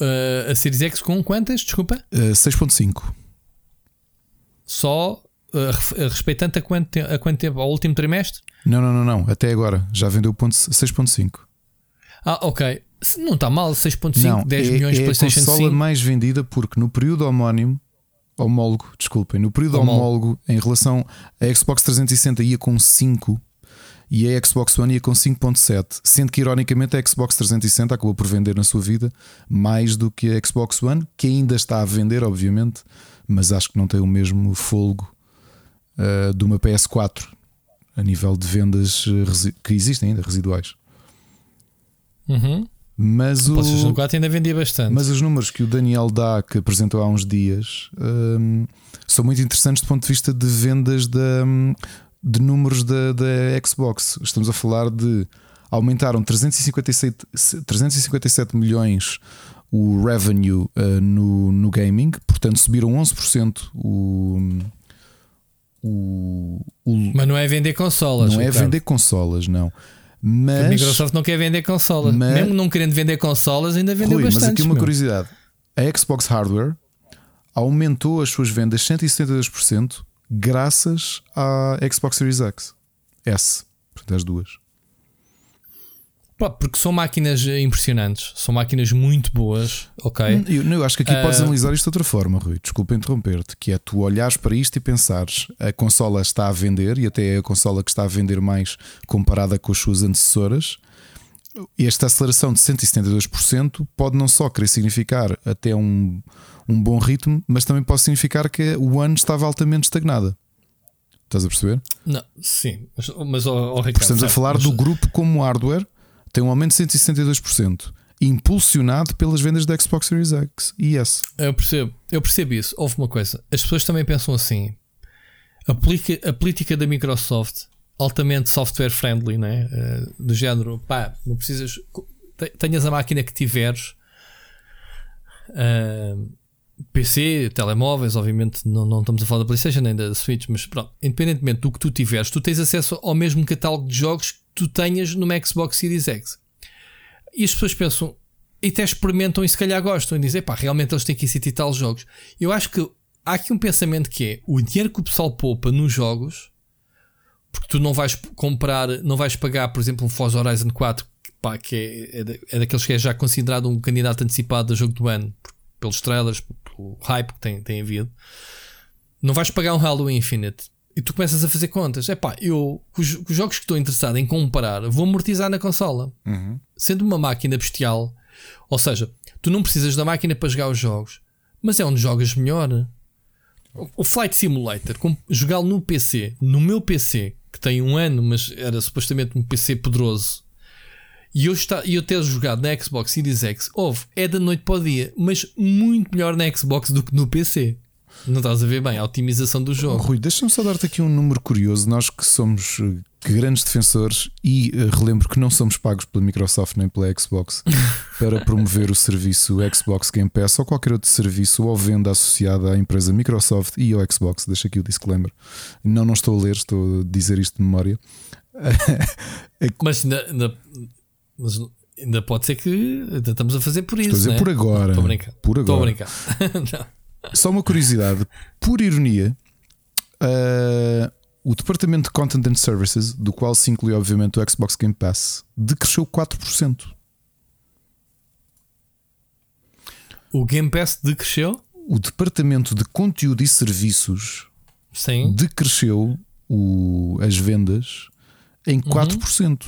Uh, a Series X com quantas? Desculpa? Uh, 6.5. Só uh, respeitando a quanto, a quanto tempo? Ao último trimestre? Não, não, não, não. Até agora. Já vendeu 6.5. Ah, ok. Não está mal, 6.5, 10 é, milhões é PlayStation a consola 5. mais vendida porque no período homónimo, homólogo, desculpem, no período Homólogo. homólogo, em relação a Xbox 360 ia com 5 e a Xbox One ia com 5.7, sendo que ironicamente a Xbox 360 acabou por vender na sua vida mais do que a Xbox One, que ainda está a vender, obviamente, mas acho que não tem o mesmo folgo uh, de uma PS4 a nível de vendas resi- que existem ainda, residuais. Uhum. Mas O o, PlayStation 4 ainda vendia bastante. mas os números que o Daniel dá, que apresentou há uns dias, hum, são muito interessantes do ponto de vista de vendas da, de números da, da Xbox. Estamos a falar de aumentaram 357, 357 milhões o revenue uh, no, no gaming, portanto subiram 11% o, o, o Mas não é vender consolas. não é Ricardo. vender consolas, não. A Mas Microsoft não quer vender consolas. Mas- Mesmo não querendo vender consolas, ainda vendeu Rui, mas bastante. aqui uma curiosidade: a Xbox Hardware aumentou as suas vendas 172% graças à Xbox Series X S, portanto, as duas. Pá, porque são máquinas eh, impressionantes, são máquinas muito boas, ok? Eu, eu acho que aqui Ah. podes analisar isto de outra forma, Rui. Desculpa interromper-te, que é tu olhares para isto e pensares a consola está a vender e até é a consola que está a vender mais comparada com as suas antecessoras. Esta aceleração de 172% pode não só querer significar até um, um bom ritmo, mas também pode significar que o ano estava altamente estagnada. Estás a perceber? Não, sim, mas, mas ó, ó, Ricardo, estamos a falar mas- do grupo como hardware, tem um aumento de 162%, impulsionado pelas vendas da Xbox Series X e S. Eu percebo, eu percebo isso. Houve uma coisa, as pessoas também pensam assim: a política da Microsoft, altamente software friendly, né? Eh, do género, pá, não precisas, te- tenhas a máquina que tiveres, ah, PC, telemóveis, obviamente não, não estamos a falar da PlayStation nem da Switch, mas pronto, independentemente do que tu tiveres, tu tens acesso ao mesmo catálogo de jogos que tu tenhas numa Xbox Series X. E as pessoas pensam, e até experimentam e se calhar gostam e dizem, pá, realmente eles têm que existir tal jogos. Eu acho que há aqui um pensamento que é o dinheiro que o pessoal poupa nos jogos, porque tu não vais comprar, não vais pagar, por exemplo, um Forza Horizon 4, que, pá, que é, é, da- é daqueles que é já considerado um candidato antecipado a jogo do ano, pelos trailers, pelo hype que tem, tem havido. Não vais pagar um Halo Infinite. E tu começas a fazer contas. É pá, eu, com os, com os jogos que estou interessado em comprar, vou amortizar na consola sendo uma máquina bestial, ou seja, tu não precisas da máquina para jogar os jogos, mas é onde jogas melhor. O- Flight Simulator, jogá-lo no PC, no meu PC, que tem um ano, mas era supostamente um PC poderoso, e eu, está, eu ter jogado na Xbox Series X, houve, é da noite para o dia, mas muito melhor na Xbox do que no PC. Não estás a ver bem a otimização do jogo. Rui, deixa-me só dar-te aqui um número curioso. Nós que somos eh, grandes defensores e eh, relembro que não somos pagos pela Microsoft nem pela Xbox para promover o serviço Xbox Game Pass ou qualquer outro serviço ou venda associada à empresa Microsoft e ao Xbox. Deixa aqui o disclaimer. Não, não estou a ler, estou a dizer isto de memória. Mas, ainda, ainda- mas ainda pode ser que ainda estamos a fazer por isso. Estou a dizer né? por agora. Estou a brincar. Por Estou a agora. brincar. Só uma curiosidade, por ironia, ah, o departamento de Content and Services, do qual se inclui obviamente o Xbox Game Pass, decresceu 4%. O Game Pass decresceu? O departamento de conteúdo e serviços Sim. decresceu o- as vendas Uhum. em 4%.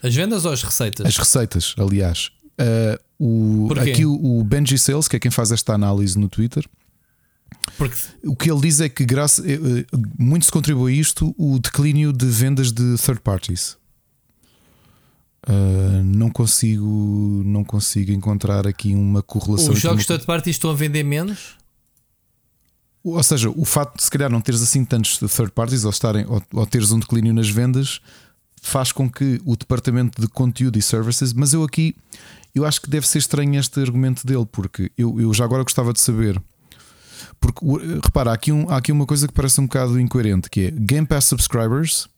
As vendas ou as receitas? As receitas, aliás. Ah, o, Porquê? aqui o, o Benji Sales, que é quem faz esta análise no Twitter, Porque o que ele diz é que graça, eh, eh, muito se contribui a isto o declínio de vendas de third parties. Ah, não consigo não consigo encontrar aqui uma correlação. os jogos uma- de third party estão a vender menos? Ou seja, o facto de se calhar não teres assim tantos third parties ou, estarem, ou, ou teres um declínio nas vendas faz com que o departamento de conteúdo e services, mas eu aqui eu acho que deve ser estranho este argumento dele, porque eu, eu já agora gostava de saber. Porque o- repara, há aqui, um, há aqui uma coisa que parece um bocado incoerente, que é Game Pass subscribers,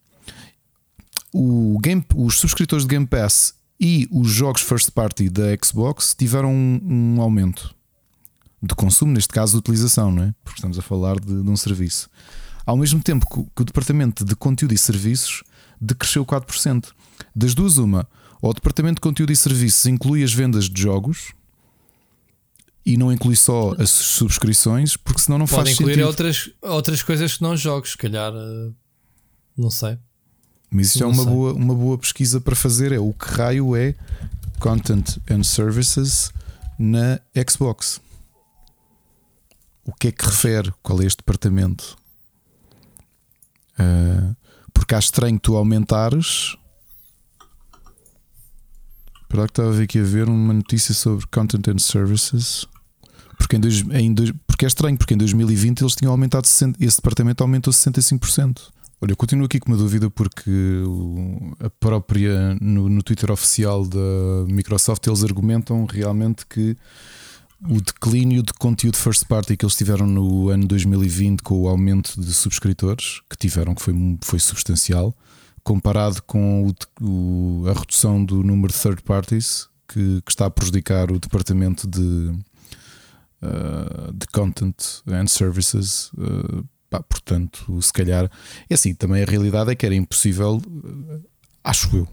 o Game, os subscritores de Game Pass E os jogos first party da Xbox tiveram um, um aumento de consumo, neste caso de utilização, não é? Porque estamos a falar de, de um serviço. Ao mesmo tempo que, que, o departamento de conteúdo e serviços decresceu 4%. Das duas, uma, ou o departamento de conteúdo e serviços inclui as vendas de jogos e não inclui só as subscrições, porque senão não Pode faz incluir sentido. outras, outras coisas que não jogos, se calhar. eh, Não sei. Mas isso é uma sei. boa, uma boa pesquisa para fazer. É o que raio é Content and Services na Xbox. O que é que refere? Qual é este departamento? Ah, porque acho estranho tu aumentares. Para que estava aqui a ver uma notícia sobre Content and Services. Porque, em dois, em dois- porque é estranho, porque em 2020 eles tinham aumentado 60, esse departamento aumentou 65%. Olha, continuo aqui com uma dúvida porque a própria no, no Twitter oficial da Microsoft eles argumentam realmente que o declínio de conteúdo first party que eles tiveram no ano 2020 com o aumento de subscritores que tiveram, que foi, foi substancial, comparado com o o- a redução do número de third parties que, que está a prejudicar o departamento de, uh, de content and services. uh, pá, portanto, se calhar é assim. Também a realidade é que era impossível, uh, acho eu.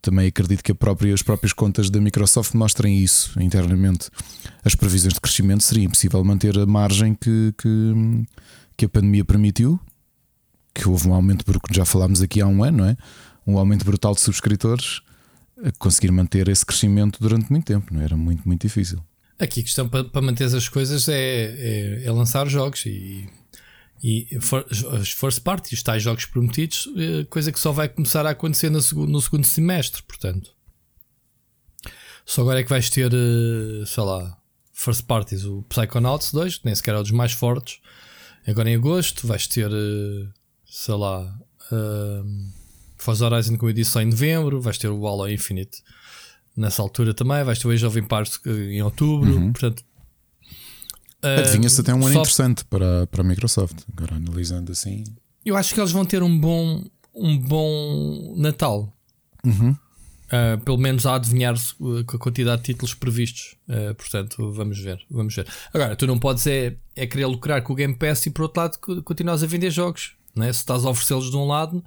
Também acredito que própria, as próprias contas da Microsoft mostrem isso internamente. As previsões de crescimento seria impossível manter a margem que, que, que a pandemia permitiu, que houve um aumento, porque já falámos aqui há um ano, não é? Um aumento brutal de subscritores, conseguir manter esse crescimento durante muito tempo, não é? era muito, muito difícil. Aqui a questão para, para manter as coisas é, é, é lançar jogos e, e for, as first parties, tais jogos prometidos, eh, coisa que só vai começar a acontecer no segundo, no segundo semestre, portanto. Só agora é que vais ter, eh, sei lá, first parties, o Psychonauts 2, que nem sequer é um dos mais fortes. Agora em agosto vais ter, eh, sei lá, um, Forza Horizon com edição em novembro, vais ter o Halo Infinite nessa altura também, vais o Age of Empires eh, em outubro, portanto. eh, Adivinha-se até um ano interessante para, para a Microsoft, agora analisando assim. Eu acho que eles vão ter um bom, um bom Natal. Uhum. Uh, pelo menos a adivinhar-se uh, com a quantidade de títulos previstos. Uh, portanto, vamos ver, vamos ver. Agora, tu não podes é, é querer lucrar com o Game Pass e por outro lado co- continuas a vender jogos. Né? Se estás a oferecê-los de um lado,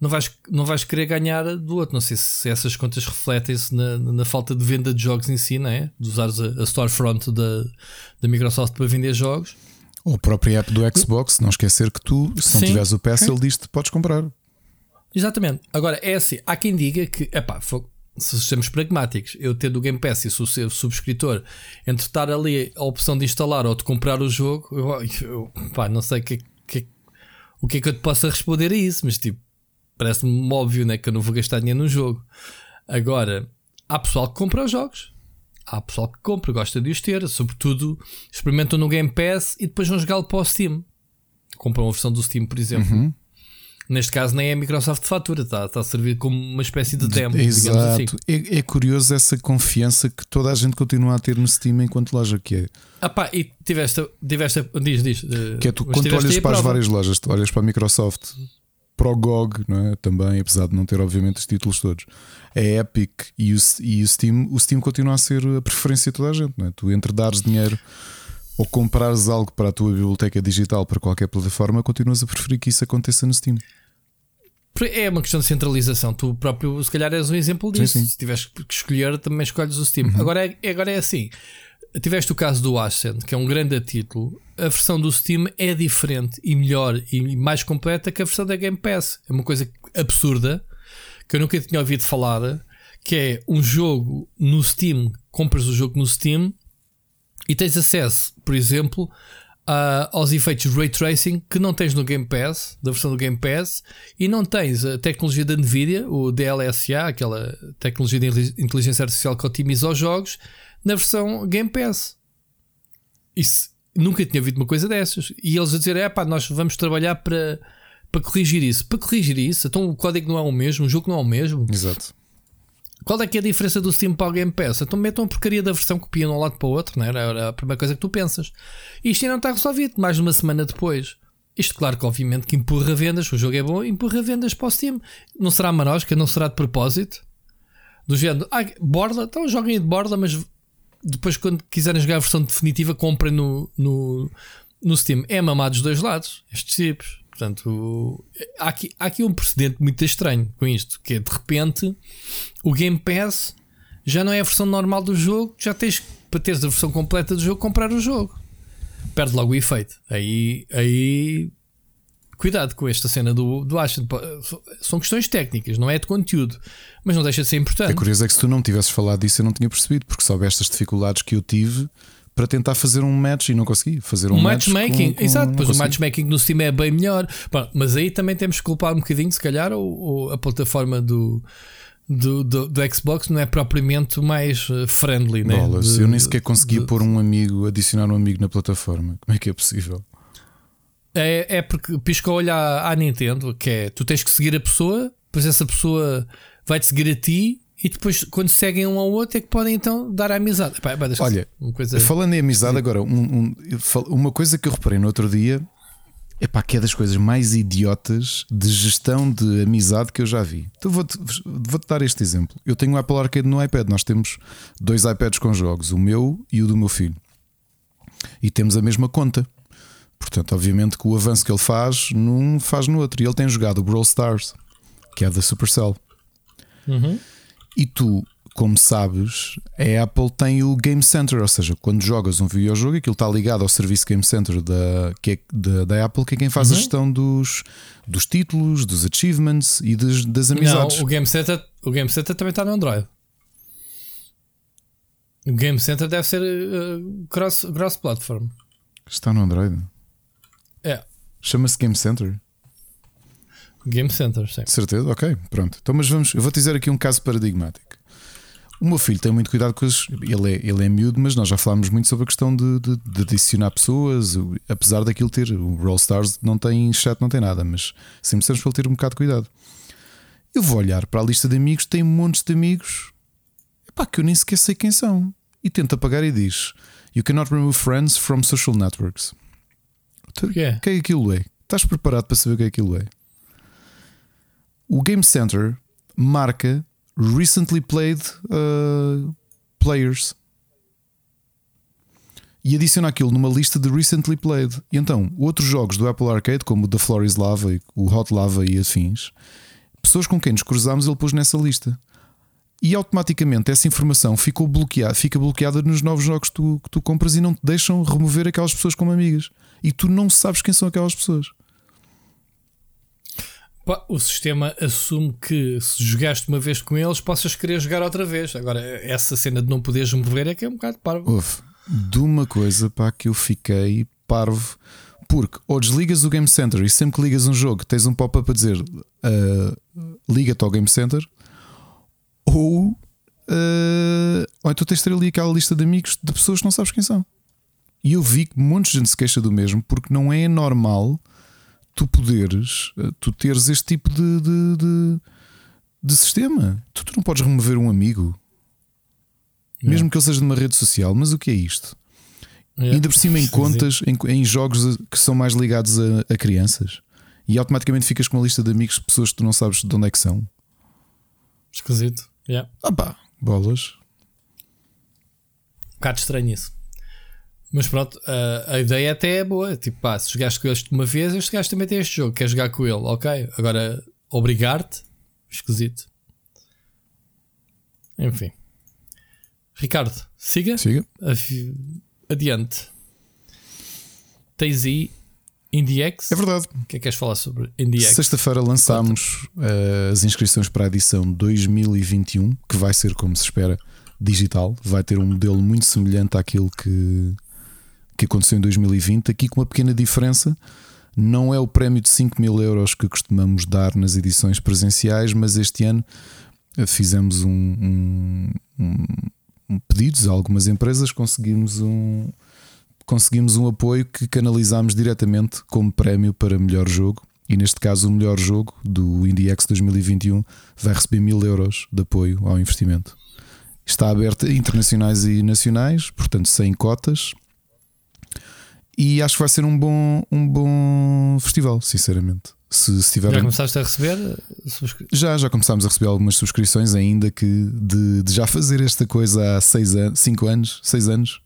não vais, não vais querer ganhar do outro. Não sei se essas contas refletem-se na, na falta de venda de jogos em si, não é? De usares a, a storefront da, da Microsoft para vender jogos. Ou a própria app do Xbox, não esquecer que tu, se não Sim. tiveres o Ok. ele diz-te podes comprar. Exatamente. Agora, é assim, há quem diga que, epá, se sejamos pragmáticos, eu tendo o Game Pass e ser subscritor, entre estar ali a opção de instalar ou de comprar o jogo, eu, eu, pá, não sei que, que- o que é que eu te possa responder a isso, mas tipo, parece-me óbvio né, que eu não vou gastar dinheiro no jogo. Agora, há pessoal que compra os jogos. Há pessoal que compra, gosta de os ter, sobretudo experimentam no Game Pass e depois vão jogá-lo para o Steam. Compram a versão do Steam, por exemplo. Uhum. Neste caso nem é a Microsoft de fatura, está, está a servir como uma espécie de demo, assim. Exato. É, é curioso essa confiança que toda a gente continua a ter no Steam enquanto loja que é. Ah pá, e tiveste, tiveste diz, diz. Que é tu, quando tu olhas para as várias lojas, tu olhas para a Microsoft, para o GOG, não é? também, apesar de não ter, obviamente, os títulos todos, a Epic e o, e o Steam, o Steam continua a ser a preferência de toda a gente. Não é? Tu, entre dares dinheiro ou comprares algo para a tua biblioteca digital para qualquer plataforma, continuas a preferir que isso aconteça no Steam. É uma questão de centralização. Tu próprio, se calhar, és um exemplo disso. sim. Uhum. Se tiveres que escolher, também escolhes o Steam. Agora, é, agora é assim: tiveste o caso do Ascent, que é um grande título. A versão do Steam é diferente e melhor e mais completa que a versão da Game Pass. É uma coisa absurda que eu nunca tinha ouvido falar. Que é um jogo no Steam, compras o jogo no Steam e tens acesso, por exemplo, a- aos efeitos ray tracing que não tens no Game Pass, da versão do Game Pass, e não tens a tecnologia da Nvidia, o DLSA, aquela tecnologia de inteli- inteligência artificial que otimiza os jogos, na versão Game Pass. Isso nunca tinha ouvido uma coisa dessas. E eles a dizer: é pá, nós vamos trabalhar para, para corrigir isso. Para corrigir isso, então o código não é o mesmo, o jogo não é o mesmo. Exato. Qual é que é a diferença do Steam para o Game Pass? Então metam a porcaria da versão, copiam de um lado para o outro, não é? era, era a primeira coisa que tu pensas. E isto ainda não está resolvido, mais de uma semana depois. Isto, claro que obviamente que empurra vendas, o jogo é bom, empurra vendas para o Steam. Não será marosca, não será de propósito. Do género, ah, borda, então joguem de borda, mas depois, quando quiserem jogar a versão definitiva, comprem no, no, no Steam. É mamado dos dois lados, estes tipos. Portanto, há aqui, há aqui um precedente muito estranho com isto, que é de repente o Game Pass já não é a versão normal do jogo, já tens para teres a versão completa do jogo comprar o jogo. Perde logo o efeito. Aí, aí cuidado com esta cena do, do Ashen. São questões técnicas, não é de conteúdo, mas não deixa de ser importante. É curioso é que se tu não tivesses falado disso, eu não tinha percebido, porque soubeste as dificuldades que eu tive para tentar fazer um match e não consegui fazer um, um match matchmaking. Com, com, Exato, pois o matchmaking no Steam é bem melhor. Bom, mas aí também temos que culpar um bocadinho, se calhar, ou, a plataforma do. Do, do, do, Xbox não é propriamente mais eh, friendly, né? Bolas, de, eu nem sequer conseguia de, pôr um amigo, adicionar um amigo na plataforma. Como é que é possível? É, é porque pisca o olho à, à Nintendo, que é tu tens que seguir a pessoa, depois essa pessoa vai-te seguir a ti e depois, quando seguem um ao outro, é que podem então dar a amizade. Epá, Olha, uma coisa... falando em amizade, agora, um, um, uma coisa que eu reparei no outro dia é pá, que é das coisas mais idiotas de gestão de amizade que eu já vi. Então vou-te vou -te dar este exemplo. Eu tenho um Apple Arcade no iPad, nós temos dois iPads com jogos, o meu e o do meu filho, e temos a mesma conta. Portanto, obviamente que o avanço que ele faz num faz no outro. E ele tem jogado o Brawl Stars, que é da Supercell. Uhum. E tu, como sabes, a Apple tem o Game Center, ou seja, quando jogas um videojogo, aquilo está ligado ao serviço Game Center da, que é, da, da Apple, que é quem faz uhum. a gestão dos, dos títulos, dos achievements e das, das amizades. Não, o Game Center, o Game Center também está no Android. O Game Center deve ser uh, cross-platform. Cross -platform. Está no Android? É. Chama-se Game Center. Game Center, sim. Certeza? Ok, pronto. Então, mas vamos, eu vou dizer aqui um caso paradigmático. O meu filho tem muito cuidado com as. Ele é, ele é miúdo, mas nós já falámos muito sobre a questão de, de, de adicionar pessoas, apesar daquilo ter. O Roll Stars não tem chat, não tem nada, mas sempre temos para ele ter um bocado de cuidado. Eu vou olhar para a lista de amigos, tem montes de amigos epá, que eu nem sequer sei quem são. E tenta apagar e diz: You cannot remove friends from social networks. O que é? O que é aquilo é? Estás preparado para saber o que é aquilo é? O Game Center marca recently played uh, players e adiciona aquilo numa lista de recently played. E então, outros jogos do Apple Arcade, como o The Floor is Lava, o Hot Lava e afins, pessoas com quem nos cruzamos, ele pôs nessa lista. E automaticamente essa informação ficou bloqueada, fica bloqueada nos novos jogos que tu, que tu compras e não te deixam remover aquelas pessoas como amigas. E tu não sabes quem são aquelas pessoas. O sistema assume que se jogaste uma vez com eles, possas querer jogar outra vez. Agora, essa cena de não poderes mover é que é um bocado parvo. Uf, de uma coisa para que eu fiquei parvo, porque ou desligas o Game Center e sempre que ligas um jogo tens um pop-up a dizer uh, liga-te ao Game Center, ou, uh, ou então tens de ter ali aquela lista de amigos de pessoas que não sabes quem são. E eu vi que um monte de gente se queixa do mesmo porque não é normal tu poderes, eh, tu teres este tipo de, de, de, de sistema. Tu, tu, não podes remover um amigo, yeah. mesmo que ele seja numa rede social. Mas o que é isto? Yeah. Ainda por cima em contas, em, em, jogos que são mais ligados a, a, crianças, e automaticamente ficas com uma lista de amigos de pessoas que tu não sabes de onde é que são. Esquisito. Yeah. Ah pá, bolas. Um bocado estranho isso. Mas pronto, a, a ideia até é boa. Tipo, pá, se jogaste com este uma vez, este gajo também tem este jogo, quer jogar com ele, ok? Agora, obrigar-te, esquisito. Enfim. Ricardo, siga. Siga. Adiante. Tens aí IndieX. É verdade. O que é que queres falar sobre IndieX? Sexta-feira lançámos uh, as inscrições para a edição 2021, que vai ser, como se espera, digital. Vai ter um modelo muito semelhante àquilo que que aconteceu em 2020, aqui com uma pequena diferença. Não é o prémio de 5 mil euros que costumamos dar nas edições presenciais, mas este ano eh, fizemos um, um, um, pedidos a algumas empresas, conseguimos um, conseguimos um apoio que canalizámos diretamente como prémio para melhor jogo. E neste caso, o melhor jogo do IndieX 2021 vai receber mil euros de apoio ao investimento. Está aberto a internacionais e nacionais, portanto, sem cotas. E acho que vai ser um bom, um bom festival, sinceramente. Se, se tiver Já começaste a receber? subscri- já, já começámos a receber algumas subscrições, ainda que de, de já fazer esta coisa há 6 anos, 5 anos, 6 anos.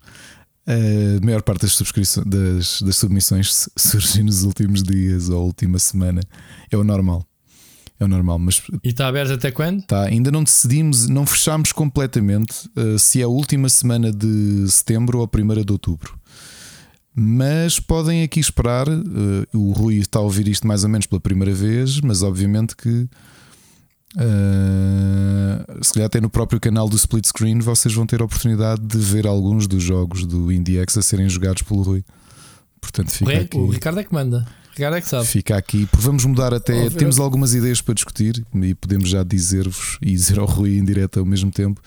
A maior parte das, subscrições, das, das submissões su- surgem nos últimos dias ou última semana. É o normal. É o normal, mas E está aberto até quando? tá, ainda não decidimos, não fechámos completamente uh, se é a última semana de setembro ou a primeira de outubro. Mas podem aqui esperar. uh, o Rui está a ouvir isto mais ou menos pela primeira vez, mas obviamente que uh, se calhar até no próprio canal do Split Screen vocês vão ter a oportunidade de ver alguns dos jogos do IndieX a serem jogados pelo Rui. Portanto, O, fica Re- aqui. o Ricardo é que manda. O Ricardo é que sabe. Fica aqui, porque vamos mudar até. Temos algumas ideias para discutir e podemos já dizer-vos e dizer ao Rui em direto ao mesmo tempo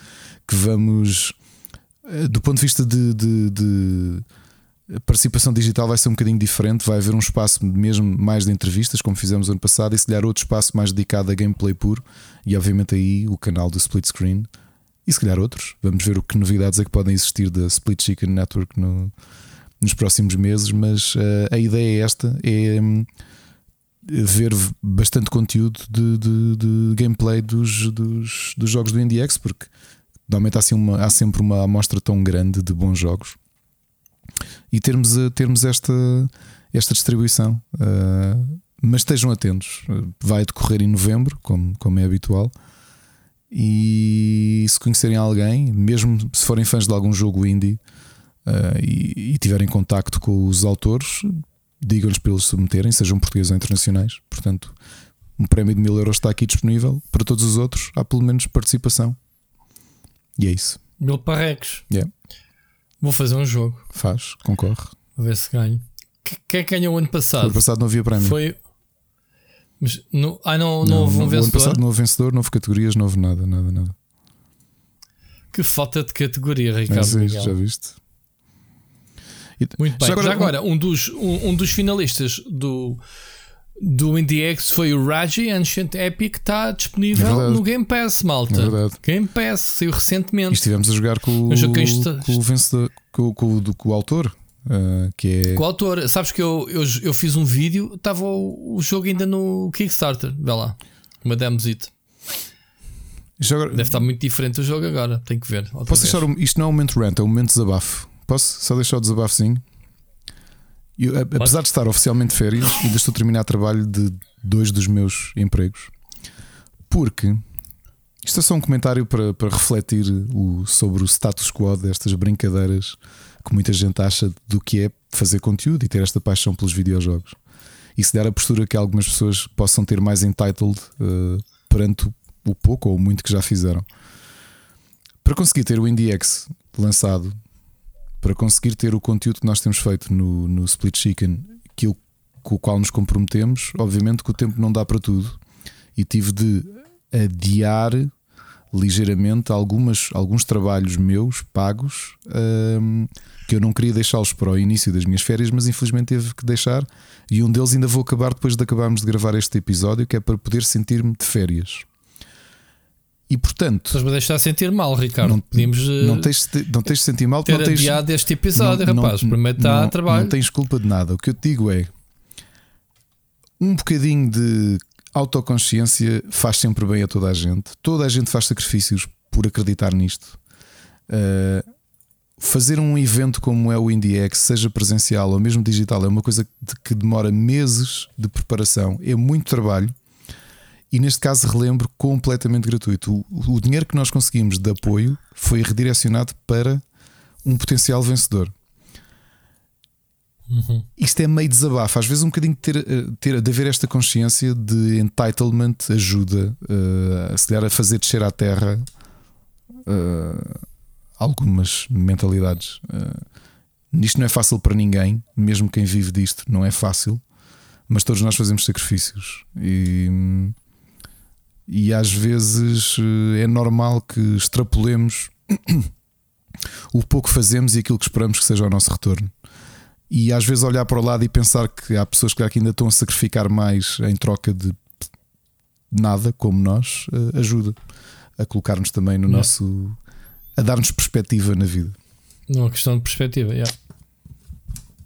que vamos, eh, do ponto de vista de, de- de participação digital, vai ser um bocadinho diferente. Vai haver um espaço mesmo mais de entrevistas, como fizemos ano passado, e se calhar outro espaço mais dedicado a gameplay puro, e obviamente aí o canal do Split Screen. E se calhar outros. Vamos ver o que novidades é que podem existir da Split Chicken Network no- nos próximos meses, mas eh, a ideia é esta: é hum, ver bastante conteúdo de, de- de gameplay dos, dos, dos jogos do IndieX, porque normalmente há, assim uma- há sempre uma amostra tão grande de bons jogos e termos, a- termos esta, esta distribuição. eh, mas estejam atentos, vai decorrer em novembro, como, como é habitual. E se conhecerem alguém, mesmo se forem fãs de algum jogo indie eh, e, e tiverem contacto com os autores, digam-lhes para eles submeterem, sejam portugueses ou internacionais. Portanto, um prémio de mil euros está aqui disponível. Para todos os outros, há pelo menos participação. E é isso. Mil parrecos. Yeah. Vou fazer um jogo. Faz, concorre. Vou ver se ganho. Que- Quem é que ganhou o ano O passado? ano passado não havia prémio. Foi. Mas no... Ah, não, não, houve um O ano vencedor. passado não houve vencedor, não houve categorias, não houve nada, nada, nada. Que falta de categoria, Mas Ricardo. é, Miguel. já viste? E- Muito bem. Já Já agora- agora, um, dos, um, um dos finalistas do, do IndieX foi o Raji Ancient Epic, que está É disponível verdade. no Game Pass, malta. É verdade. Game Pass, saiu E recentemente. estivemos a jogar com, o- isto- com o vencedor, com, com o- com o autor, ah, que é. Com o autor, sabes que eu, eu, eu fiz um vídeo, estava o, o jogo ainda no Kickstarter, vê lá, uma demosito. Já agora- Deve estar muito diferente do jogo agora, tem que ver. Posso vez. deixar um, isto não é um momento rant, é um momento desabafo. Posso só deixar o desabafozinho? Eu, apesar de estar oficialmente de férias, ainda estou a terminar trabalho de dois dos meus empregos. Porque isto é só um comentário para, para refletir o- sobre o status quo destas brincadeiras que muita gente acha do que é fazer conteúdo e ter esta paixão pelos videojogos. E se der a postura que algumas pessoas possam ter mais entitled eh, perante o pouco ou o muito que já fizeram. Para conseguir ter o IndieX lançado, para conseguir ter o conteúdo que nós temos feito no, no Split Chicken, que eu, com o qual nos comprometemos, obviamente que o tempo não dá para tudo e tive de adiar ligeiramente algumas, alguns trabalhos meus pagos hum, que eu não queria deixá-los para o início das minhas férias, mas infelizmente teve que deixar. E um deles ainda vou acabar depois de acabarmos de gravar este episódio, que é para poder sentir-me de férias. E portanto, Estás-me a deixar sentir mal, Ricardo. não, Podíamos eh, não, tens, de- não tens de sentir mal, ter não tens, adiado este episódio, não- rapaz. não- Primeiro está a trabalho. Não tens culpa de nada. O que eu te digo é um bocadinho de autoconsciência faz sempre bem a toda a gente. Toda a gente faz sacrifícios por acreditar nisto. Uh, fazer um evento como é o IndieX, seja presencial ou mesmo digital, é uma coisa que demora meses de preparação, é muito trabalho. E neste caso, relembro, completamente gratuito. O, o dinheiro que nós conseguimos de apoio foi redirecionado para um potencial vencedor. Isto é meio desabafo. Às vezes, um bocadinho de, ter, eh, ter, de haver esta consciência de entitlement ajuda eh, a se calhar a fazer descer à terra eh, algumas mentalidades. Uh, isto não é fácil para ninguém, mesmo quem vive disto, não é fácil, mas todos nós fazemos sacrifícios e, e às vezes eh, é normal que extrapolemos o pouco que fazemos e aquilo que esperamos que seja o nosso retorno. E às vezes olhar para o lado e pensar que há pessoas que ainda estão a sacrificar mais em troca de nada, como nós, eh, ajuda a colocar-nos também no Não. nosso. a dar-nos perspectiva na vida. Não é uma questão de perspectiva. yeah.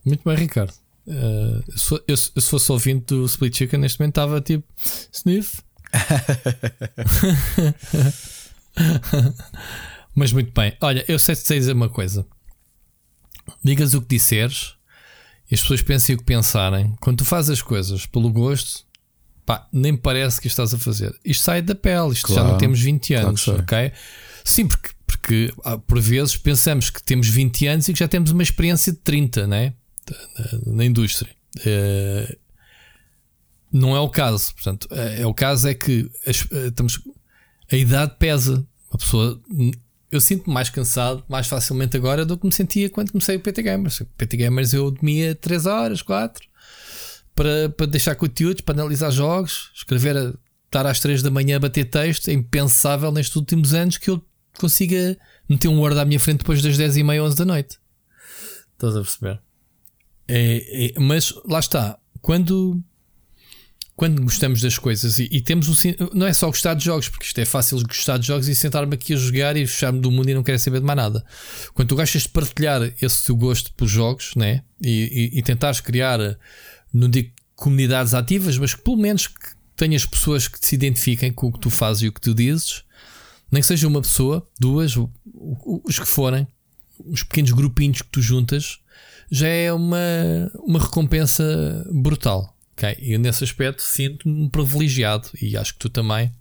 Muito bem, Ricardo. Uh, eu, se fosse ouvinte do Split Chicken, neste momento estava tipo sniff. Mas muito bem. Olha, eu sei te dizer uma coisa. Digas o que disseres e as pessoas pensem o que pensarem. Quando tu fazes as coisas pelo gosto, pá, nem parece que estás a fazer. Isto sai da pele, isto claro, já não temos 20 anos, claro ok? Sim, porque, porque ah, por vezes pensamos que temos 20 anos e que já temos uma experiência de 30, né? Na, na indústria. Uh, não é o caso. Portanto, é, é o caso é que as, eh, estamos, a idade pesa. A pessoa eu sinto-me mais cansado mais facilmente agora do que me sentia quando comecei o PT Gamers. O PT Gamers eu dormia 3 horas, 4 para, para deixar conteúdos, para analisar jogos, escrever, estar às 3 da manhã a bater texto. É impensável nestes últimos anos que eu consiga meter um Word à minha frente depois das 10 e meia, 11 da noite. Estás a perceber? É, é, mas lá está, quando quando gostamos das coisas e, e temos o, não é só gostar de jogos, porque isto é fácil gostar de jogos e sentar-me aqui a jogar e fechar-me do mundo e não querer saber de mais nada. Quando tu gostas de partilhar esse teu gosto por jogos né? e, e, e tentares criar, não digo comunidades ativas, mas que pelo menos que tenhas pessoas que se identifiquem com o que tu fazes e o que tu dizes, nem que seja uma pessoa, duas, os que forem, os pequenos grupinhos que tu juntas, já é uma, uma recompensa brutal. Okay? E nesse aspecto sinto-me privilegiado e acho que tu também.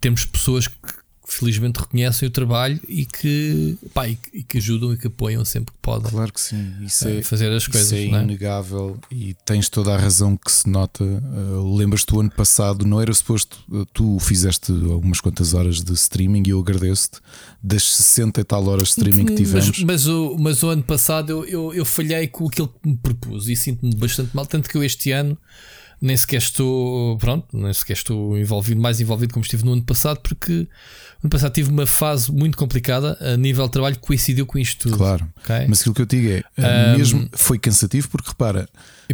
Temos pessoas que felizmente reconhecem o trabalho e que, pá, e, e, que ajudam e que apoiam sempre que podem. Claro que sim, isso é, fazer as coisas. Isso é, é inegável e tens toda a razão que se nota. Uh, Lembras-te do ano passado, não era suposto, uh, tu fizeste algumas quantas horas de streaming e eu agradeço-te das 60 e tal horas de streaming que tivemos. Mas, mas, o, mas o ano passado eu, eu, eu falhei com aquilo que me propus e sinto-me bastante mal, tanto que eu este ano nem sequer estou, pronto, nem sequer estou envolvido, mais envolvido como estive no ano passado, porque ano passado tive uma fase muito complicada a nível de trabalho que coincidiu com isto tudo. Claro. Okay? Mas aquilo que eu digo é, um, mesmo foi cansativo, porque repara.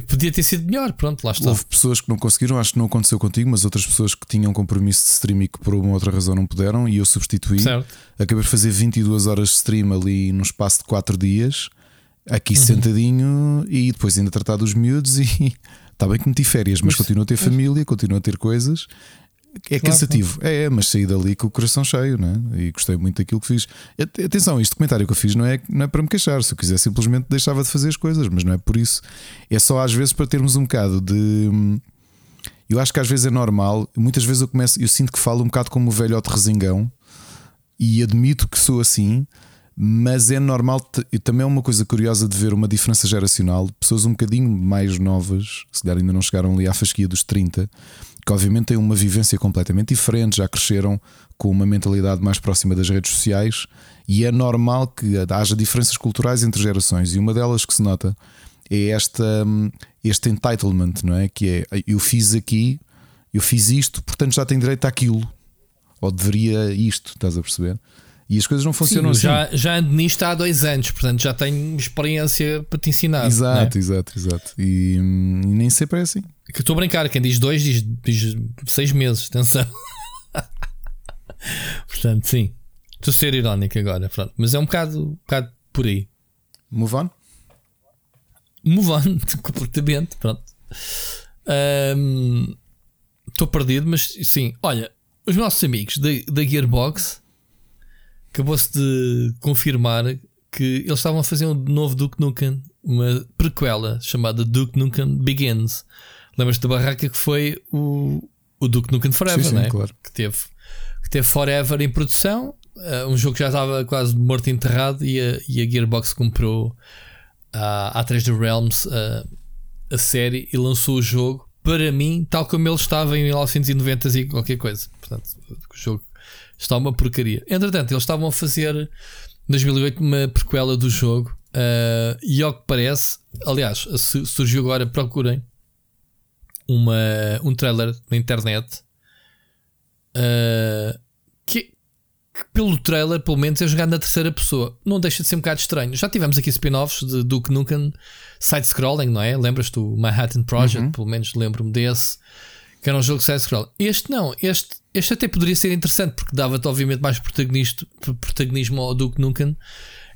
Podia ter sido melhor, pronto, lá está. Houve pessoas que não conseguiram, acho que não aconteceu contigo, mas outras pessoas que tinham compromisso de stream e que por uma outra razão não puderam, e eu substituí. Certo. Acabei de fazer 22 horas de stream ali num espaço de 4 dias, aqui uhum. sentadinho, e depois ainda tratar dos miúdos e. Está bem que meti férias, mas, mas continuo a ter família, continuo a ter coisas é cansativo, claro. é, é, mas saí dali com o coração cheio, né? E gostei muito daquilo que fiz. Atenção, este comentário que eu fiz não é, não é para me queixar. Se eu quiser, simplesmente deixava de fazer as coisas, mas não é por isso. É só às vezes para termos um bocado de. Eu acho que às vezes é normal. Muitas vezes eu começo, eu sinto que falo um bocado como o velhote resingão e admito que sou assim. Mas é normal, e também é uma coisa curiosa de ver uma diferença geracional. Pessoas um bocadinho mais novas, se calhar ainda não chegaram ali à fasquia dos 30, que obviamente têm uma vivência completamente diferente, já cresceram com uma mentalidade mais próxima das redes sociais e é normal que haja diferenças culturais entre gerações. E uma delas que se nota é esta, este entitlement, não é? Que é eu fiz aqui, eu fiz isto, portanto já tenho direito àquilo, ou deveria isto, estás a perceber? E as coisas não funcionam Sim, assim. Já, já ando nisto há dois anos, portanto já tenho experiência para te ensinar. Exato, é? exato, exato. E, e, nem sempre é assim. Que estou a brincar, quem diz dois diz, diz seis meses, atenção. portanto, sim. Estou a ser irónico agora, pronto. Mas é um bocado, um bocado por aí. Move on? Move on, completamente, pronto. Estou um, perdido, mas sim, olha, os nossos amigos da, da Gearbox acabou-se de confirmar que eles estavam a fazer um novo Duke Nukem, uma prequela chamada Duke Nukem Begins. Lembras-te da barraca que foi o, o Duke Nukem Forever, sim, sim, né? claro. que, teve, que teve Forever em produção, uh, um jogo que já estava quase morto e enterrado, e a, e a Gearbox comprou a, a 3D Realms a, a série e lançou o jogo. Para mim, tal como ele estava em 1990 e qualquer coisa. Portanto, o jogo Está uma porcaria. Entretanto, eles estavam a fazer em 2008 uma prequela do jogo. Uh, e ao que parece, aliás, surgiu agora, procurem uma, um trailer na internet uh, que, que, pelo trailer, pelo menos, é jogado na terceira pessoa. Não deixa de ser um bocado estranho. Já tivemos aqui spin-offs de Duke Nukem side-scrolling, não é? Lembras-te do Manhattan Project? Uhum. Pelo menos lembro-me desse que era um jogo side-scroll. Este não, este, este até poderia ser interessante porque dava-te, obviamente, mais protagonismo ao Duke Nukem,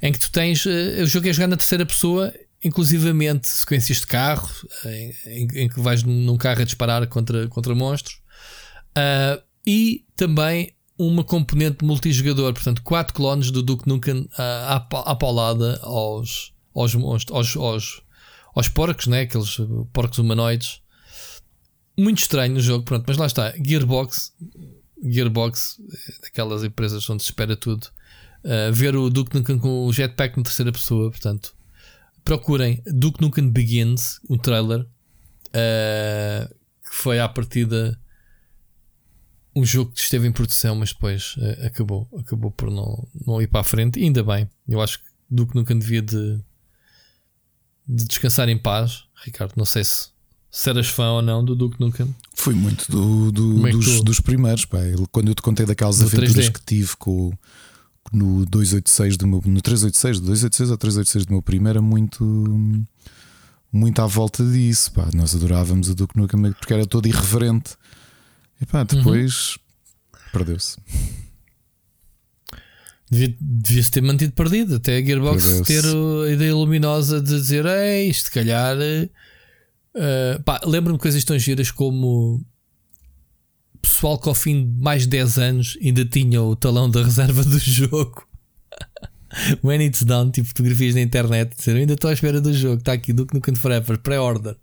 em que tu tens. Uh, o jogo é jogado na terceira pessoa inclusivamente sequências de carro em, em, em, que vais num carro a disparar contra, contra monstros. Uh, e também uma componente multijogador, portanto, quatro clones do Duke Nukem uh, à, paulada aos, aos monstros, aos, aos, aos porcos, né? aqueles porcos humanoides. Muito estranho o jogo, pronto, mas lá está. Gearbox, Gearbox, aquelas empresas onde se espera tudo. Uh, ver o Duke Nukem com o jetpack na terceira pessoa, portanto, procurem Duke Nukem Begins, um trailer uh, que foi à partida um jogo que esteve em produção, mas depois uh, acabou, acabou por não, não ir para a frente. E ainda bem, eu acho que Duke Nukem devia de, de descansar em paz. Ricardo, não sei se, se eras fã ou não do Duke Nukem. Fui muito do, do é dos, dos, primeiros, pá. Quando eu te contei daquelas do aventuras 3D. que tive com no 286 do meu, no 386, 286 ou 386 do meu primo era muito muito à volta disso, pá. Nós adorávamos o Duke Nukem porque era todo irreverente. E pá, depois uhum. perdeu-se. Devia, devia-se ter mantido perdido, até a Gearbox ter a ideia luminosa de dizer: Ei, isto, se calhar. Uh, pá, lembro-me de coisas tão giras como pessoal que ao fim de mais de 10 anos ainda tinha o talão da reserva do jogo. When it's done, tipo fotografias na internet, dizer, ainda estou à espera do jogo, está aqui Duke Nukem Forever, pré-order.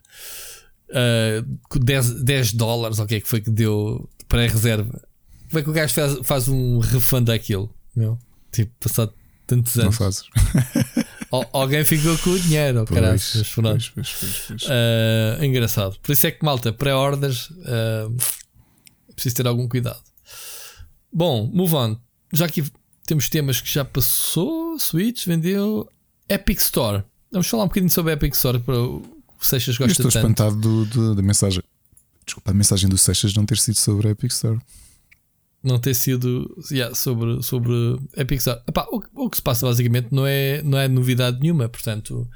Uh, 10, 10 dólares, o que é que foi que deu pré-reserva? Como é que o gajo faz, faz um refund daquilo? Meu? Tipo, passado tantos anos. Não fazes. alguém ficou com o dinheiro, pois, pois, pois, pois, pois. Uh, engraçado. Por isso é que, malta, pré-orders. Uh, preciso ter algum cuidado. Bom, move on. Já que temos temas que já passou, Switch vendeu, Epic Store. Vamos falar um bocadinho sobre a Epic Store para o Seixas gosta estou tanto. espantado do, do, da mensagem. Desculpa, a mensagem do Seixas não ter sido sobre a Epic Store. Não ter sido yeah, sobre, sobre Epic Store. Epá, o, o, que se passa basicamente não é, não é novidade nenhuma, portanto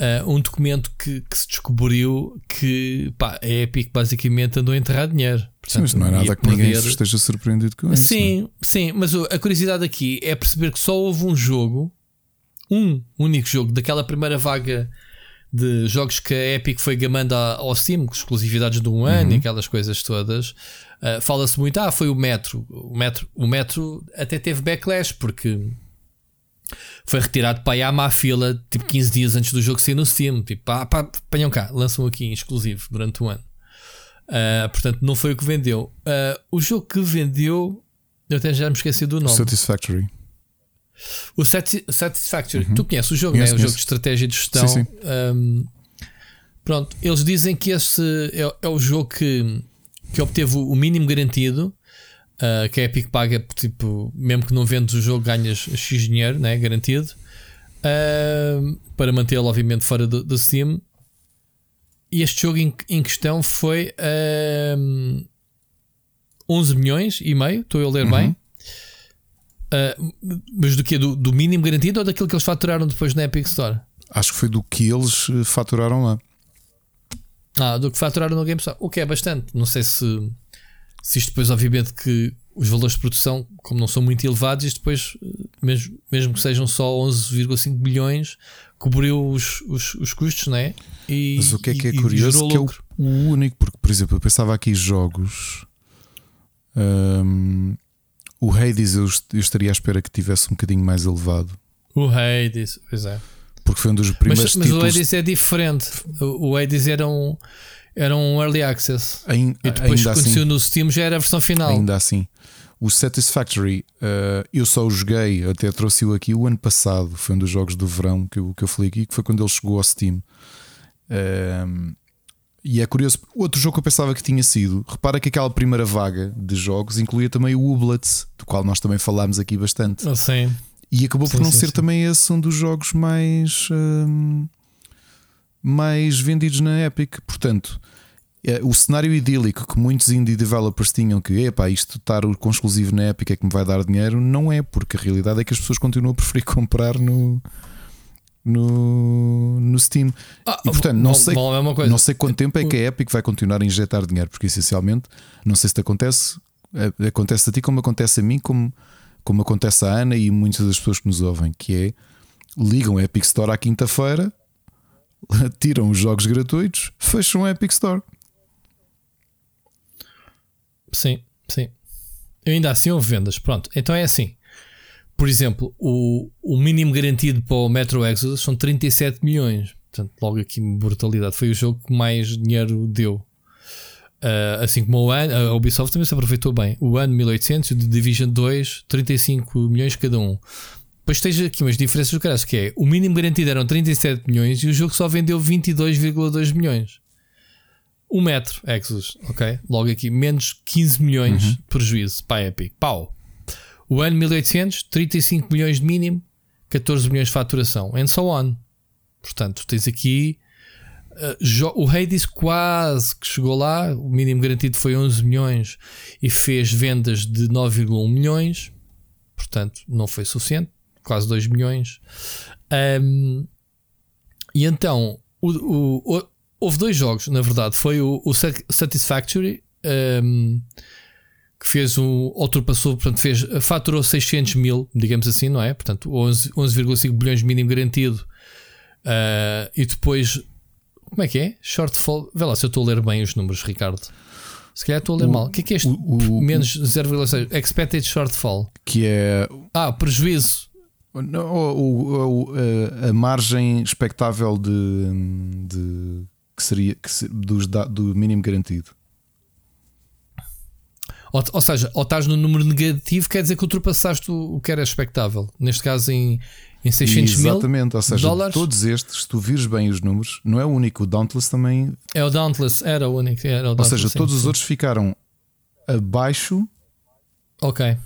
uh, um documento que, que, se descobriu que pá, a Epic basicamente andou a enterrar dinheiro. Portanto, sim, mas não é nada que ninguém esteja surpreendido com isso. Sim, sim, mas a curiosidade aqui é perceber que só houve um jogo, um único jogo, daquela primeira vaga de jogos que a Epic foi gamando ao Steam, com exclusividades de um ano uhum. e aquelas coisas todas. Uh, Fala-se muito, ah, foi o Metro. O Metro, o Metro até teve backlash, porque foi retirado para aí à má fila, tipo 15 dias antes do jogo sair no Steam. Tipo, pá, pá, apanham cá, lançam aqui em exclusivo durante um ano. Uh, portanto, não foi o que vendeu. Uh, o jogo que vendeu, eu até já me esqueci do nome. Satisfactory. O Satisfactory, uhum. tu conheces o jogo, conheço, né? o jogo de estratégia de gestão. Sim, sim. Um, pronto, eles dizem que esse é, é o jogo que, que obteve o mínimo garantido uh, que a Epic paga, tipo, mesmo que não vendas o jogo, ganhas X dinheiro, né, garantido, uh, para mantê-lo, obviamente, fora do, do Steam. E este jogo em, em questão foi uh, 11 milhões e meio, estou a ler uhum. bem. Uh, mas do que? Do, do, mínimo garantido ou daquilo que eles faturaram depois na Epic Store? Acho que foi do que eles eh, faturaram lá. Ah, do que faturaram no Game Store. O que é bastante. Não sei se se isto depois, obviamente, que os valores de produção, como não são muito elevados, isto depois, mesmo, mesmo que sejam só 11,5 bilhões, cobriu os, os, os custos, não é? E, Mas o que é que é curioso que é o, o, único, porque, por exemplo, eu pensava aqui jogos. Um, o Hades eu, eu estaria à espera que tivesse um bocadinho mais elevado. O Hades, pois é. Porque foi um dos primeiros mas, mas o Hades é diferente. O Hades era um era um early access. Ain, e depois, quando assim, saiu no Steam, já era a versão final. Ainda assim. O Satisfactory, uh, eu só o joguei, até trouxe-o aqui o ano passado. Foi um dos jogos do verão que eu, que eu falei aqui, que foi quando ele chegou ao Steam. Uh, e é curioso, outro jogo que eu pensava que tinha sido. Repara que aquela primeira vaga de jogos incluía também o Ublets, do qual nós também falámos aqui bastante. Oh, sim. E acabou sim, por não sim, ser sim. também esse um dos jogos mais. Um, mais vendidos na Epic. Portanto, o cenário idílico que muitos indie developers tinham que epá, isto estar com exclusivo na Epic é que me vai dar dinheiro, não é, porque a realidade é que as pessoas continuam a preferir comprar no. No, no Steam ah, e portanto não, sei, é não sei quanto tempo é que a Epic vai continuar a injetar dinheiro, porque essencialmente não sei se te acontece, é, acontece a ti como acontece a mim, como, como acontece a Ana e muitas das pessoas que nos ouvem, que é ligam a Epic Store à quinta-feira tiram os jogos gratuitos, fecham a Epic Store. Sim, sim. Ainda assim houve vendas. Pronto, então é assim. Por exemplo, o, o mínimo garantido para o Metro Exodus são 37 milhões. Portanto, logo aqui brutalidade. Foi o jogo que mais dinheiro deu. Uh, assim como o ano, a Ubisoft também se aproveitou bem. O ano 1800 e o The Division 2, 35 milhões cada um. Depois tens aqui umas diferenças do caso, que é o mínimo garantido eram 37 milhões e o jogo só vendeu 22,2 milhões. O Metro Exodus, ok? Logo aqui, menos 15 milhões uhum. de prejuízo para a Epic. Pau. O ano 1800, 35 milhões de mínimo, 14 milhões de faturação. And so on. Portanto, tens aqui. Uh, o Hades quase que chegou lá, o mínimo garantido foi 11 milhões e fez vendas de 9,1 milhões, portanto, não foi suficiente, quase 2 milhões. Um, e então, o, o, o, houve dois jogos, na verdade, foi o, Satisfactory. Um, que fez um, ultrapassou, portanto, fez, faturou 600 mil, digamos assim, não é? Portanto, 11,5 11, bilhões mínimo garantido Uh, e depois, como é que é? Shortfall. Vê lá se eu estou a ler bem os números, Ricardo. Se calhar estou a ler o, mal. O que é que é este? O, o, menos 0,6. Expected shortfall. Que é. Ah, prejuízo. O, a margem expectável de, de que seria que se, dos, do mínimo garantido. Ou, ou, seja, ou estás no número negativo, quer dizer que ultrapassaste o, o que era expectável. Neste caso, em, em 600 mil Exatamente, ou seja, dólares. todos estes, se tu vires bem os números, não é o único, o Dauntless também. É o Dauntless, era o único. Era o ou seja, sim, todos sim. os outros ficaram abaixo. Ok.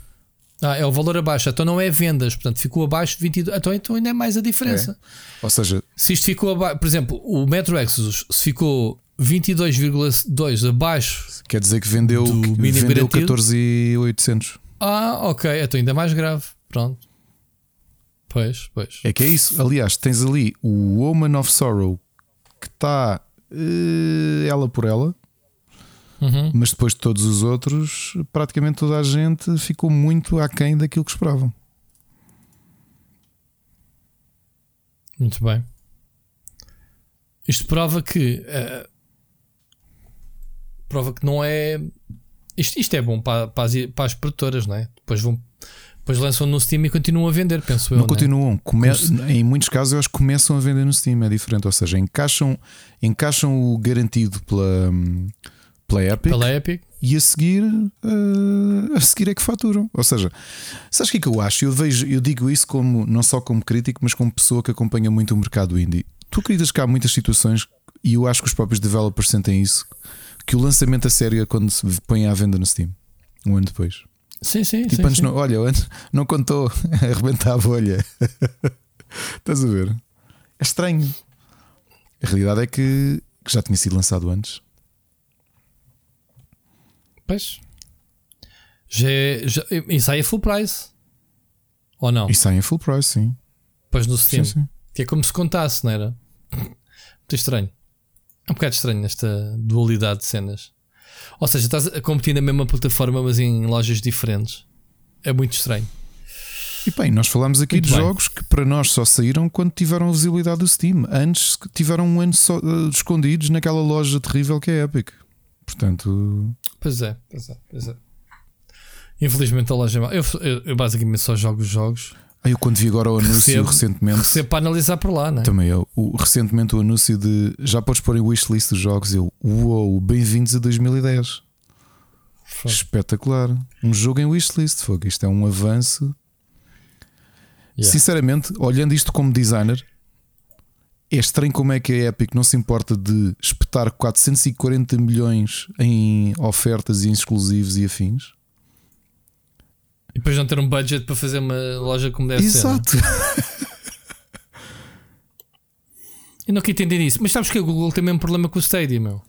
Ah, é o valor abaixo, então não é vendas, portanto ficou abaixo de 22. Então, então ainda é mais a diferença. É. Ou seja, se isto ficou abaixo, por exemplo, o Metro Exodus ficou 22,2 abaixo, quer dizer que vendeu, vendeu 14,800. Ah, ok, então ainda é mais grave. Pronto. Pois, pois. É que é isso. Aliás, tens ali o Woman of Sorrow que está uh, ela por ela, uhum. mas depois de todos os outros, praticamente toda a gente ficou muito aquém daquilo que esperavam. Muito bem. Isto prova que uh, prova que não é. Isto, isto é bom para, para, as, para as produtoras, não é? Depois vão depois lançam no Steam e continuam a vender, penso não eu. Não continuam. Come... Em muitos casos, eles começam a vender no Steam, é diferente. Ou seja, encaixam, encaixam o garantido pela, pela Epic. Pela Epic. E a seguir, uh, a seguir é que faturam. Ou seja, sabes o que é que eu acho? Eu, vejo, eu digo isso como, não só como crítico, mas como pessoa que acompanha muito o mercado indie. Tu acreditas que há muitas situações, e eu acho que os próprios developers sentem isso, que o lançamento a sério é quando se põe à venda no Steam, um ano depois. Sim, sim. Tipo, sim, antes sim. Não, olha, antes não contou, arrebentar a bolha. Estás a ver? É estranho. A realidade é que, que já tinha sido lançado antes. Pois. Já, é, já, e sai a full price. Ou não? E sai a full price, sim. Pois no Steam. Sim, sim. Que é como se contasse, não era? Muito estranho. É um bocado estranho esta dualidade de cenas. Ou seja, estás a competir na mesma plataforma, mas em lojas diferentes. É muito estranho. E bem, nós falamos aqui muito de bem. jogos que para nós só saíram quando tiveram a visibilidade do Steam. Antes tiveram um ano só, uh, escondidos naquela loja terrível que é Epic. Portanto. Pois é, pois é, pois é. Infelizmente a loja é Eu, eu, eu basicamente só jogo jogos eu quando vi agora o anúncio recebo, recentemente. Recebo para analisar por lá, não é? Também eu. O, recentemente o anúncio de já podes pôr em wishlist os jogos. Eu, uou, bem-vindos a 2010. Foi. Espetacular. Um jogo em wishlist. Fogo. Isto é um avanço. Yeah. Sinceramente, olhando isto como designer, é estranho como é que a Epic não se importa de espetar 440 milhões em ofertas e em exclusivos e afins. E depois não ter um budget para fazer uma loja como deve Exato. ser. Exato. Eu não quero entender isso. Mas sabes que a Google tem mesmo problema com o Stadia, meu.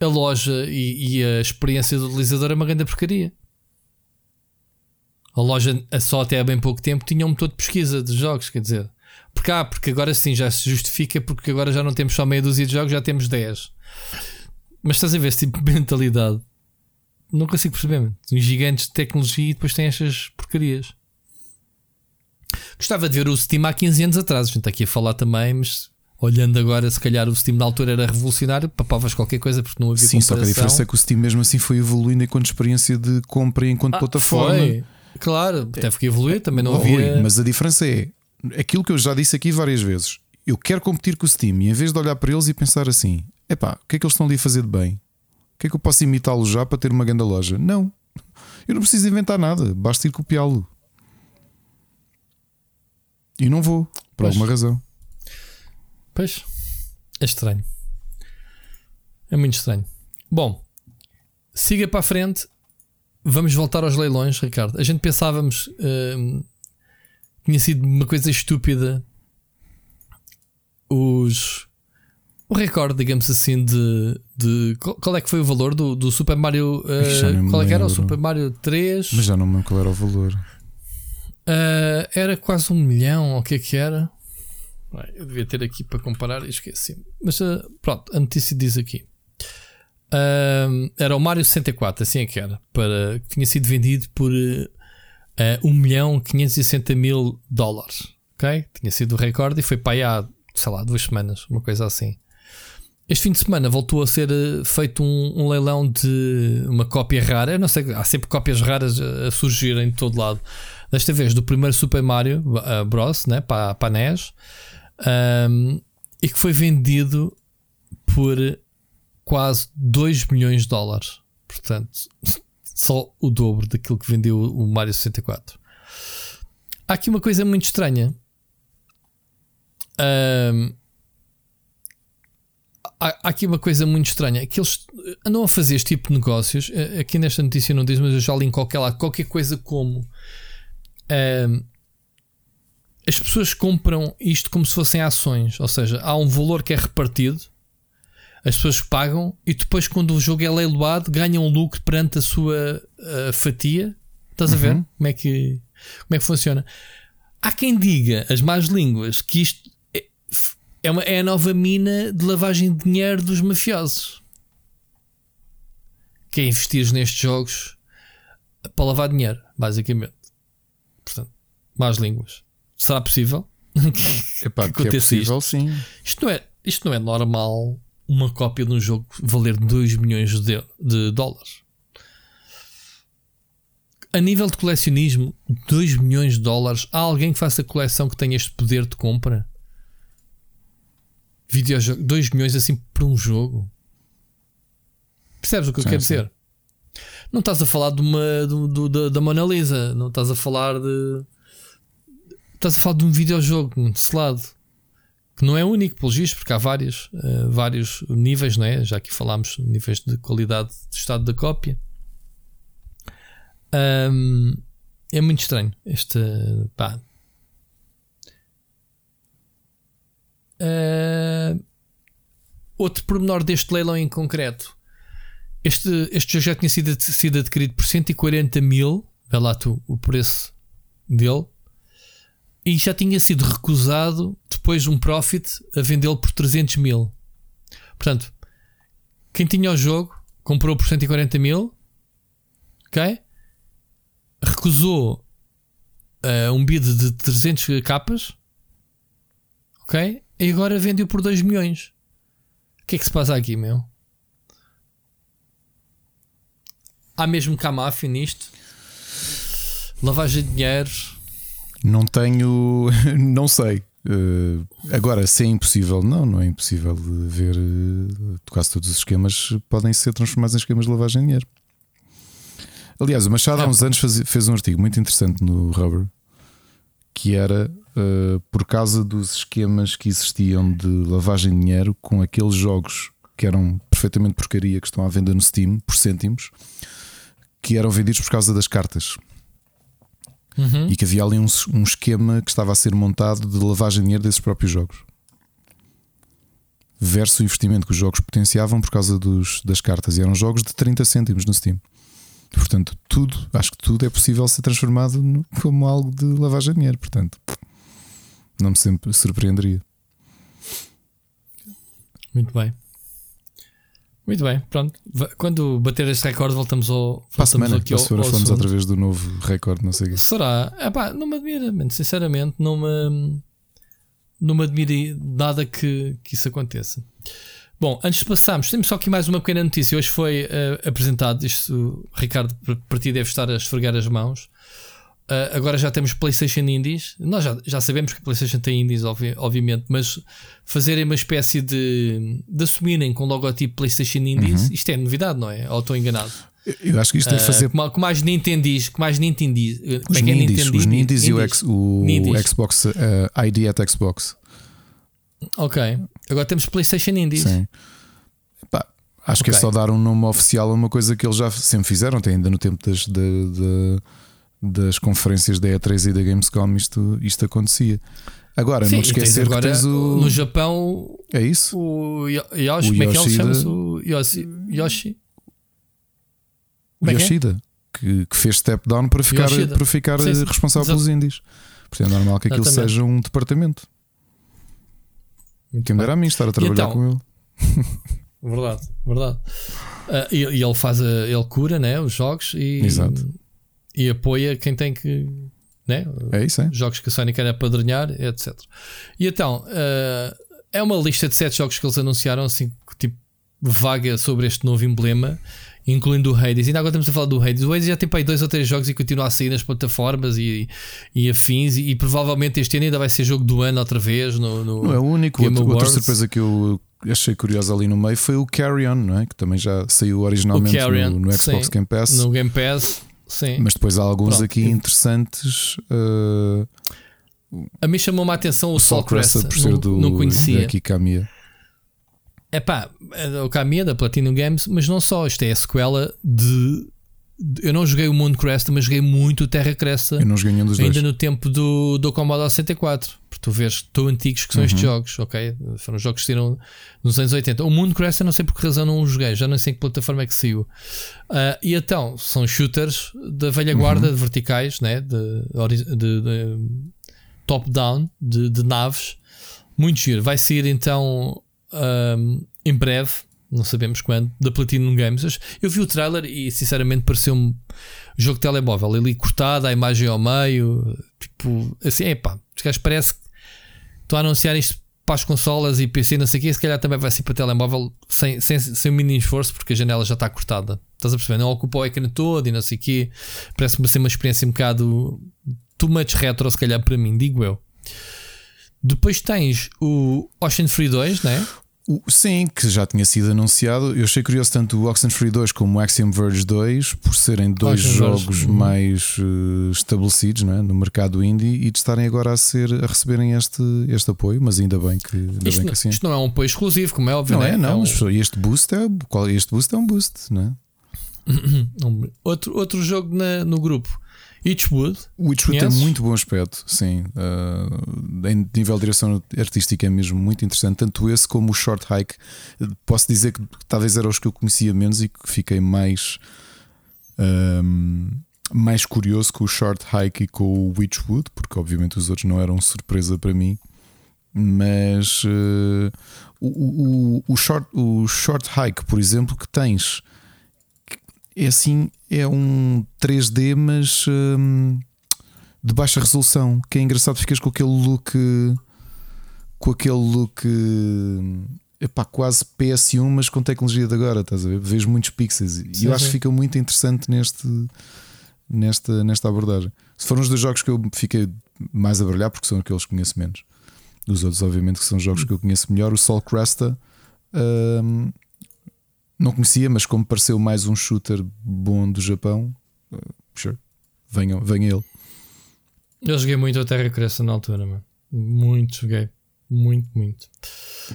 A loja e, e a experiência do utilizador é uma grande porcaria. A loja, só até há bem pouco tempo, tinha um motor de pesquisa de jogos, quer dizer. Porque, ah, porque agora sim já se justifica, porque agora já não temos só meia dúzia de jogos, já temos 10. Mas estás a ver esse tipo de mentalidade não consigo perceber. Uns gigantes de tecnologia e depois tem estas porcarias. Gostava de ver o Steam há 15 anos atrás. A gente está aqui a falar também, mas Olhando agora, se calhar o Steam na altura era revolucionário, papavas qualquer coisa porque não havia Sim, só que a comparação. diferença é que o Steam mesmo assim foi evoluindo enquanto experiência de compra e enquanto Ah, plataforma. Foi. Claro, teve que evoluir, também não havia. Mas a diferença é aquilo que eu já disse aqui várias vezes. Eu quero competir com o Steam e em vez de olhar para eles e pensar assim: epá, o que é que eles estão ali a fazer de bem? O que é que eu posso imitá-lo já para ter uma grande loja? Não, eu não preciso inventar nada, basta ir copiá-lo. E não vou, por Pois. alguma razão. Pois, é estranho. É muito estranho. Bom, siga para a frente. Vamos voltar aos leilões, Ricardo. A gente pensávamos hum, tinha sido uma coisa estúpida os o recorde, digamos assim, de, de qual, é que foi o valor do, do Super Mario? uh, qual é que era o. Super Mario 3? Mas já não me lembro qual era o valor. Uh, era quase um milhão, ou o que é que era? Eu devia ter aqui para comparar e esqueci. Mas uh, pronto, a notícia diz aqui. Era o Mario 64, assim é que era. Para, que tinha sido vendido por uh, 1 milhão 560 mil dólares. Ok? Tinha sido o recorde e foi para aí há, sei lá, duas semanas, uma coisa assim. Este fim de semana voltou a ser uh, feito um, um leilão de uma cópia rara. Eu não sei, há sempre cópias raras a, a surgir em todo lado. Desta vez do primeiro Super Mario uh, Bros. Né, para, para a NES. Um, e que foi vendido por quase 2 milhões de dólares. Portanto, só o dobro daquilo que vendeu o Mario 64. Há aqui uma coisa muito estranha. Um, há, aqui uma coisa muito estranha que eles andam a fazer este tipo de negócios. eh, Aqui nesta notícia não diz, mas eu já li em qualquer lado qualquer coisa como um, as pessoas compram isto como se fossem ações, ou seja, há um valor que é repartido, as pessoas pagam e depois, quando o jogo é leiloado, ganham um lucro perante a sua uh, fatia. Estás a ver como é, que, como é que funciona? Há quem diga, as más línguas, que isto é, uma, é a nova mina de lavagem de dinheiro dos mafiosos. Que é investir nestes jogos para lavar dinheiro, basicamente. Portanto, más línguas. Será possível? Epá, Que que é possível, sim. Isto não é, isto não é normal uma cópia de um jogo valer 2 milhões de, de dólares. A nível de colecionismo, 2 milhões de dólares. Há alguém que faça coleção que tenha este poder de compra? Videojogo, 2 milhões assim por um jogo. Percebes o que eu Sim, quero sim. dizer? Não estás a falar de uma do, do- da, Mona Lisa, não estás a falar de. Estás a falar de um videojogo, um selado que não é único, pelos vistos, porque há vários, eh, vários níveis, não é? Já aqui falámos níveis de qualidade de estado da cópia. Ahm, é muito estranho este pá. Ah, outro pormenor deste leilão em concreto. Este, este jogo já tinha sido, sido adquirido por 140 mil, vê lá tu o preço dele, e já tinha sido recusado depois de um profit a vendê-lo por 300 mil. Portanto, quem tinha o jogo comprou por 140 mil, ok? Recusou eh, um bid de 300 capas, ok? E agora vendeu por 2 milhões. O que é que se passa aqui, meu? Há mesmo cá máfia nisto? Lavagem de dinheiro. Não tenho. Não sei. Eh, agora, se é impossível, não, não é impossível de ver. eh, quase todos os esquemas podem ser transformados em esquemas de lavagem de dinheiro. Aliás, o Machado há uns anos faz- fez um artigo muito interessante no Rubber que era eh, por causa dos esquemas que existiam de lavagem de dinheiro com aqueles jogos que eram perfeitamente porcaria que estão à venda no Steam por cêntimos que eram vendidos por causa das cartas Uhum. e que havia ali um, um esquema que estava a ser montado de lavagem de dinheiro desses próprios jogos. Versus o investimento que os jogos potenciavam por causa dos, das cartas. E eram jogos de 30 cêntimos no Steam. Portanto, tudo, acho que tudo é possível ser transformado no- como algo de lavagem de dinheiro. Portanto, não me sempre surpreenderia. Muito bem. Muito bem, pronto. Quando bater este recorde, voltamos ao. Para a Voltamos semana, aqui para ao, ao falamos vez do novo recorde, não sei o quê. Será? Epá, não me admira, man. sinceramente, não me. não me admire nada que, que isso aconteça. Bom, antes de passarmos, temos só aqui mais uma pequena notícia. Hoje foi uh, apresentado, isto, Ricardo, para ti deve estar a esfregar as mãos. Uh, agora já temos PlayStation Indies. Nós já, já sabemos que a PlayStation tem Indies, obvi obviamente, mas fazerem uma espécie de, de assumirem com o logotipo PlayStation Indies, uhum. isto é novidade, não é? Ou estou enganado? Eu acho que isto tem que fazer. Uh, como, como as Nintendis, como as Nintendis. Os, é Nindies, os Nindies e o, o Xbox uh, ID at Xbox. Ok. Agora temos PlayStation Indies. Sim. Epá, acho okay. que é só dar um nome oficial a uma coisa que eles já sempre fizeram, tem ainda no tempo das. De, de das conferências da E3 e da Gamescom isto, isto acontecia. Agora, Sim, não esquecer agora, que tens o. No Japão. É isso? O Yoshi. O como é que ele chama-se? O Yoshi. Yoshi. O é, é Yoshida. Que, que, fez step down para ficar, para ficar sim, sim. responsável Exato. pelos indies. Portanto, é normal que aquilo Exatamente. seja um departamento. Muito Quem dera a mim estar a trabalhar então, com ele. verdade, verdade. Uh, e, e, ele faz a, ele cura né, os jogos e. Exato e apoia quem tem que. Né? É isso, é? Jogos que a Sony quer apadrinhar, etc. E então, uh, é uma lista de sete jogos que eles anunciaram, assim, tipo, vaga sobre este novo emblema, incluindo o Hades. E ainda agora estamos a falar do Hades. O Hades já tem para aí dois ou três jogos e continua a sair nas plataformas e, e afins. E, e, provavelmente este ano ainda vai ser jogo do ano outra vez. No, no não é o único. Game outra, outra surpresa que eu achei curiosa ali no meio foi o Carry On, não é? que também já saiu originalmente no, no, Xbox sim, Game Pass. No Game Pass. Sim. Mas depois há alguns Pronto. aqui interessantes. Uh, a mim chamou-me a atenção o, Sol por ser não, do, não conhecia. Aqui. É pá, o Kamiya da Platinum Games, mas não só, isto é a sequela de eu não joguei o Moon Crest, mas joguei muito o Terra Cresta. Eu não joguei nenhum dos ainda dois. no tempo do, do Commodore 64. Porque tu vês tão antigos que são uhum. estes jogos, ok? Foram jogos que saíram nos anos 80. O Moon Crest, eu não sei por que razão não o joguei, já não sei em que plataforma é que saiu. Uh, e então, são shooters da velha guarda, uhum. de verticais, né? de, de, de, de top-down, de, de, naves. Muito giro. Vai sair então um, ah, em breve não sabemos quando, da Platinum Games. Eu vi o trailer e sinceramente pareceu-me jogo de telemóvel, ali cortado, a imagem ao meio, tipo, assim, é pá, os gajos parece que estão a anunciar isto para as consolas e PC, não sei o que, se calhar também vai ser para telemóvel sem, sem, sem o mínimo esforço, porque a janela já está cortada. Estás a perceber? Não ocupa o ecrã todo e não sei o que. Parece-me ser uma experiência um bocado too much retro, se calhar para mim, digo eu. Depois tens o Ocean Free 2, né? Sim, que já tinha sido anunciado. Eu achei curioso tanto o Oxenfree 2 como o Axiom Verge 2 por serem dois jogos Verge. Uhum. mais uh, estabelecidos é? no mercado indie e de estarem agora a, ser, a receberem este, este apoio, mas ainda bem que, ainda isto, bem que assim. Isto não é um apoio exclusivo, como é óbvio. Não é, é não. É um... Este boost é, este boost é um boost, não é? outro, outro jogo na, no grupo Witchwood. Witchwood tem muito bom aspecto, sim. Uh, em nível de direção artística é mesmo muito interessante. Tanto esse como o Short Hike. Posso dizer que talvez eram os que eu conhecia menos e que fiquei mais. Um, mais curioso com o Short Hike e com o Witchwood, porque obviamente os outros não eram surpresa para mim. Mas uh, o, o, o, short, o Short Hike, por exemplo, que tens é assim, é um 3D, mas hum, de baixa resolução. Que é engraçado, ficas com aquele look. Com aquele look. Epá, quase PS1, mas com tecnologia de agora, estás a ver? Vês muitos pixels e eu acho que fica muito interessante neste, nesta, nesta abordagem. Se foram os dois jogos que eu fiquei mais a brilhar, porque são aqueles que conheço menos. Os outros, obviamente, que são jogos que eu conheço melhor. O Sol Cresta um, não conhecia, mas como pareceu mais um shooter bom do Japão, uh, sure, venha, venha ele. Eu joguei muito a Terra Cresça na altura, mano. Muito joguei. Muito, muito.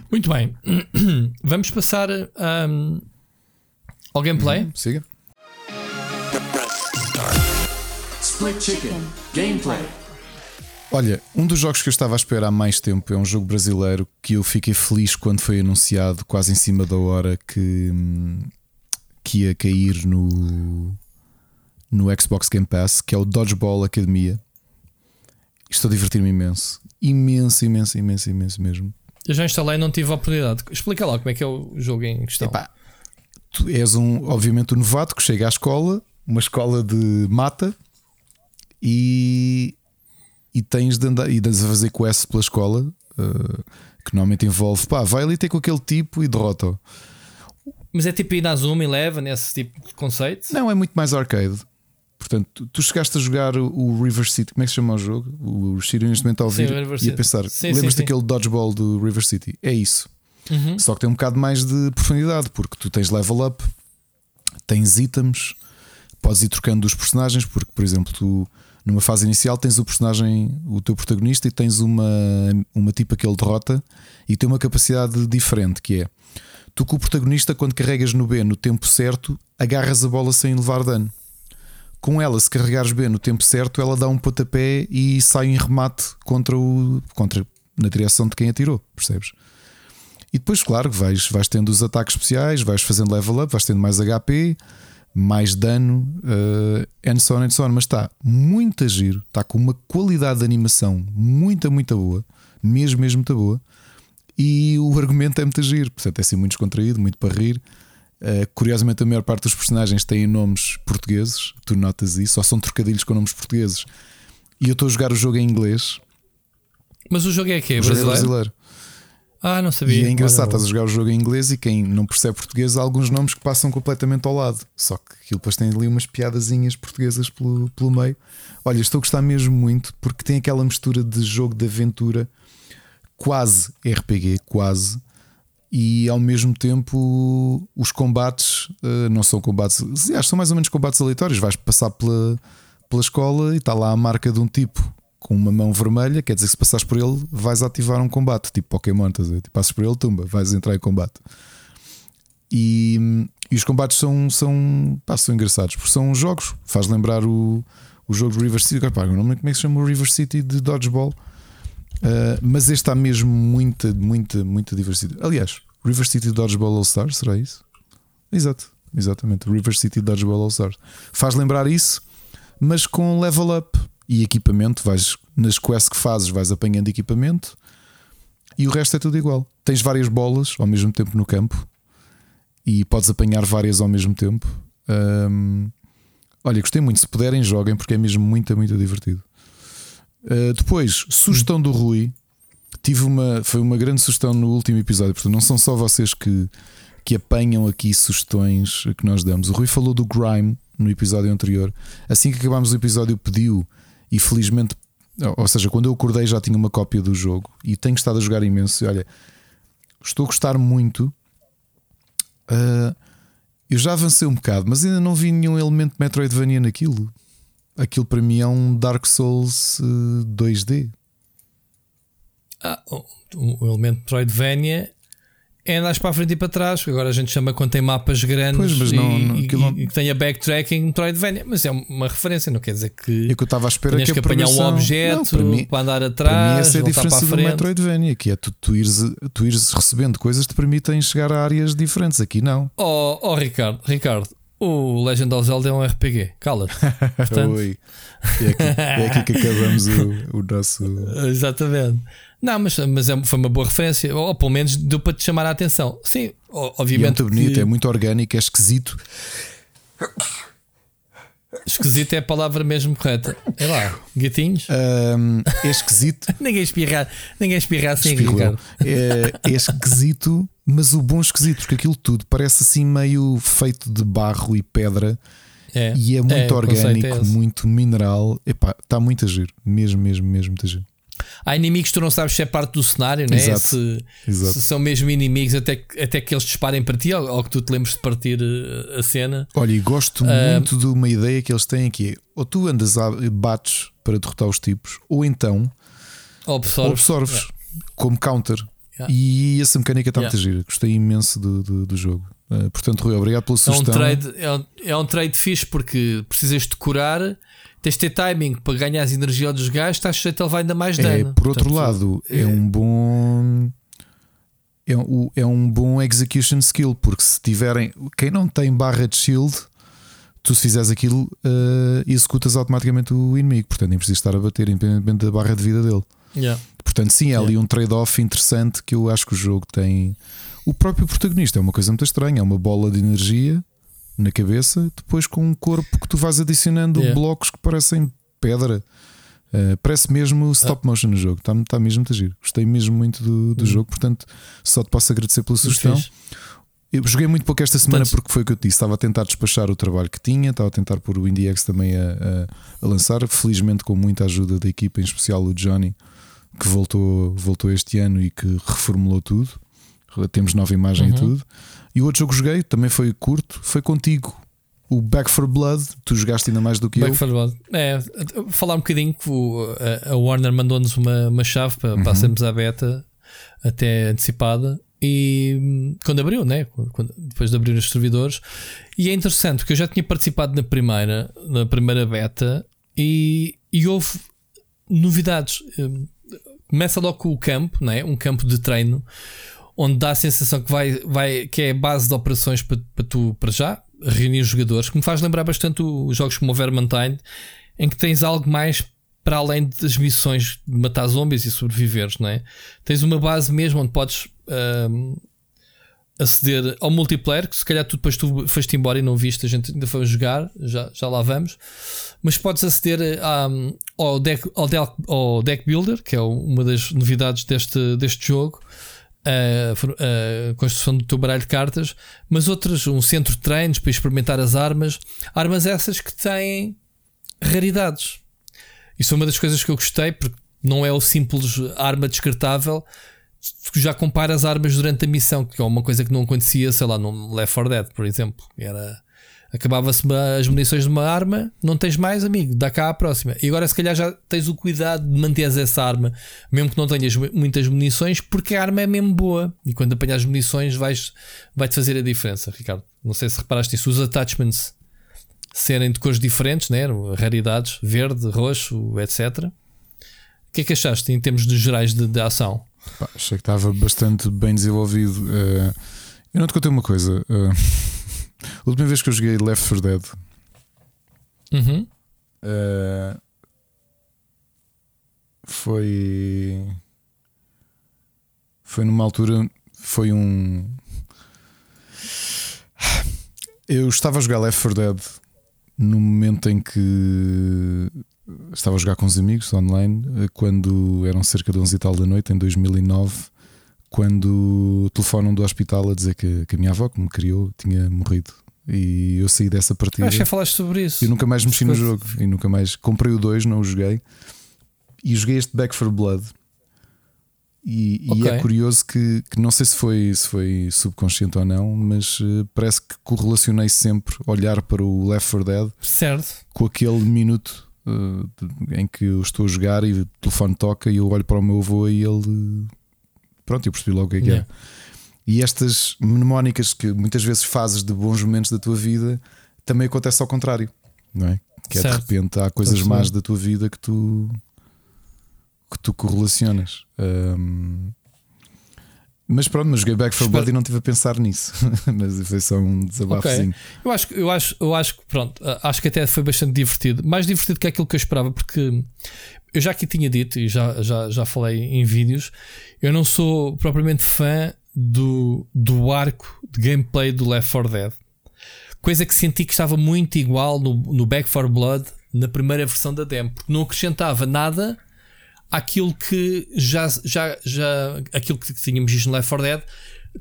Muito bem. Vamos passar um, ao gameplay. Uhum, siga. Split Chicken Gameplay. Olha, um dos jogos que eu estava a esperar há mais tempo é um jogo brasileiro que eu fiquei feliz quando foi anunciado, quase em cima da hora, que, que ia cair no, no Xbox Game Pass, que é o Dodgeball Academia. Estou a divertir-me imenso. Imenso, imenso, imenso, imenso mesmo. Eu já instalei e não tive a oportunidade. Explica lá como é que é o jogo em questão. Epá, tu és um, obviamente, um novato que chega à escola, uma escola de mata, e e tens de andar e de fazer quests pela escola. uh, que normalmente envolve pá, vai ali ter com aquele tipo e derrota-o. Mas é tipo Inazuma Eleven, esse tipo de conceito? Não, é muito mais arcade. Portanto, tu, tu chegaste a jogar o River City, como é que se chama o jogo? O Shiro neste momento a ouvir sim, e a pensar: lembras daquele dodgeball do River City? É isso. Uhum. Só que tem um bocado mais de profundidade, porque tu tens level up, tens itens, podes ir trocando os personagens, porque, por exemplo, tu numa fase inicial tens o personagem, o teu protagonista, e tens uma, uma tipa que ele derrota e tem uma capacidade diferente que é tu com o protagonista, quando carregas no B no tempo certo, agarras a bola sem levar dano. Com ela, se carregares B no tempo certo, ela dá um pontapé e sai em remate contra o. contra na direção de quem atirou, percebes? E depois, claro, vais, vais tendo os ataques especiais, vais fazendo level up, vais tendo mais HP, mais dano, uh, and so on and so on. Mas está muito a giro, está com uma qualidade de animação muito, muito boa, mesmo, mesmo muito boa. E o argumento é muito giro, portanto é assim muito descontraído, muito para rir. Uh, curiosamente, a maior parte dos personagens têm nomes portugueses, tu notas isso, só são trocadilhos com nomes portugueses. E eu estou a jogar o jogo em inglês. Mas o jogo é que é? Brasileiro? brasileiro. Ah, não sabia. E é engraçado, estás a jogar o jogo em inglês e quem não percebe português há alguns nomes que passam completamente ao lado. Só que aquilo depois tem ali umas piadazinhas portuguesas pelo, pelo meio. Olha, estou a gostar mesmo muito porque tem aquela mistura de jogo de aventura, quase RPG, quase. E ao mesmo tempo os combates uh, não são combates, aliás, são mais ou menos combates aleatórios. Vais passar pela, pela escola e está lá a marca de um tipo com uma mão vermelha, quer dizer que se passares por ele, vais ativar um combate, tipo Pokémon, estás a? Tipo, passas por ele, tumba, vais entrar em combate. E, e os combates são, são, pá, são engraçados, porque são jogos, faz lembrar o, o jogo River City. Pá, não lembro como é que se chama o River City de Dodgeball, uh, mas este está mesmo muita, muita, muita diversidade. Aliás, River City Dodgeball All Stars, será isso? Exato, exatamente. River City Dodgeball All Stars faz lembrar isso, mas com level up e equipamento. Vais nas quests que fazes, vais apanhando equipamento e o resto é tudo igual. Tens várias bolas ao mesmo tempo no campo e podes apanhar várias ao mesmo tempo. olha, gostei muito. Se puderem, joguem porque é mesmo muito, muito divertido. Uh, depois, sugestão do Rui. Tive uma, foi uma grande sugestão no último episódio. Portanto, não são só vocês que, que apanham aqui sugestões que nós damos. O Rui falou do Grime no episódio anterior. Assim que acabámos o episódio, pediu e felizmente, ou seja, quando eu acordei já tinha uma cópia do jogo e tenho estado a jogar imenso. E olha, estou a gostar muito. Uh, eu já avancei um bocado, mas ainda não vi nenhum elemento Metroidvania naquilo. Aquilo para mim é um Dark Souls uh, 2D. Ah, o, o elemento Metroidvania é andares para a frente e para trás. Agora a gente chama quando tem mapas grandes pois, não, e, não, e, não... e que tenha backtracking Metroidvania, mas é uma referência, não quer dizer que. É que eu estava à espera que, que apanhar um objeto para, mim, para andar atrás. Para mim, essa é a diferença do Metroidvania, que é tu, tu, ires, tu ires recebendo coisas que te permitem chegar a áreas diferentes. Aqui não. Oh, oh Ricardo, Ricardo, o Legend of Zelda é um RPG, cala-te. Portanto... Oi. É aqui, é aqui que acabamos o, o nosso. Exatamente. Não, mas, mas é, foi uma boa referência, ou pelo menos deu para te chamar a atenção. Sim, obviamente. E é muito bonito, que... é muito orgânico, é esquisito. Esquisito é a palavra mesmo correta. É lá, gatinhos. Um, é esquisito. ninguém espirra, ninguém espirra assim, Ricardo. É, é esquisito, mas o bom esquisito, porque aquilo tudo parece assim meio feito de barro e pedra. É, e é muito é, orgânico, é muito mineral. Epá, está muito a giro, mesmo, mesmo, mesmo muito a giro. Há inimigos que tu não sabes se é parte do cenário, né? Exato. Se, Exato. se são mesmo inimigos, até, até que eles disparem para ti ou, ou, que tu te lembres de partir eh, a cena. Olha, e gosto uh, muito de uma ideia que eles têm aqui: ou tu andas a bates para derrotar os tipos, ou então absorves, absorves yeah. como counter. Yeah. E essa mecânica está yeah. muito gira. Gostei imenso do, do, do jogo. Uh, portanto, Rui, obrigado pela sugestão. É um trade, é um, é um trade fixe porque precisas de curar tens de ter timing para ganhar as energia dos gajos, estás sujeito a levar ainda mais é, dano. É, por outro Portanto, lado, é, é um bom. É um, é um bom execution skill, porque se tiverem. Quem não tem barra de shield, tu se fizeres aquilo, uh, executas automaticamente o inimigo. Portanto, nem precisas estar a bater, independentemente da barra de vida dele. Yeah. Portanto, sim, é ali um trade-off interessante que eu acho que o jogo tem. O próprio protagonista é uma coisa muito estranha, é uma bola de energia na cabeça, depois com um corpo que tu vais adicionando yeah. blocos que parecem pedra. Uh, parece mesmo stop motion no jogo, está tá mesmo a giro. Gostei mesmo muito do, do Uhum. jogo, portanto, só te posso agradecer pela sugestão. Eu joguei muito pouco esta semana Portanto- porque foi o que eu te disse. Estava a tentar despachar o trabalho que tinha, estava a tentar pôr o IndieX também a, a- a lançar. Felizmente, com muita ajuda da equipa, em especial o Johnny, que voltou, voltou este ano e que reformulou tudo. Temos nova imagem e Uhum. tudo. E o outro jogo que joguei também foi curto, foi contigo. O Back for Blood, tu jogaste ainda mais do que Back eu. for Blood. É, falar um bocadinho que o- a, Warner mandou-nos uma, uma chave para Uhum. passarmos à beta até antecipada. E hum, quando abriu, né? Quando- quando- depois de abrir os servidores, e é interessante porque eu já tinha participado na primeira, na primeira beta e, e houve novidades. Começa logo com o campo, né? um campo de treino, onde dá a sensação que, vai, vai, que é base de operações para, para tu, para já, reunir jogadores, que me faz lembrar bastante os jogos como o Vermintide, em que tens algo mais para além das missões de matar zombies e sobreviveres, não é? Tens uma base mesmo onde podes ahm, aceder ao multiplayer, que se calhar tu depois tu foste embora e não viste, a gente ainda foi jogar, já, já lá vamos, mas podes aceder ahm, ao, deck, ao, deck, ao Deck Builder, que é uma das novidades deste, deste jogo. A, a construção do teu baralho de cartas, mas outras, um centro de treinos para experimentar as armas, armas essas que têm raridades. Isso é uma das coisas que eu gostei, porque não é o simples arma descartável. Já comparas armas durante a missão, que é uma coisa que não acontecia, sei lá, no Left 4 Dead, por exemplo. Era. Acabava-se as munições de uma arma, não tens mais, amigo, dá cá à próxima. E agora, se calhar, já tens o cuidado de manteres essa arma, mesmo que não tenhas mu- muitas munições, porque a arma é mesmo boa. E quando apanhas munições, vais, vai-te fazer a diferença, Ricardo. Não sei se reparaste isso. Os attachments serem de cores diferentes, né? raridades, verde, roxo, etc. O que é que achaste em termos de gerais de, de ação? Pá, achei que estava bastante bem desenvolvido. Eh, eu não te contei uma coisa. eh, a última vez que eu joguei Left 4 Dead Uhum. eh, foi. Foi numa altura. Foi um. Eu estava a jogar Left 4 Dead no momento em que estava a jogar com os amigos online, eh, quando eram cerca de 11 e tal da noite, em 2009, quando telefonam do hospital a dizer que, que a minha avó, que me criou, tinha morrido. E eu saí dessa partida. Acho que falaste sobre isso. E nunca mais mexi no jogo. E nunca mais. Comprei o 2, não o joguei. E joguei este Back for Blood. E, e Ok. é curioso que, que não sei se foi, se foi subconsciente ou não, mas eh, parece que correlacionei sempre olhar para o Left 4 Dead Certo. com aquele minuto de- em que eu estou a jogar e o telefone toca e eu olho para o meu avô e ele. Pronto, eu percebi logo o que é que Yeah. é. E estas mnemónicas que muitas vezes fazes de bons momentos da tua vida também acontece ao contrário, não é? Que é de repente há coisas más da tua vida que tu que tu correlacionas. Ahm, mas pronto, mas joguei Back for Espero- Blood e não estive a pensar nisso. mas foi só um desabafozinho. Eu acho, que- eu acho, eu acho que pronto, acho que até foi bastante divertido, mais divertido que aquilo que eu esperava, porque eu já aqui tinha dito e já, já, já falei em vídeos, eu não sou propriamente fã do, do arco de gameplay do Left 4 Dead. Coisa que senti que estava muito igual no, no Back 4 Blood na primeira versão da demo, porque não acrescentava nada àquilo que já, já, já aquilo que tínhamos visto no Left 4 Dead,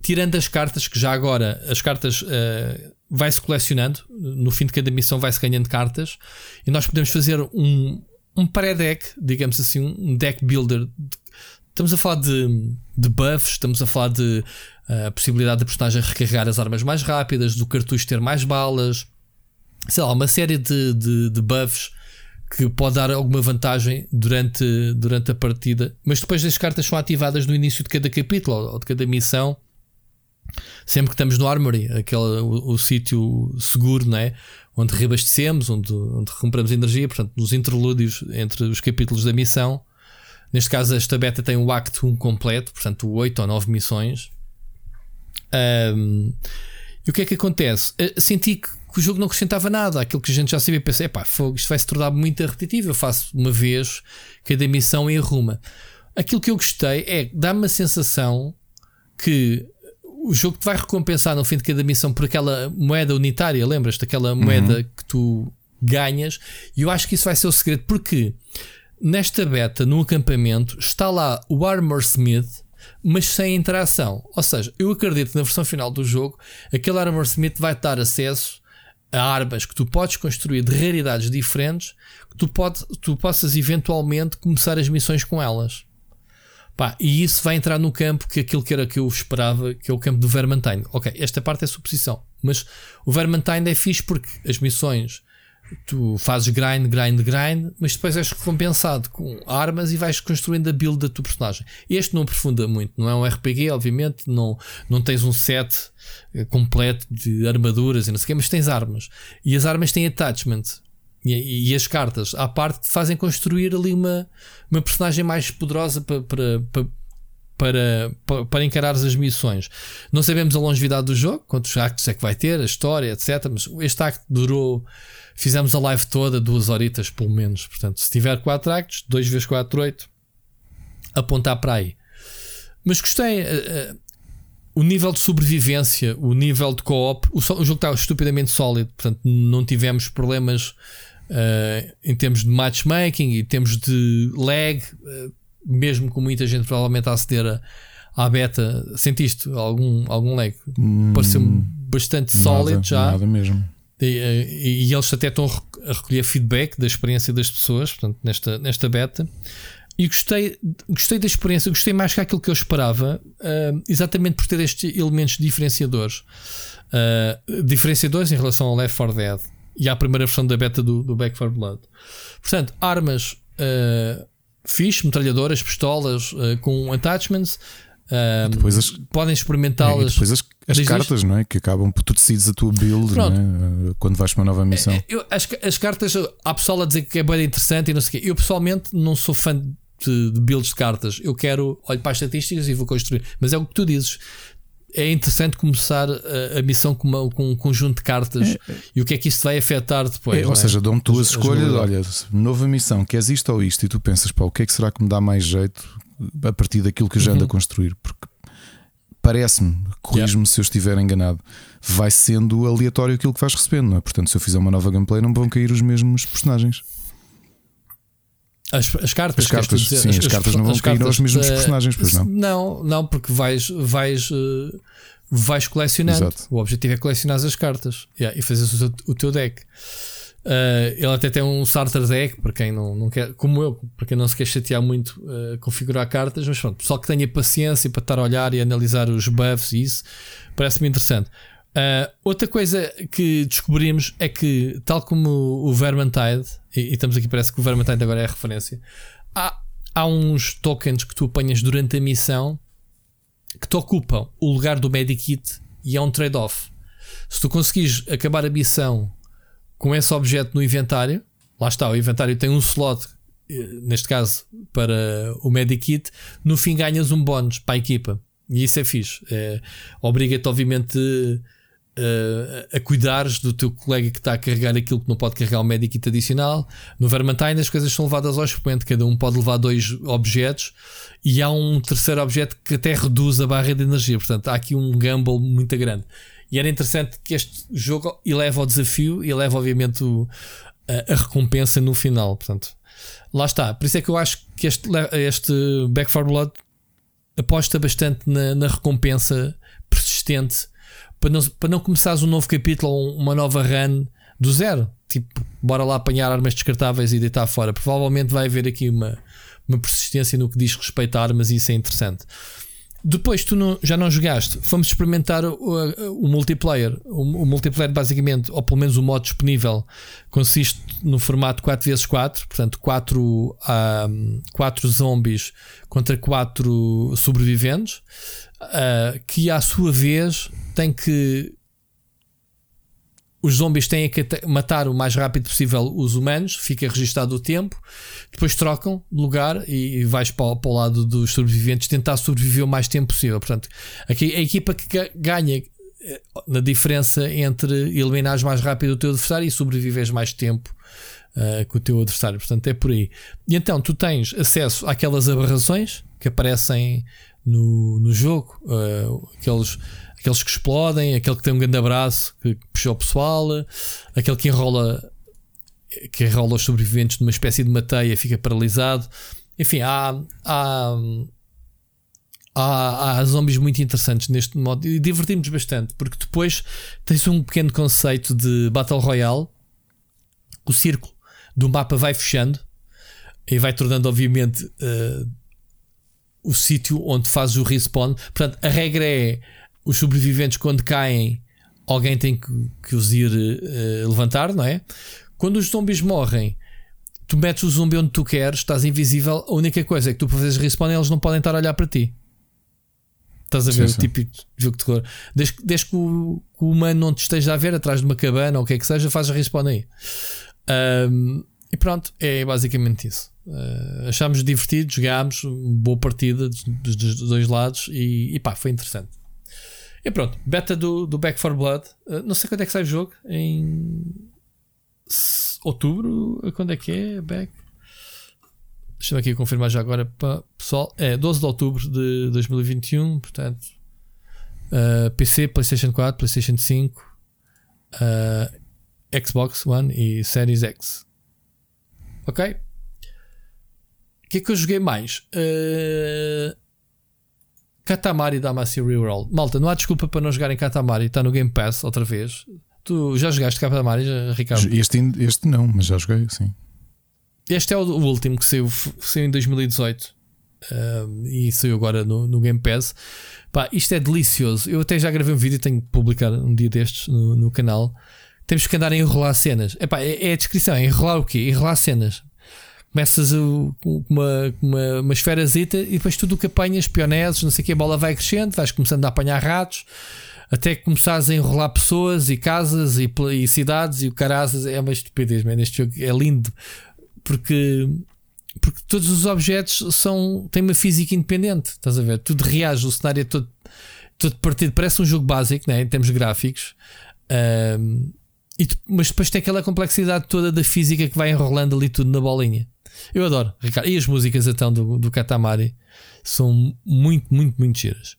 tirando as cartas, que já agora as cartas eh, vai-se colecionando, no fim de cada missão vai-se ganhando cartas, e nós podemos fazer um, um pré-deck, digamos assim, um deck builder. Estamos a falar de, de buffs, estamos a falar de eh, a possibilidade da personagem recarregar as armas mais rápidas, do cartucho ter mais balas, sei lá, uma série de, de, de buffs que pode dar alguma vantagem durante, durante a partida, mas depois as cartas são ativadas no início de cada capítulo ou de cada missão. Sempre que estamos no Armory, aquele, o, o sítio seguro, né? onde reabastecemos, onde, onde energia, portanto, nos interlúdios entre os capítulos da missão. Neste caso, esta beta tem o Act 1 completo, portanto, 8 ou 9 missões. Ahm, e o que é que acontece? Eh, Senti que, que o jogo não acrescentava nada aquilo que a gente já sabia. Pensei, fogo, isto vai se tornar muito repetitivo. Eu faço uma vez cada missão e arruma. Aquilo que eu gostei é dá-me a sensação que o jogo te vai recompensar no fim de cada missão por aquela moeda unitária. Lembras-te daquela moeda que tu ganhas? E eu acho que isso vai ser o segredo, porque nesta beta, no acampamento, está lá o Armor Smith, mas sem interação. Ou seja, eu acredito que na versão final do jogo, aquele Armor Smith vai dar acesso a armas que tu podes construir de raridades diferentes, que tu, pode, tu possas eventualmente começar as missões com elas. Pá, e isso vai entrar no campo que aquilo que era que eu esperava, que é o campo do Vermintide. Ok, esta parte é suposição, mas o Vermintide é fixe porque as missões tu fazes grind, grind, grind, mas depois és recompensado com armas e vais construindo a build da tua personagem. Este não aprofunda muito, não é um RPG, obviamente, não, não tens um set eh, completo de armaduras e não sei o quê, mas tens armas. E as armas têm attachment. E, e, as cartas à parte fazem construir ali uma, uma personagem mais poderosa para, para, para, para, para encarar as missões. Não sabemos a longevidade do jogo, quantos actos é que vai ter, a história, etc. Mas este acto durou. Fizemos a live toda, duas horitas pelo menos. Portanto, se tiver 4 actos, 2 vezes 4, 8, apontar para aí. Mas gostei. Uh, uh, o nível de sobrevivência, o nível de co-op, o, o, jogo está estupidamente sólido. Portanto, não tivemos problemas uh, em termos de matchmaking e termos de lag. mesmo com muita gente provavelmente a aceder a, à beta, sentiste algum, algum lag? Hum, Pareceu-me bastante sólido já. Nada mesmo. E, e, eles até estão a recolher feedback da experiência das pessoas, portanto, nesta, nesta beta. E gostei, gostei da experiência, gostei mais que aquilo que eu esperava, uh, exatamente por ter estes elementos diferenciadores. Uh, diferenciadores em relação ao Left 4 Dead e à primeira versão da beta do, do Back 4 Blood. Portanto, armas uh, fixe, metralhadoras, pistolas uh, com attachments. as, podem experimentá-las. depois as, as cartas, não é? Que acabam por tu decides a tua build é? quando vais para uma nova missão. É, eu, as, as cartas, há pessoal a dizer que é bem interessante e não sei o quê. Eu pessoalmente não sou fã de, de builds de cartas. Eu quero, olho para as estatísticas e vou construir. Mas é o que tu dizes é interessante começar a, a missão com, uma, com, um conjunto de cartas é, é. e o que é que isso vai afetar depois. É, ou é? seja, dão-me tu as, as escolhas: olha, nova missão, queres isto ou isto? E tu pensas, pá, o que é que será que me dá mais jeito a partir daquilo que eu já ando uhum. a construir? Porque parece-me, corrijo-me yeah. se eu estiver enganado, vai sendo aleatório aquilo que vais recebendo, não é? Portanto, se eu fizer uma nova gameplay, não vão cair os mesmos personagens. As, as cartas, as cartas, sim, as, as, cartas não vão cair cartas, aos mesmos uh, personagens, pois não? Não, não, porque vais, vais, uh, vais colecionando. Exato. O objetivo é colecionar as cartas yeah, e fazer o, o teu deck. Uh, ele até tem um starter deck para quem não, não quer, como eu, para quem não se quer chatear muito uh, configurar cartas, mas pronto, pessoal que tenha paciência para estar a olhar e analisar os buffs e isso, parece-me interessante. Uh, outra coisa que descobrimos é que, tal como o Vermintide, e, e, estamos aqui, parece que o Vermintide agora é a referência, há, há uns tokens que tu apanhas durante a missão que te ocupam o lugar do Medikit e é um trade-off. Se tu conseguires acabar a missão com esse objeto no inventário, lá está, o inventário tem um slot, eh, neste caso para o Medikit, no fim ganhas um bónus para a equipa. E isso é fixe. É, Obriga-te, obviamente uh, a cuidares do teu colega que está a carregar aquilo que não pode carregar o médico adicional. No Vermintide as coisas são levadas ao expoente, cada um pode levar dois objetos e há um terceiro objeto que até reduz a barra de energia. Portanto, há aqui um gamble muito grande. E era interessante que este jogo eleva o desafio e eleva, obviamente, o, a, a, recompensa no final. Portanto, lá está. Por isso é que eu acho que este, este Back 4 Blood aposta bastante na, na recompensa persistente para não, para não começares um novo capítulo uma nova run do zero. Tipo, bora lá apanhar armas descartáveis e deitar fora. Provavelmente vai haver aqui uma, uma persistência no que diz respeito a armas e isso é interessante. Depois tu não, já não jogaste, fomos experimentar o, o, multiplayer. O, o, multiplayer, basicamente, ou pelo menos o modo disponível, consiste no formato 4x4, portanto, 4, um, 4 zombies contra 4 sobreviventes, uh, que à sua vez tem que. Os zombies têm que matar o mais rápido possível os humanos, fica registado o tempo, depois trocam de lugar e vais para, para o lado dos sobreviventes tentar sobreviver o mais tempo possível. Portanto, aqui a equipa que ganha eh, na diferença entre eliminares mais rápido o teu adversário e sobreviveres mais tempo uh, com o teu adversário. Portanto, é por aí. E então tu tens acesso àquelas aberrações que aparecem no, no jogo, uh, aqueles aqueles que explodem, aquele que tem um grande abraço que puxa o pessoal, aquele que enrola que enrola os sobreviventes numa espécie de mateia, fica paralisado. Enfim, há, há, há, há zombies muito interessantes neste modo e divertimos bastante, porque depois tens um pequeno conceito de Battle Royale, o círculo do mapa vai fechando e vai tornando, obviamente, uh, o sítio onde fazes o respawn. Portanto, a regra é os sobreviventes, quando caem, alguém tem que, que os ir uh, levantar, não é? Quando os zombies morrem, tu metes o zumbi onde tu queres, estás invisível. A única coisa é que tu fazeres respawn, eles não podem estar a olhar para ti. Estás a ver sim, o típico jogo de terror. Desde, desde que, o, que, o, humano não te esteja a ver atrás de uma cabana ou o que é que seja, faz a respawn aí. Um, e pronto, é basicamente isso. Uh, achámos divertido, jogámos, boa partida dos, dos, dois lados e, e pá, foi interessante. E pronto, beta do, do Back 4 Blood. Uh, não sei quando é que sai o jogo. Em outubro? Quando é que é? Back? Deixa-me aqui confirmar já agora para pessoal. É 12 de outubro de 2021. Portanto, uh, PC, PlayStation 4, PlayStation 5, Xbox One e Series X. Ok? O que é que eu joguei mais? Uh, Katamari Damacy Reroll. Malta, não há desculpa para não jogar em Katamari. Está no Game Pass outra vez. Tu já jogaste Katamari, Ricardo? Este, este não, mas já joguei, sim. Este é o, último que saiu, saiu em 2018 uh, e saiu agora no, no Game Pass. Pá, isto é delicioso. Eu até já gravei um vídeo, tenho que publicar um dia destes no, no canal temos que andar a enrolar cenas. Epá, é, é a descrição, é enrolar o quê? Enrolar cenas. Começas com uma, uma, uma esferazita e depois tudo o que apanhas, pioneses, não sei o que, a bola vai crescendo, vais começando a apanhar ratos, até que começares a enrolar pessoas e casas e, e cidades e o carazas. É uma estupidez, man. este jogo é lindo porque porque todos os objetos são têm uma física independente, estás a ver? Tudo reage, o cenário é todo, todo partido, parece um jogo básico né, em termos gráficos. Um, e, mas depois tem aquela complexidade toda da física que vai enrolando ali tudo na bolinha. Eu adoro, Ricardo. E as músicas então do, do Katamari são muito, muito, muito giras.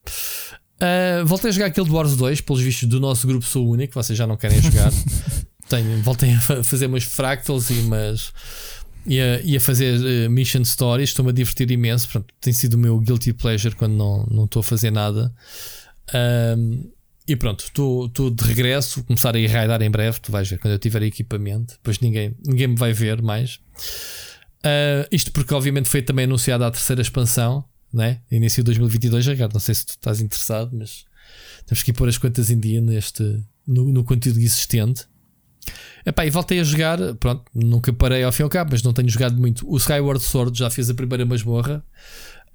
Uh, voltei a jogar aquele do Wars 2, pelos vistos do nosso grupo Sou Único, vocês já não querem jogar. Tenho, voltei a fazer umas fractals e umas. E a, e a fazer uh, mission stories, estou-me a divertir imenso. Pronto, tem sido o meu guilty pleasure quando não, não estou a fazer nada. Uh, e pronto, estou de regresso, começar a ir raidar em breve. Tu vais ver quando eu tiver equipamento, depois ninguém, ninguém me vai ver mais. Uh, isto porque, obviamente, foi também anunciada a terceira expansão, né? início de 2022. Ricardo, não sei se tu estás interessado, mas temos que ir pôr as contas em dia neste, no, no conteúdo existente. Epá, e voltei a jogar, pronto, nunca parei ao fim e ao cabo, mas não tenho jogado muito. O Skyward Sword já fiz a primeira masmorra.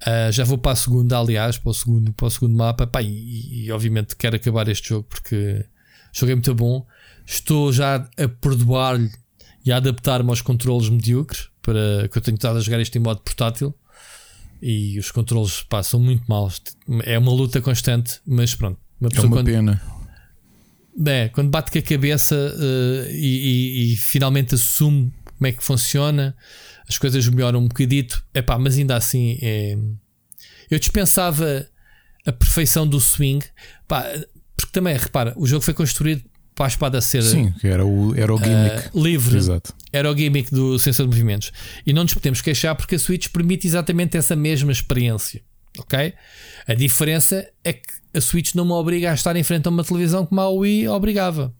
Uh, já vou para a segunda, aliás, para o segundo, para o segundo mapa. Pá, e, e, obviamente quero acabar este jogo porque é muito bom. Estou já a perdoar-lhe e a adaptar-me aos controles medíocres para que eu tenho estado a jogar isto em modo portátil. E os controles pá, são muito maus. É uma luta constante, mas pronto. Uma é uma quando, pena. É, quando bate com a cabeça uh, e, e, e finalmente assume como é que funciona as coisas melhoram um bocadito, epá, mas ainda assim é... eu dispensava a perfeição do swing, pá, porque também, repara, o jogo foi construído para a espada ser Sim, era o, era o gimmick uh, livre, Exato. Era o gimmick do sensor de movimentos. E não nos podemos queixar porque a Switch permite exatamente essa mesma experiência. Ok? A diferença é que a Switch não me obriga a estar em frente a uma televisão como a Wii obrigava.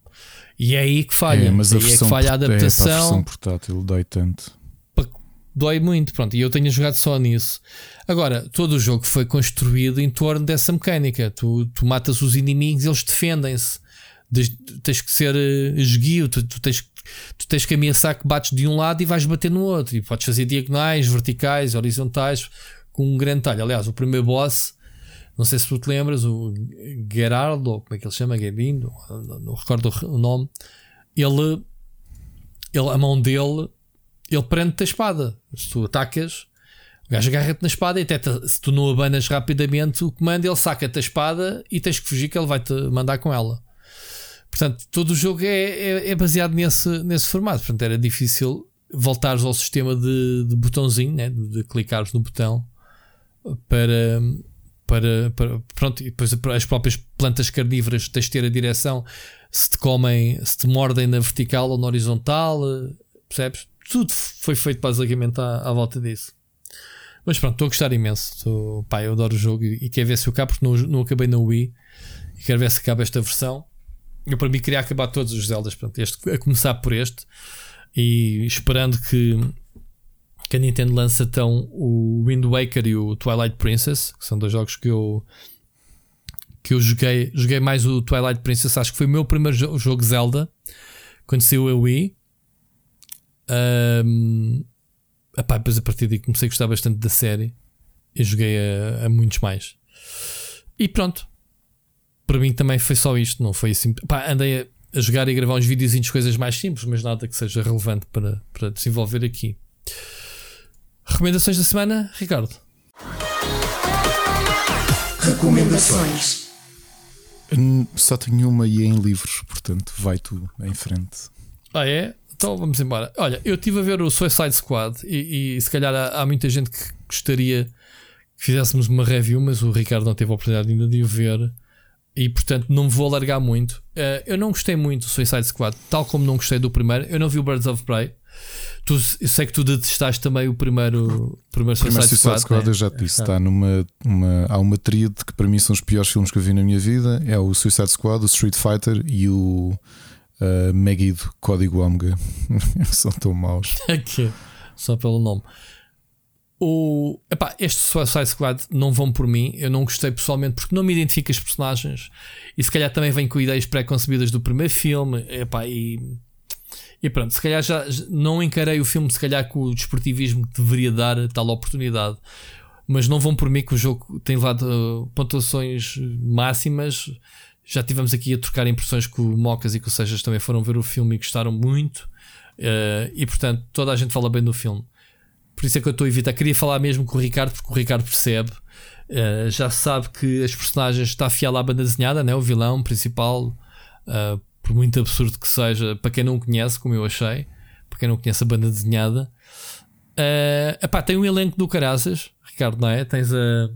E é aí que falha. É, mas a, versão, é que falha a adaptação. É, a versão portátil dói tanto dói muito, pronto, e eu tenho jogado só nisso. Agora, todo o jogo foi construído em torno dessa mecânica. Tu, tu matas os inimigos, eles defendem-se. Tens que ser uh, esguio, tu, tu, tens, tu tens que ameaçar que bates de um lado e vais bater no outro. E podes fazer diagonais, verticais, horizontais, com um grande talho. Aliás, o primeiro boss, não sei se tu te lembras, o Gerardo, como é que ele chama? Gerindo, não, não recordo o nome. Ele, ele, a mão dele ele prende-te a espada. Se tu atacas, o gajo agarra-te na espada e até te, se tu não abanas rapidamente o comando, ele saca-te a espada e tens que fugir que ele vai-te mandar com ela. Portanto, todo o jogo é, é, é, baseado nesse, nesse formato. Portanto, era difícil voltares ao sistema de, de botãozinho, né? de, de clicares no botão para, para, para, pronto, e depois as próprias plantas carnívoras tens de ter a direção se te comem, se te mordem na vertical ou na horizontal percebes? Tudo foi feito basicamente à, à volta disso. Mas pronto, estou a gostar imenso. Estou, pá, eu adoro o jogo e, e quero ver se eu acabo, porque não, não acabei na Wii. E quero ver se acaba esta versão. Eu, para mim, queria acabar todos os Zeldas. Pronto, este, a começar por este. E esperando que, que a Nintendo lança então o Wind Waker e o Twilight Princess, que são dois jogos que eu que eu joguei, joguei mais o Twilight Princess, acho que foi o meu primeiro jogo Zelda quando saiu a Wii. Um, epá, depois a partir daí comecei a gostar bastante da série e joguei a, a muitos mais. E pronto, para mim também foi só isto, não foi assim. Epá, andei a, a, jogar e a gravar uns videozinhos, coisas mais simples, mas nada que seja relevante para, para desenvolver aqui. Recomendações da semana, Ricardo? Recomendações. Só tenho uma e é em livros, portanto, vai tu em frente. Ah, é? Então vamos embora. Olha, eu estive a ver o Suicide Squad e, e se calhar há, há, muita gente que gostaria que fizéssemos uma review, mas o Ricardo não teve a oportunidade ainda de o ver e portanto não vou alargar muito. Uh, eu não gostei muito do Suicide Squad, tal como não gostei do primeiro. Eu não vi o Birds of Prey. Tu, eu sei que tu detestaste também o primeiro, primeiro Suicide, primeiro Suicide Squad. né? Eu já te disse, está numa, uma, há uma tríade que para mim são os piores filmes que eu vi na minha vida: é o Suicide Squad, o Street Fighter e o uh, Megiddo Código Omega. são tão maus. Só pelo nome. O, epá, este Suicide Squad não vão por mim. Eu não gostei pessoalmente porque não me identifico as personagens e se calhar também vem com ideias pré-concebidas do primeiro filme. Epá, e e pronto, se calhar já não encarei o filme, se calhar com o desportivismo que deveria dar tal oportunidade. Mas não vão por mim que o jogo tem levado uh, pontuações máximas. Já tivemos aqui a trocar impressões com o Mocas e com o Sejas também foram ver o filme e gostaram muito. Uh, e portanto, toda a gente fala bem do filme. Por isso é que eu estou a evitar. Queria falar mesmo com o Ricardo, porque o Ricardo percebe. Uh, já sabe que as personagens está fiel à banda desenhada, né? o vilão principal. Uh, por muito absurdo que seja, para quem não conhece, como eu achei, para quem não conhece a banda desenhada. Uh, epá, tem um elenco do Caraças, Ricardo, não é? Tens a,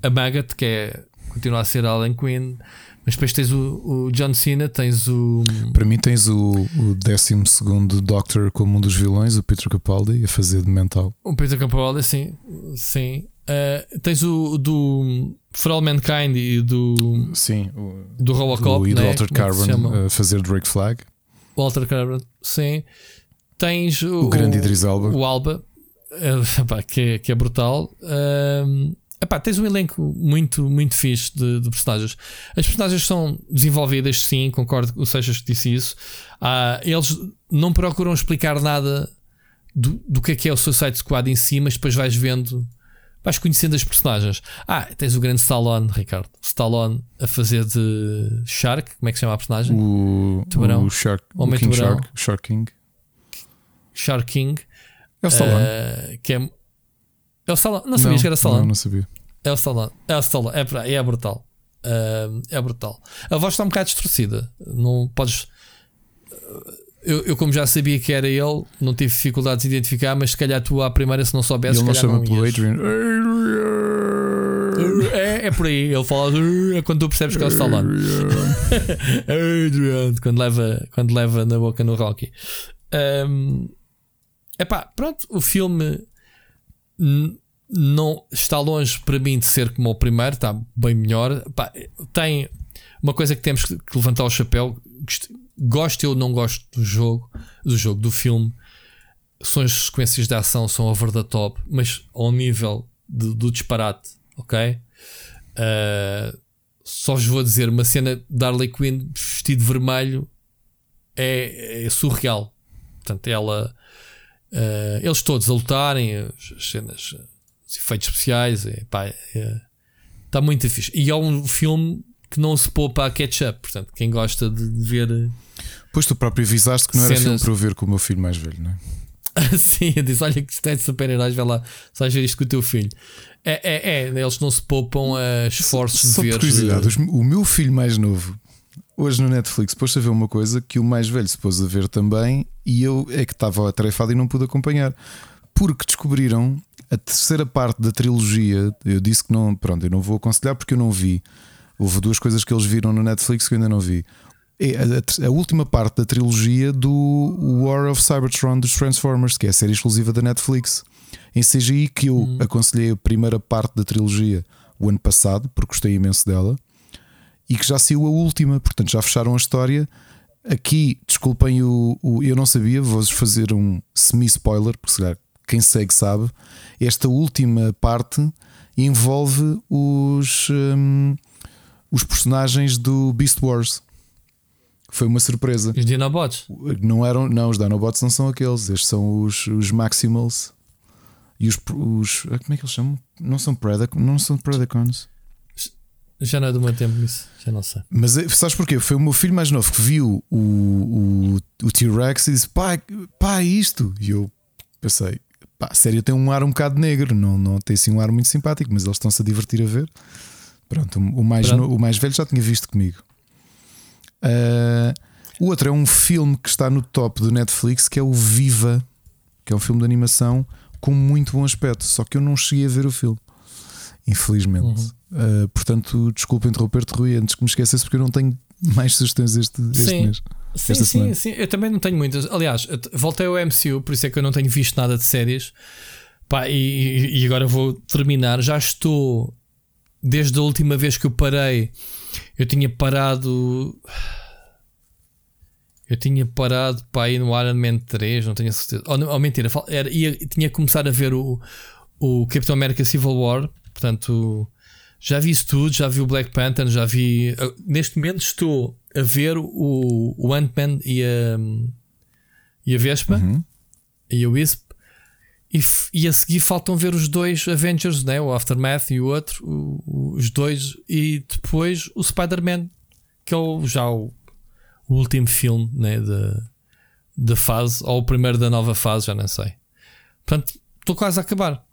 a Magat, que é, continua a ser Alan Quinn, mas depois tens o, o John Cena, tens o. Para mim, tens o, o 12 Doctor como um dos vilões, o Peter Capaldi, a fazer de mental. O Peter Capaldi, sim, sim. Uh, tens o do For All Mankind e do. Sim, o, do Robocop. Do, e do né? Walter é Carbon a fazer Drake Flag. Walter Carbon, sim. Tens o, o grande Idris Alba. O Alba, uh, que, é, que é brutal. Uh, epá, tens um elenco muito, muito fixe de, de, personagens. As personagens são desenvolvidas, sim, concordo com o Seixas que disse isso. Uh, eles não procuram explicar nada do, do que é que é o Suicide Squad em si, mas depois vais vendo vais conhecendo as personagens. Ah, tens o grande Stallone, Ricardo. Stallone a fazer de Shark, como é que se chama a personagem? O, tubarão. o Shark, Homem o King tubarão. Shark, Shark King. Shark King. É o Stallone. Uh, que é, é o Stallone. Não sabias não, que era Stallone? Não, não sabia. É o Stallone. É o Stallone. É, é brutal. Uh, é brutal. A voz está um bocado distorcida. Não podes. Eu, eu, como já sabia que era ele, não tive dificuldades de identificar, mas se calhar tu à primeira, se não soubesse, ele não chama pelo Adrian. É, é por aí, ele fala é quando tu percebes que ele está lá. Adrian, quando leva, quando leva na boca no Rocky. Um, epá, pronto, o filme não está longe para mim de ser como o primeiro, está bem melhor. Epá, tem uma coisa que temos que levantar o chapéu gosto ou não gosto do jogo, do jogo, do filme, são as sequências de ação, são over the top, mas ao nível de, do disparate, ok? Uh, só vos vou dizer, uma cena de Harley Quinn vestido vermelho é, é surreal. Portanto, ela, uh, eles todos a lutarem, as cenas, os efeitos especiais, é, pá, é, está muito fixe. E é um filme que não se poupa a catch-up. Portanto, quem gosta de, ver. Pois tu próprio avisaste que não cenas... era filme para eu ver com o meu filho mais velho, não é? Sim, eu disse: Olha, que se tem de super-heróis, vai lá, sais ver isto com o teu filho. É, é, é eles não se poupam a esforços só, de ver. Curiosidade, eh, o meu filho mais novo, hoje no Netflix, pôs a ver uma coisa que o mais velho se pôs a ver também e eu é que estava atarefado e não pude acompanhar. Porque descobriram a terceira parte da trilogia. Eu disse que não, pronto, eu não vou aconselhar porque eu não vi. Houve duas coisas que eles viram no Netflix que eu ainda não vi. é a, a, última parte da trilogia do War of Cybertron dos Transformers, que é a série exclusiva da Netflix em CGI. Que eu hum. aconselhei a primeira parte da trilogia o ano passado, porque gostei imenso dela, e que já saiu a última, portanto já fecharam a história. Aqui, desculpem, o, o eu não sabia, vou-vos fazer um semi-spoiler, porque se quem segue sabe. Esta última parte envolve os, um, os personagens do Beast Wars. Foi uma surpresa. Os Dinobots? Não eram, não, os Dinobots não são aqueles, estes são os, os Maximals e os, os. Ah, como é que eles chamam? Não são Predacons? Não são Predacons. Já não é do meu tempo isso, já não sei. Mas eh, sabes porquê? Foi o meu filho mais novo que viu o, o, o T-Rex e disse: pai, pai, isto. E eu pensei: pá, a série tem um ar um bocado negro, não, não tem assim um ar muito simpático, mas eles estão-se a divertir a ver. Pronto, o mais, Pronto. No, o mais velho já tinha visto comigo. Uh, o outro é um filme que está no top do Netflix que é o Viva, que é um filme de animação com muito bom aspecto. Só que eu não cheguei a ver o filme, infelizmente. Uhum. Uh, portanto, desculpa interromper-te, Rui, antes que me esquecesse, porque eu não tenho mais sugestões este, este sim. mês. Sim, sim, semana. sim. Eu também não tenho muitas. Aliás, voltei ao MCU, por isso é que eu não tenho visto nada de séries. Pá, e, e agora vou terminar. Já estou, desde a última vez que eu parei, eu tinha parado. Eu tinha parado para ir no Iron Man 3, não tenho certeza. Oh, não, oh mentira, era, ia, tinha que começar a ver o, o Capitão América Civil War. Portanto, já vi isso tudo, já vi o Black Panther, já vi. Neste momento estou a ver o, o Ant-Man e a, e a Vespa uhum. e o Wisp. E, e, a seguir faltam ver os dois Avengers, né? o Aftermath e o outro, o, os dois, e depois o Spider-Man, que é o, já o, o, último filme né? da, da fase, ou o primeiro da nova fase, já não sei. Portanto, estou quase a acabar.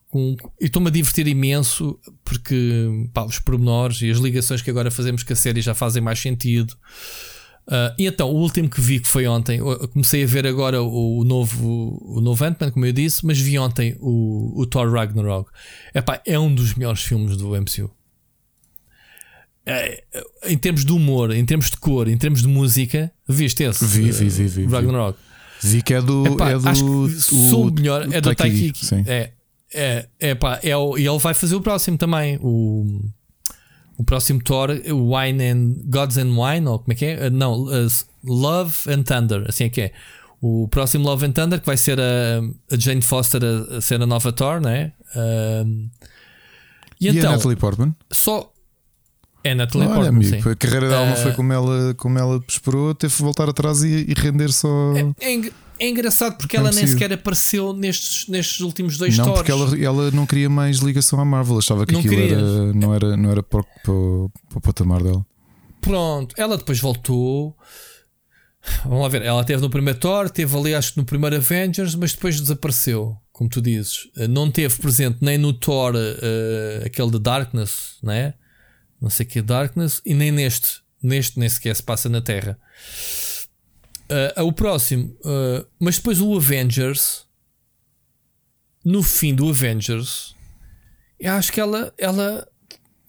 E estou-me a divertir imenso porque pá, os pormenores e as ligações que agora fazemos com a série já fazem mais sentido. Uh, e então, o último que vi, que foi ontem, comecei a ver agora o, novo, o novo Ant-Man, como eu disse, mas vi ontem o, o Thor Ragnarok. Epá, é um dos melhores filmes do MCU. É, em termos de humor, em termos de cor, em termos de música, viste esse? Vi, vi, vi. vi Ragnarok. Vi que é do. Epá, é do acho que sou o melhor, é do Taiki. É, é, é pá, é o, e ele vai fazer o próximo também. O, o próximo Thor, o Wine and Gods and Wine, ou como é que é? Uh, não, uh, Love and Thunder, assim é que é. O próximo Love and Thunder, que vai ser a, a Jane Foster a, a, ser a nova Thor, né? Uh, e, e então, a Natalie Portman? Só. É Natalie Olha, Portman. Amigo, a carreira dela não foi como ela, como ela esperou, teve que voltar atrás e, e render só. É, é, é engraçado porque ela nem sequer apareceu nestes, nestes últimos dois Não, porque ela, ela não queria mais ligação à Marvel, achava que não aquilo era, não, era, não era para, para, para o patamar dela. Pronto, ela depois voltou. Vamos lá ver, ela teve no primeiro Thor, teve ali acho que no primeiro Avengers, mas depois desapareceu, como tu dizes. Não teve presente nem no Thor uh, aquele de Darkness, né? não sei que Darkness, e nem neste. Neste nem sequer se passa na Terra. Uh, o próximo, uh, mas depois o Avengers, no fim do Avengers, eu acho que ela, ela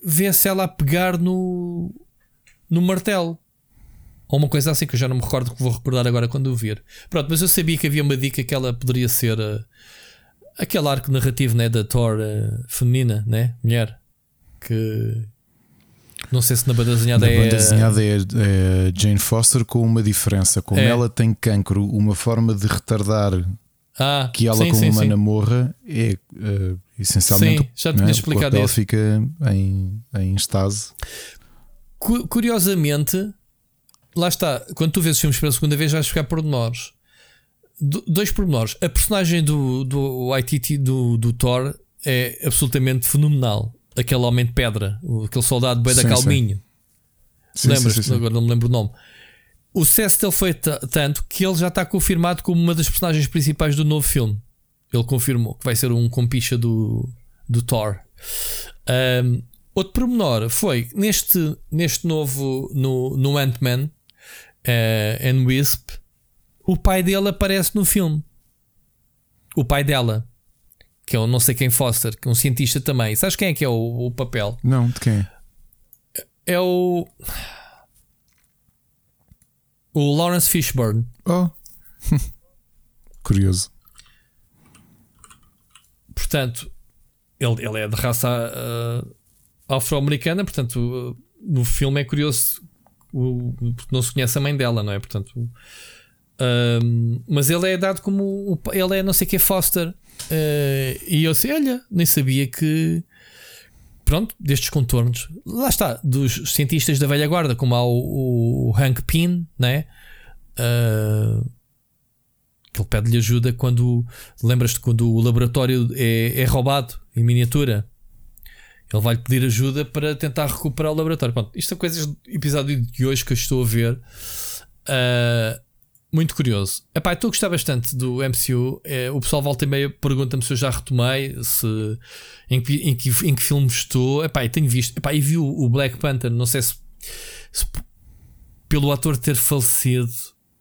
vê-se ela a pegar no, no martelo. Ou uma coisa assim que eu já não me recordo que vou recordar agora quando o vir. Pronto, mas eu sabia que havia uma dica que ela poderia ser uh, aquele arco narrativo né, da Thor uh, feminina, né? Mulher. Que, não sei se na banda desenhada na é. Na banda desenhada é, é, Jane Foster com uma diferença. Como é. ela tem cancro, uma forma de retardar ah, que ela, sim, como sim, humana, sim. morra é uh, essencialmente. Sim, já tinha é? explicado ela isso. fica em, em estase. Curiosamente, lá está. Quando tu vês os filmes pela segunda vez, vais ficar pormenores. dois pormenores. A personagem do, do ITT do, do Thor é absolutamente fenomenal aquele homem de pedra, aquele soldado bem da calminho. Lembras? Agora não me lembro o nome. O sucesso dele foi tanto que ele já está confirmado como uma das personagens principais do novo filme. Ele confirmou que vai ser um compicha do, do Thor. Um, outro pormenor foi neste, neste novo no, no Ant-Man uh, and Wisp, o pai dele aparece no filme. O pai dela que é o não sei quem Foster, que é um cientista também. Sabes quem é que é o, o papel? Não, de quem? É o. O Lawrence Fishburne. Oh. Curioso. Portanto, ele, ele é de raça uh, afro-americana, portanto, uh, no filme é curioso o, porque não se conhece a mãe dela, não é? Portanto, uh, mas ele é dado como ele é não sei que Foster. Uh, e eu sei, olha, nem sabia que pronto, destes contornos, lá está, dos cientistas da velha guarda, como há o, o Hank Pym, né? Uh, que ele pede-lhe ajuda quando lembras-te quando o laboratório é, é roubado em miniatura. Ele vai-lhe pedir ajuda para tentar recuperar o laboratório. Pronto, isto são coisas do episódio de hoje que eu estou a ver. Uh, muito curioso. Epá, estou a gostar bastante do MCU. É, o pessoal volta e meia pergunta-me se eu já retomei, se, em, que, em, que, em que filme estou. Epá, tenho visto. Epá, e vi o, o Black Panther. Não sei se, se pelo ator ter falecido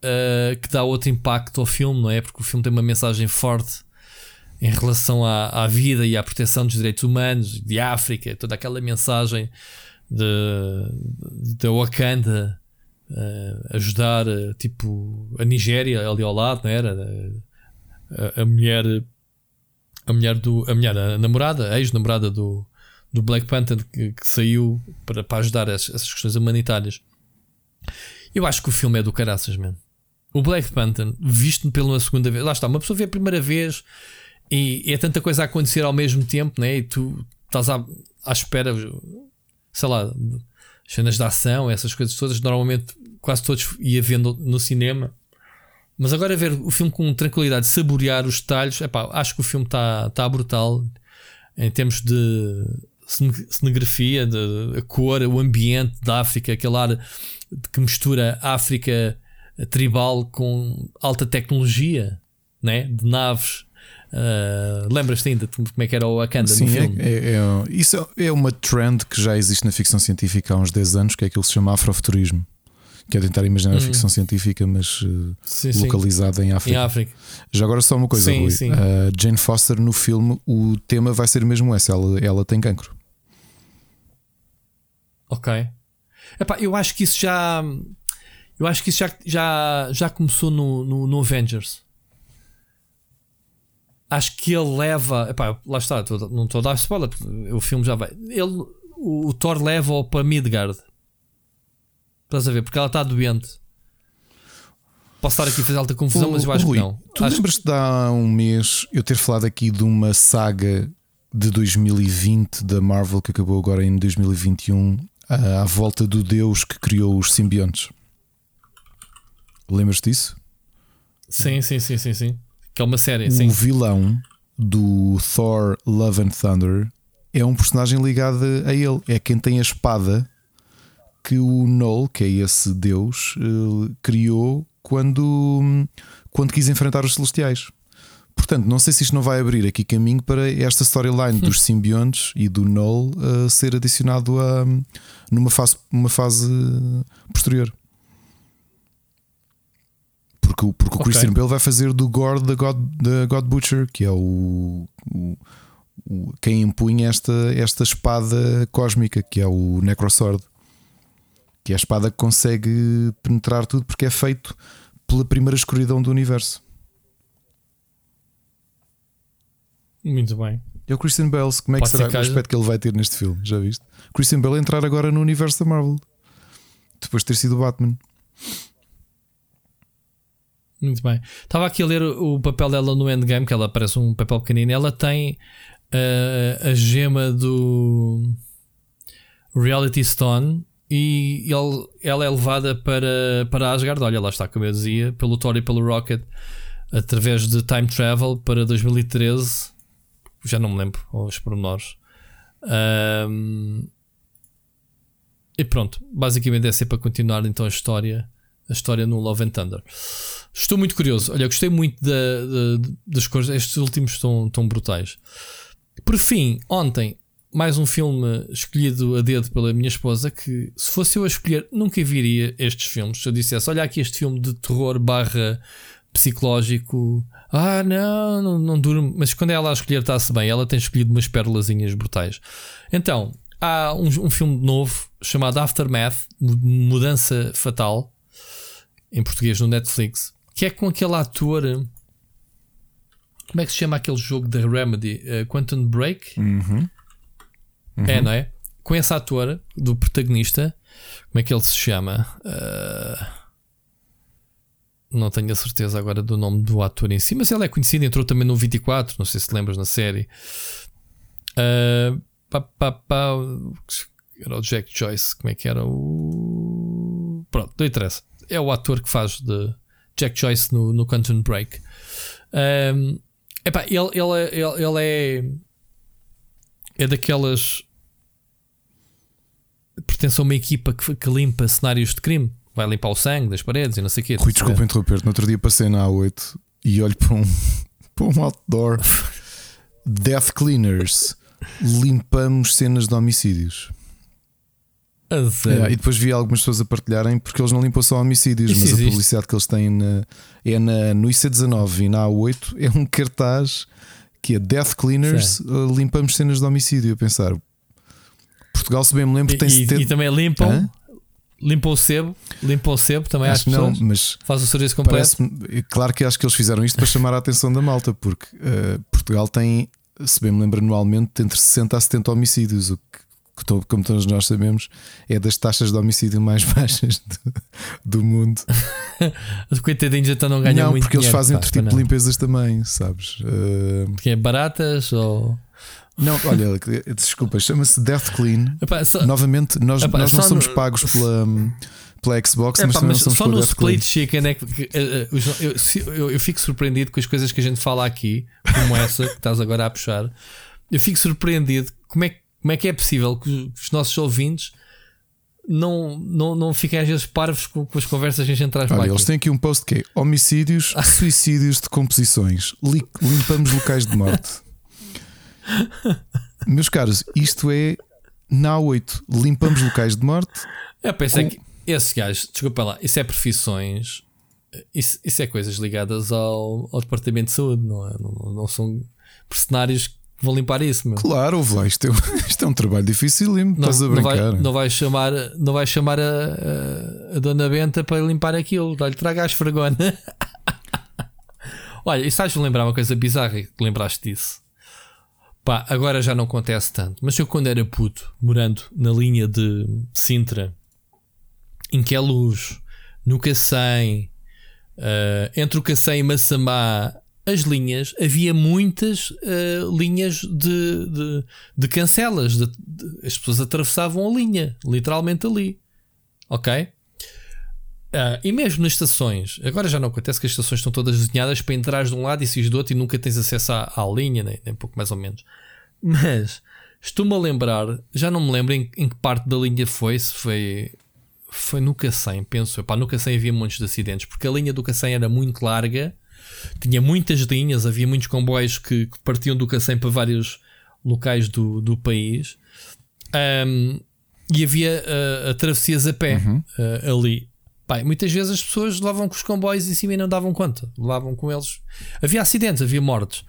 uh, que dá outro impacto ao filme, não é? Porque o filme tem uma mensagem forte em relação à, à vida e à proteção dos direitos humanos de África, toda aquela mensagem de, de Wakanda uh, ajudar uh, tipo a Nigéria ali ao lado, não era? A, a, mulher a mulher do a mulher a namorada, a ex-namorada do, do Black Panther que, que saiu para, para ajudar essas, essas questões humanitárias. Eu acho que o filme é do caraças mesmo. O Black Panther, visto pela segunda vez, lá está, uma pessoa vê a primeira vez e é tanta coisa a acontecer ao mesmo tempo, né? E tu estás à, à espera, sei lá, cenas de ação, essas coisas todas, normalmente quase todos ia vendo no cinema. Mas agora ver o filme com tranquilidade, saborear os detalhes, epá, acho que o filme está tá brutal em termos de cenografia, de a cor, o ambiente da África, aquele ar que mistura África tribal com alta tecnologia, né? de naves Uh, Lembras-te ainda de como é que era o Wakanda Sim, no é, filme? É, é, isso é uma trend que já existe na ficção científica há uns 10 anos, que é aquilo que se chama afrofuturismo. Que é tentar imaginar hum. a ficção científica, mas uh, sim, localizada sim. em África. Em África. Já agora só uma coisa, sim. Sim. Uh, Jane Foster no filme, o tema vai ser mesmo esse: ela, ela tem cancro. Ok. Epá, eu acho que isso já. Eu acho que isso já, já, já começou no, no, no Avengers acho que ele leva. Epá, lá está, não estou a dar spoiler, o filme já vai. Ele, o, o Thor leva-o para Midgard. Estás a ver? Porque ela está doente. Posso estar aqui a fazer alta confusão, o, mas eu acho Rui, que não. Tu acho... lembras-te de há um mês eu ter falado aqui de uma saga de 2020 da Marvel que acabou agora em 2021 à volta do Deus que criou os simbiontes? Lembras-te disso? Sim, sim, sim, sim, sim. Que é uma série, o sim. vilão do Thor Love and Thunder é um personagem ligado a ele. É quem tem a espada que o Null, que é esse deus, eh, criou quando, quando quis enfrentar os celestiais. Portanto, não sei se isto não vai abrir aqui caminho para esta storyline dos simbiontes e do Null uh, ser adicionado a, numa fase, uma fase posterior. Porque, porque okay. o Christian Bale vai fazer do Gore da God, da God Butcher, que é o, o, o, quem impunha esta, esta espada cósmica, que é o Necrosword, que é a espada que consegue penetrar tudo porque é feito pela primeira escuridão do universo. Muito bem. É o Christian Bale. Como é que Pode será o aspecto que ele vai ter neste filme? Já viste? Christian Bale entrar agora no universo da Marvel depois de ter sido o Batman. Muito bem. Estava aqui a ler o papel dela no Endgame, que ela parece um papel pequenino. Ela tem uh, a gema do Reality Stone e ele, ela é levada para, para Asgard. Olha, lá está, como eu dizia, pelo Thor e pelo Rocket, através de Time Travel para 2013. Já não me lembro os pormenores. Um, e pronto, basicamente é sempre para continuar então a história, a história no Love and Thunder. Estou muito curioso. Olha, gostei muito da, da, das coisas. Estes últimos estão tão brutais. Por fim, ontem, mais um filme escolhido a dedo pela minha esposa. Que se fosse eu a escolher, nunca viria estes filmes. Se eu dissesse, olha aqui este filme de terror barra psicológico. Ah, não, não, não durmo. Mas quando ela a escolher, está-se bem. Ela tem escolhido umas perlazinhas brutais. Então, há um, um filme novo chamado Aftermath Mudança Fatal em português no Netflix, que é com aquele ator. Como é que se chama aquele jogo da Remedy? Uh, Quantum Break? Uhum. É, não é? Com esse ator do protagonista, como é que ele se chama? Uh, não tenho a certeza agora do nome do ator em si, mas ele é conhecido, entrou também no 24, não sei se lembras na série. Uh, era o Jack Joyce, como é que era o. Pronto, não interessa. É o ator que faz de Jack Joyce no, no Quantum Break. Um, epá, ele, ele, ele, ele é. É daquelas. Pertence a uma equipa que, que limpa cenários de crime. Vai limpar o sangue das paredes e não sei o quê. Rui, desculpa interromper-te. No outro dia passei na A8 e olho para um, para um outdoor Death Cleaners. Limpamos cenas de homicídios. É, e depois vi algumas pessoas a partilharem porque eles não limpam só homicídios, Isso mas existe. a publicidade que eles têm na, é na, no IC19 e na A8 é um cartaz que é Death Cleaners, uh, limpamos cenas de homicídio. A pensar, Portugal, se bem me lembro, tem e, e também limpam. Hã? O sebo, limpam o sebo também acho às pessoas. Não, mas faz o serviço completo. Claro que acho que eles fizeram isto para chamar a atenção da malta, porque uh, Portugal tem, se bem me lembro, anualmente entre 60 a 70 homicídios, o que como todos nós sabemos, é das taxas de homicídio mais baixas do, do mundo. Os coitadinhos então não ganham não, muito porque dinheiro, eles fazem outro tipo não. de limpezas também, sabes? Uh... Porque é baratas ou. Não, olha, desculpa, chama-se Death Clean. Epá, só... Novamente, nós, Epá, nós não somos no... pagos pela pela Xbox, é, mas, pá, mas só no Split Chicken é que, uh, uh, eu, eu, eu, fico surpreendido com as coisas que a gente fala aqui, como essa que estás agora a puxar. Eu fico surpreendido como é que como é que é possível que os nossos ouvintes não, não, não fiquem às vezes parvos com, com as conversas que a gente traz Olha, Eles têm aqui um post que é homicídios, suicídios de composições, limpamos locais de morte. Meus caros, isto é na A8, limpamos locais de morte. Eu pensei com... que esse gajo, desculpa lá, isso é profissões, isso, isso é coisas ligadas ao, ao Departamento de Saúde, não é? Não, não são personagens vou limpar isso. Meu. Claro, vai, isto, é, isto é um trabalho difícil, não, estás a brincar. Não vai, não vai chamar, não vai chamar a, a, a Dona Benta para limpar aquilo, dá-lhe traga a esfregona. Olha, e a lembrar uma coisa bizarra que lembraste disso? Pá, agora já não acontece tanto, mas eu quando era puto, morando na linha de Sintra, em que é luz, no Cacém, uh, entre o Cacém e Massamá, as linhas, havia muitas uh, linhas de, de, de cancelas. De, as pessoas atravessavam a linha, literalmente ali. Ok? Uh, e mesmo nas estações, agora já não acontece que as estações estão todas desenhadas para entrar de um lado e sair do outro e nunca tens acesso à, à linha, nem, nem pouco mais ou menos. Mas estou-me a lembrar, já não me lembro em, em, que parte da linha foi, se foi. Foi no Cacém, penso eu. Pá, no Cacém havia montes de acidentes, porque a linha do Cacém era muito larga tinha muitas linhas, havia muitos comboios que, que partiam do Cacém para vários locais do, do país. Um, e havia uh, a travessias a pé uhum. uh, ali. Pai, muitas vezes as pessoas levavam com os comboios em cima e não davam conta. Levavam com eles. Havia acidentes, havia mortes.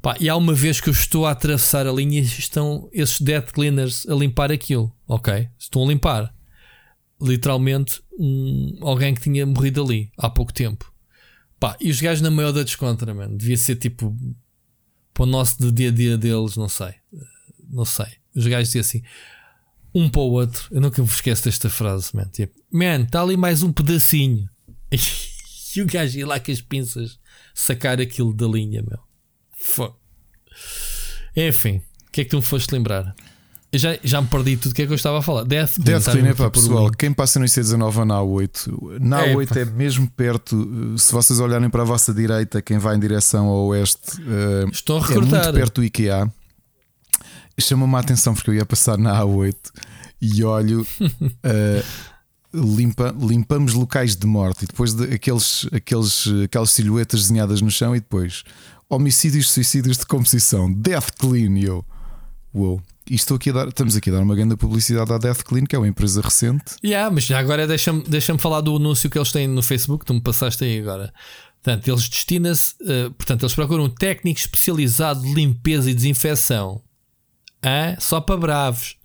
Pá, e há uma vez que eu estou a atravessar a linha e estão esses dead cleaners a limpar aquilo. Ok? Estão a limpar. Literalmente, um, alguém que tinha morrido ali há pouco tempo. Pá, e os gajos na maior da descontra, mano. Devia ser tipo para o nosso dia a dia deles, não sei. Não sei. Os gajos diziam assim, um para o outro. Eu nunca me esqueço desta frase, man. Tipo, man, está ali mais um pedacinho. E o gajo ia lá com as pinças sacar aquilo da linha, meu. Fuck. Enfim, o que é que tu me foste lembrar? Já, já me perdi tudo o que é que eu estava a falar. Death. Death Clean é para pessoal. Quem passa no IC19 na A8, na A8 é, é, mesmo perto. Se vocês olharem para a vossa direita, quem vai em direção ao oeste, uh, Estou a é muito perto do IKEA. Chama-me a atenção porque eu ia passar na A8 e olho. Uh, limpa, limpamos locais de morte e depois de, aqueles, aqueles, aquelas silhuetas desenhadas no chão e depois homicídios, suicídios de composição, death clean. E eu, uou, e estou aqui a dar, estamos aqui a dar uma grande publicidade à Death Clean, que é uma empresa recente. Yeah, mas já agora deixa-me deixa falar do anúncio que eles têm no Facebook, tu me passaste aí agora. Portanto, eles destinam-se, uh, portanto, eles procuram um técnico especializado de limpeza e desinfecção. Só para bravos.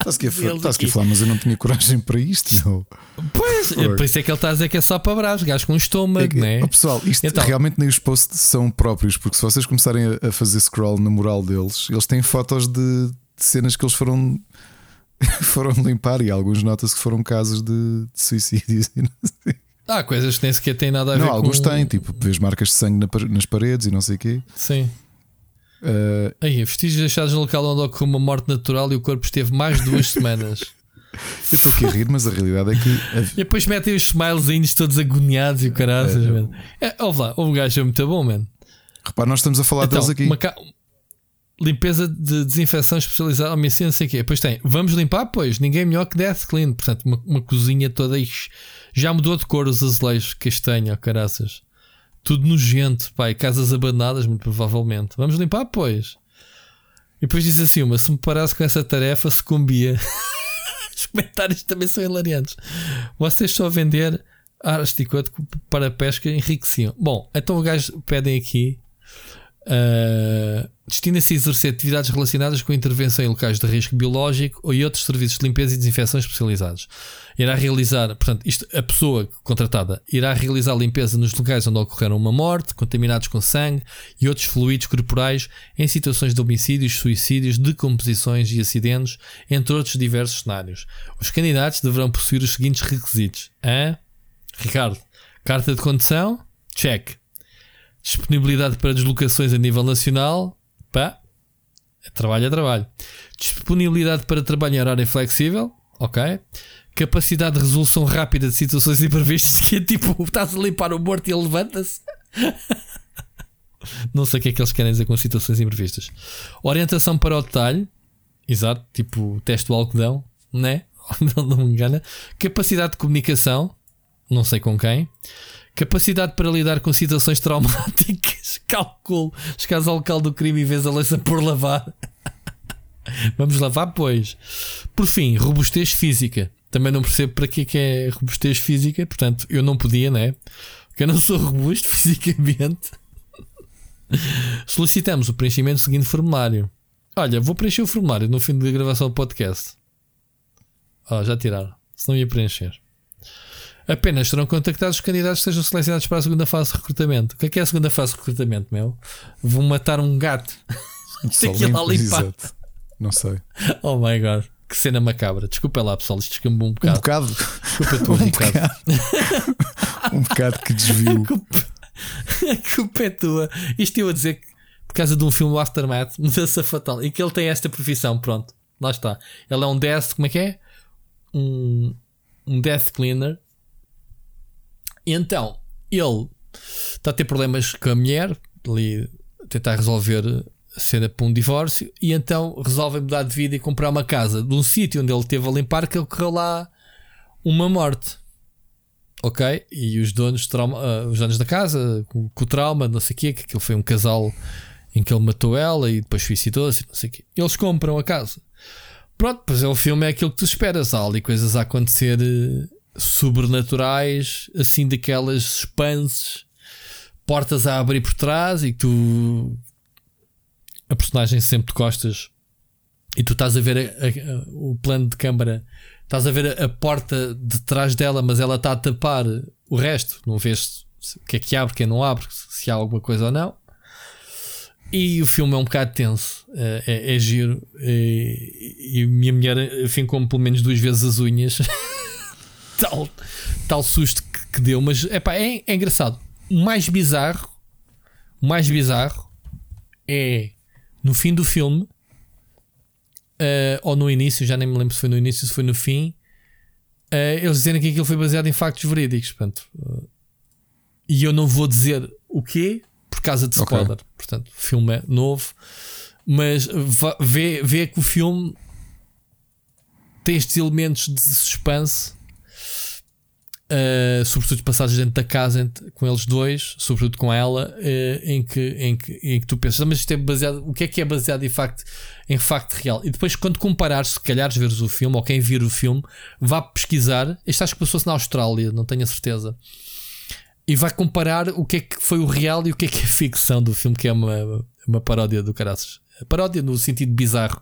Estás aqui, a, estás aqui a falar, mas eu não tinha coragem para isto. Pois, Fogo. por isso é que ele está a dizer que é só para bravos, gajos com um estômago, É que- né? oh, pessoal, isto Então- realmente nem os posts são próprios, porque se vocês começarem a, a fazer scroll na moral deles, eles têm fotos de, de cenas que eles foram, foram limpar e alguns nota-se que foram casos de, de suicídios. e não sei. Há coisas que nem sequer têm nada a ver Não, com. alguns têm, tipo, vês marcas de sangue na nas paredes e não sei o quê. Sim. Uh, Aí, vestígios deixados no local onde ocorreu uma morte natural e o corpo esteve mais de duas semanas. Eu estou aqui a rir, mas a realidade é que E depois metem os smilezinhos todos agoniados e o caraças, É, é. mano. É, ouve lá, o gajo é muito bom, mano. repara, nós estamos a falar Então, deles aqui. ca- limpeza de desinfecção especializada, homicídio, não sei o quê. Depois tem, vamos limpar? Pois, ninguém melhor que Death Clean. Portanto, uma, uma cozinha toda. ix, Já mudou de cor os azulejos, castanho, ó, caraças. Tudo nojento, pai. Casas abandonadas, muito provavelmente. Vamos limpar? Pois. E depois diz assim: uma, se me parasse com essa tarefa, sucumbia. Os comentários também são hilariantes. Vocês só vender aras de coto para pesca enriqueciam. Bom, então o gajo pedem aqui Uh, Destina-se a exercer atividades relacionadas com intervenção em locais de risco biológico ou em outros serviços de limpeza e desinfecção especializados. Irá realizar, portanto, isto, a pessoa contratada irá realizar limpeza nos locais onde ocorreram uma morte, contaminados com sangue e outros fluidos corporais em situações de homicídios, suicídios, decomposições e acidentes, entre outros diversos cenários. Os candidatos deverão possuir os seguintes requisitos: Hã? Ricardo, carta de condução? Check. Disponibilidade para deslocações a nível nacional. Pá. É trabalho é trabalho. Disponibilidade para trabalho em horário flexível. Ok. Capacidade de resolução rápida de situações imprevistas. Que é tipo, estás a limpar o morto e ele levanta-se. Não sei o que é que eles querem dizer com situações imprevistas. Orientação para o detalhe. Exato. Tipo, teste do algodão. Né? Não, não me engana. Capacidade de comunicação. Não sei com quem. Capacidade para lidar com situações traumáticas. Calculo. Chegares ao local do crime e vês a louça por lavar. Vamos lavar, pois. Por fim, robustez física. Também não percebo para que é é robustez física. Portanto, eu não podia, né? Porque eu não sou robusto fisicamente. Solicitamos o preenchimento do seguinte formulário. Olha, vou preencher o formulário no fim da gravação do podcast. Ó, já tiraram. Se não ia preencher. Apenas serão contactados os candidatos que sejam selecionados para a segunda fase de recrutamento. O que é que é a segunda fase de recrutamento, meu? Vão matar um gato. Só que ir lá limpar. exato. Não sei. Oh my god. Que cena macabra. Desculpa lá, pessoal. Isto descambou um Um bocado. bocado. Desculpa tu, um Ricardo. bocado. um bocado que desvio. A culpa é tua. Isto eu a dizer que por causa de um filme o Aftermath, mudança fatal. E que ele tem esta profissão. Pronto. Lá está. Ele é um death. Como é que é? Um, um death cleaner. E então, ele está a ter problemas com a mulher, ali tentar resolver a cena para um divórcio, e então resolve mudar de vida e comprar uma casa de um sítio onde ele esteve a limpar que ocorreu lá uma morte. Ok? E os donos, trauma, ah, os donos da casa, com, com o trauma, não sei o quê, que aquilo foi um casal em que ele matou ela e depois suicidou-se, não sei o quê. Eles compram a casa. Pronto, pois é, o filme é aquilo que tu esperas. Há ali coisas a acontecer eh, sobrenaturais, assim daquelas suspenses, portas a abrir por trás e tu. A personagem sempre de costas e tu estás a ver a- a- o plano de câmara, estás a ver a, a porta de trás dela, mas ela está a tapar o resto. Não vês o que é que abre, quem não abre, se há alguma coisa ou não. E o filme é um bocado tenso, é, é- é giro. E, e minha mulher fincou-me pelo menos duas vezes as unhas. tal, tal susto que, que deu, mas epá, é, é engraçado. O mais bizarro, o mais bizarro é no fim do filme, eh, ou no início, já nem me lembro se foi no início, se foi no fim, eh, eles dizerem que aquilo foi baseado em factos verídicos. Portanto, eh, e eu não vou dizer o quê por causa de spoiler. Portanto, o filme é novo, mas vê, vê que o filme tem estes elementos de suspense. Uh, sobretudo passados dentro da casa entre- com eles dois, sobretudo com ela, uh, em, que, em, que, em que tu pensas, "Ah, mas isto é baseado, o que é que é baseado em facto, em facto real? E depois, quando comparares, se calhar veres o filme, ou quem vir o filme, vá pesquisar. Isto acho que passou-se na Austrália, não tenho a certeza. E vai comparar o que é que foi o real e o que é que é ficção do filme, que é uma, uma paródia do caraças. Paródia no sentido bizarro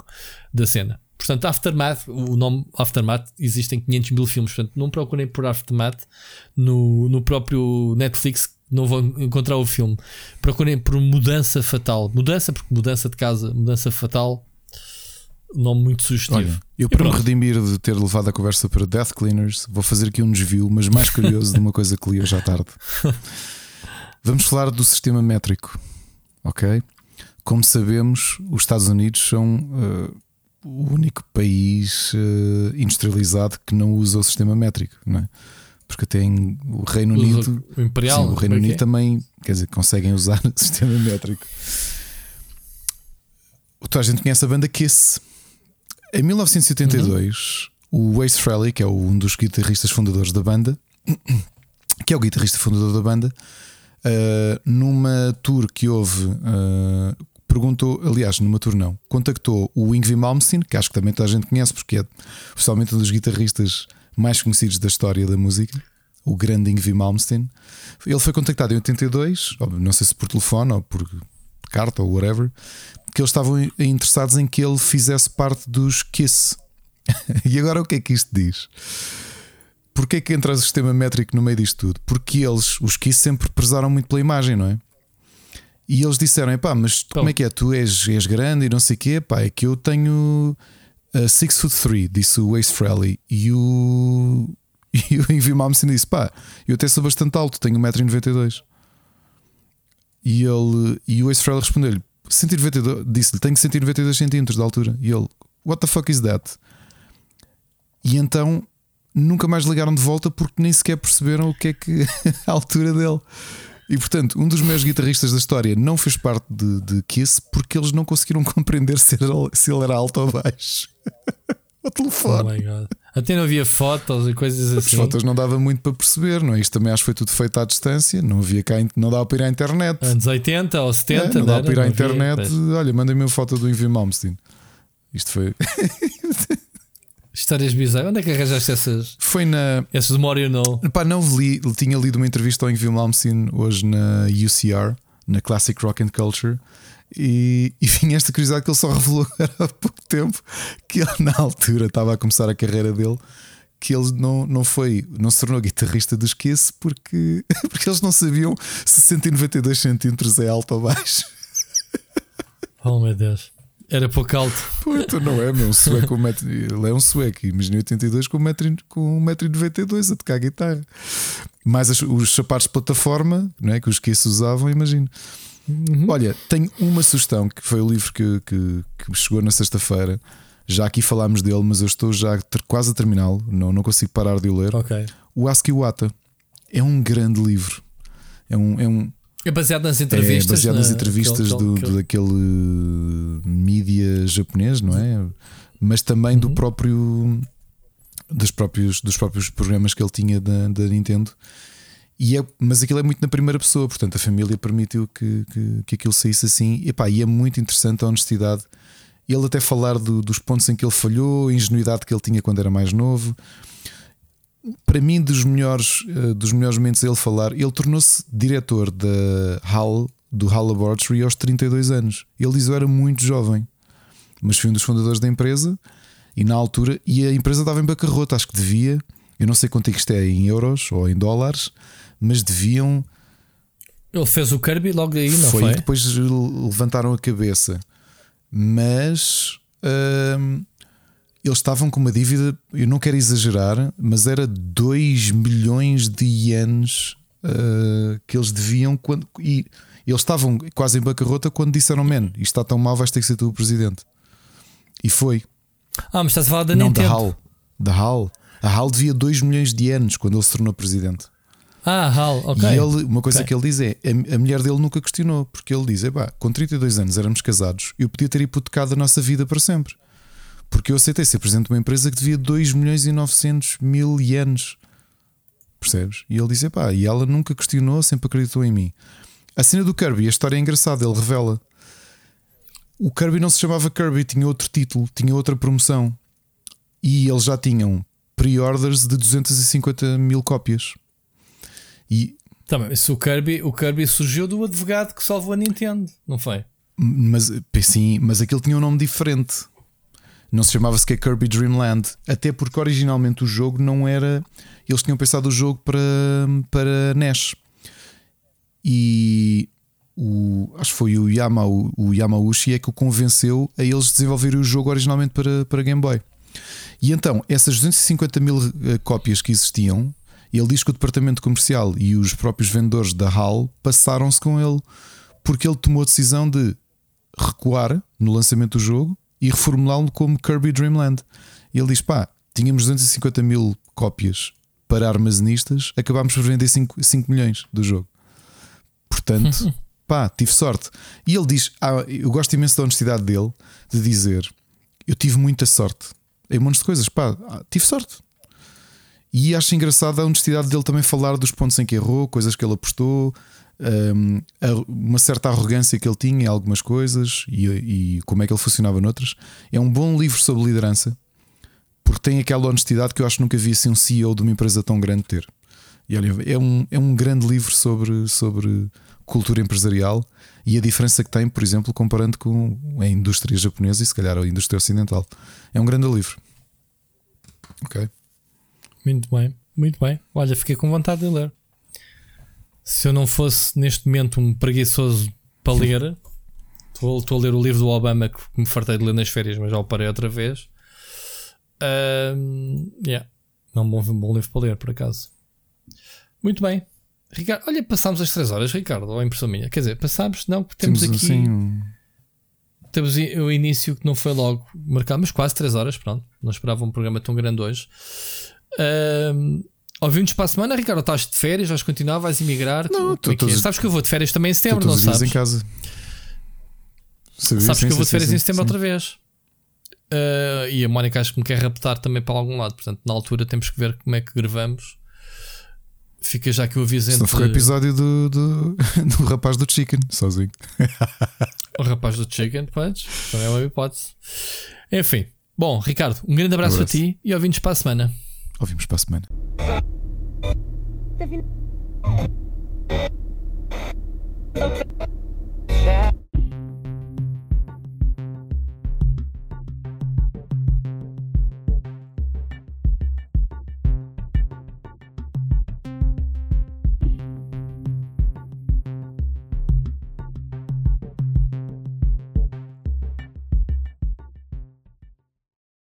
da cena. Portanto, Aftermath, o nome Aftermath, existem 500 mil filmes. Portanto, não procurem por Aftermath no, no próprio Netflix, não vão encontrar o filme. Procurem por Mudança Fatal. Mudança, porque mudança de casa, mudança fatal, nome muito sugestivo. Olha, eu E para me redimir de ter levado a conversa para Death Cleaners, vou fazer aqui um desvio, mas mais curioso de uma coisa que li hoje à tarde. Vamos falar do sistema métrico, ok? Como sabemos, os Estados Unidos são eh, o único país eh, industrializado que não usa o sistema métrico, não é? Porque tem o Reino Usa Unido, o Imperial. sim, o Reino Unido é? também, quer dizer, conseguem usar o sistema métrico. Toda a gente conhece a banda Kiss. Em 1982, o Ace Frehley, que é um dos guitarristas fundadores da banda, que é o guitarrista fundador da banda, uh, numa tour que houve, uh, perguntou, aliás, numa tour não, contactou o Yngwie Malmsteen, que acho que também toda a gente conhece, porque é oficialmente um dos guitarristas mais conhecidos da história da música, o grande Yngwie Malmsteen. Ele foi contactado em 82, óbvio, não sei se por telefone ou por carta ou whatever, que eles estavam interessados em que ele fizesse parte dos Kiss. e agora o que é que isto diz? Porquê é que entra o sistema métrico no meio disto tudo? Porque eles, os Kiss, sempre prezaram muito pela imagem, não é? E eles disseram: pá, mas como é que é? Tu és, és grande e não sei o quê, pá, é que eu tenho 6 foot 3, disse o Ace Frehley. E o, e o Yngwie Malmsteen disse: pá, eu até sou bastante alto, tenho 1,92m. E, ele, e o Ace Frehley respondeu-lhe: 192, disse-lhe: tenho 192 centímetros de altura. E ele: What the fuck is that? E então nunca mais ligaram de volta porque nem sequer perceberam o que é que a altura dele. E portanto, um dos meus guitarristas da história não fez parte de, de Kiss porque eles não conseguiram compreender se, era, se ele era alto ou baixo. o Oh telefone. God. Até não havia fotos e coisas As assim. fotos não dava muito para perceber, não é? Isto também acho que foi tudo feito à distância, não havia cá, não dava para ir à internet. Anos 80 ou 70, É, não dá era? para ir à havia, internet. pois. Olha, mandem-me uma foto do Yngwie Malmsteen. Isto foi. Histórias bizarras. Onde é que arranjaste essas, Foi na. essas memórias? Não. Pá, não li, tinha lido uma entrevista ao Yngwie Malmsteen hoje na UCR, na Classic Rock and Culture, e, e vinha esta curiosidade que ele só revelou há pouco tempo que ele, na altura, estava a começar a carreira dele. Que ele não, não foi, não se tornou guitarrista dos Kiss porque, porque eles não sabiam se 192 centímetros é alto ou baixo. Oh meu Deus. Era pouco alto. Pô, então não é, meu. Um sueco, um metro, ele é um sueco, imagina 82 com 1,92m com 1,92m a tocar guitarra. Mais as- os sapatos de plataforma não é, que os Kiss usavam, imagino. Olha, tenho uma sugestão que foi o livro que, que, que chegou na sexta-feira. Já aqui falámos dele, mas eu estou já quase a terminá-lo, não, não consigo parar de o ler. Ok. O Askiwata é um grande livro. É um, é um, É baseado nas é entrevistas. baseado na- nas entrevistas aquele- do, aquele- do- daquele mídia japonês, não é? Mas também Uhum. do próprio dos próprios, dos próprios programas que ele tinha da, da Nintendo. E é, mas aquilo é muito na primeira pessoa, portanto a família permitiu que, que, que aquilo saísse assim. E, pá, e é muito interessante a honestidade. Ele até falar do- dos pontos em que ele falhou, a ingenuidade que ele tinha quando era mais novo. Para mim, dos melhores, eh, dos melhores momentos a ele falar, ele tornou-se diretor da HAL, do HAL Laboratory aos 32 anos. Ele diz: Eu era muito jovem, mas fui um dos fundadores da empresa e na altura, e a empresa estava em bancarrota, acho que devia, eu não sei quanto é que isto é em euros ou em dólares, mas deviam. Ele fez o Kirby logo aí, não foi, foi? e depois levantaram a cabeça, mas hum, eles estavam com uma dívida, eu não quero exagerar, mas era 2 milhões de ienes uh, que eles deviam quando. E eles estavam quase em bancarrota quando disseram: Man, isto está tão mal, vais ter que ser tu o presidente. E foi. Ah, mas estás a falar da não, Nintendo. da HAL. Da HAL. A HAL devia 2 milhões de ienes quando ele se tornou presidente. Ah, HAL, ok. E ele, uma coisa Ok. que ele diz é: a, a mulher dele nunca questionou, porque ele diz: Epá, com 32 anos éramos casados, eu podia ter hipotecado a nossa vida para sempre. Porque eu aceitei ser presidente de uma empresa que devia 2 milhões e 900 mil ienes. Percebes? E ele diz: Epá, e ela nunca questionou, sempre acreditou em mim. A cena do Kirby, a história é engraçada, ele revela. O Kirby não se chamava Kirby, tinha outro título, tinha outra promoção. E eles já tinham pre-orders de 250 mil cópias. E Também, isso o Kirby, o Kirby surgiu do advogado que salvou a Nintendo, não foi? Mas sim, mas aquele tinha um nome diferente. Não se chamava sequer Kirby Dream Land, até porque originalmente o jogo não era. Eles tinham pensado o jogo para, para NES. E o, acho que foi o, Yama, o, o Yamauchi é que o convenceu a eles desenvolverem o jogo originalmente para, para Game Boy. E então, essas 250 mil eh, cópias que existiam, ele diz que o departamento comercial e os próprios vendedores da HAL passaram-se com ele porque ele tomou a decisão de recuar no lançamento do jogo e reformulá-lo como Kirby Dreamland. E ele diz: pá, tínhamos 250 mil cópias para armazenistas, acabámos por vender 5, 5 milhões do jogo. Portanto, pá, tive sorte. E ele diz: ah, eu gosto imenso da honestidade dele de dizer: eu tive muita sorte em montes de coisas, pá, tive sorte. E acho engraçado a honestidade dele também falar dos pontos em que errou, coisas que ele apostou, um, uma certa arrogância que ele tinha em algumas coisas e, e, como é que ele funcionava noutras. É um bom livro sobre liderança porque tem aquela honestidade que eu acho que nunca vi assim um CEO de uma empresa tão grande ter. E olha, é um, é um grande livro sobre, sobre cultura empresarial e a diferença que tem, por exemplo, comparando com a indústria japonesa e se calhar a indústria ocidental. É um grande livro. Ok. Muito bem, muito bem. Olha, fiquei com vontade de ler se eu não fosse neste momento um preguiçoso para ler, estou, estou a ler o livro do Obama que me fartei de ler nas férias, mas já o parei outra vez. Uh, yeah. É um bom, um bom livro para ler, por acaso. Muito bem. Ricardo, olha, passámos as 3 horas, Ricardo, ou a impressão minha. Quer dizer, passámos, não, temos, temos aqui. Assim... Temos o início que não foi logo marcado, mas quase 3 horas, pronto. Não esperava um programa tão grande hoje. Uh, Ouvimos para a semana, Ricardo, estás de férias, vais continuar, vais emigrar? Não, é, é? Sabes que eu vou de férias também em setembro, não sabes? em casa. Sabes, sabes que eu vou de férias sim, em setembro sim. outra vez. Uh, e a Mónica acho que me quer raptar também para algum lado. Portanto, na altura temos que ver como é que gravamos. Fica já que o aviso entre... foi o episódio do, do, do rapaz do Chicken, sozinho. o rapaz do Chicken, podes, também é uma hipótese. Enfim, bom, Ricardo, um grande abraço, um abraço. a ti e ouvimos para a semana. Ouvimos para a semana.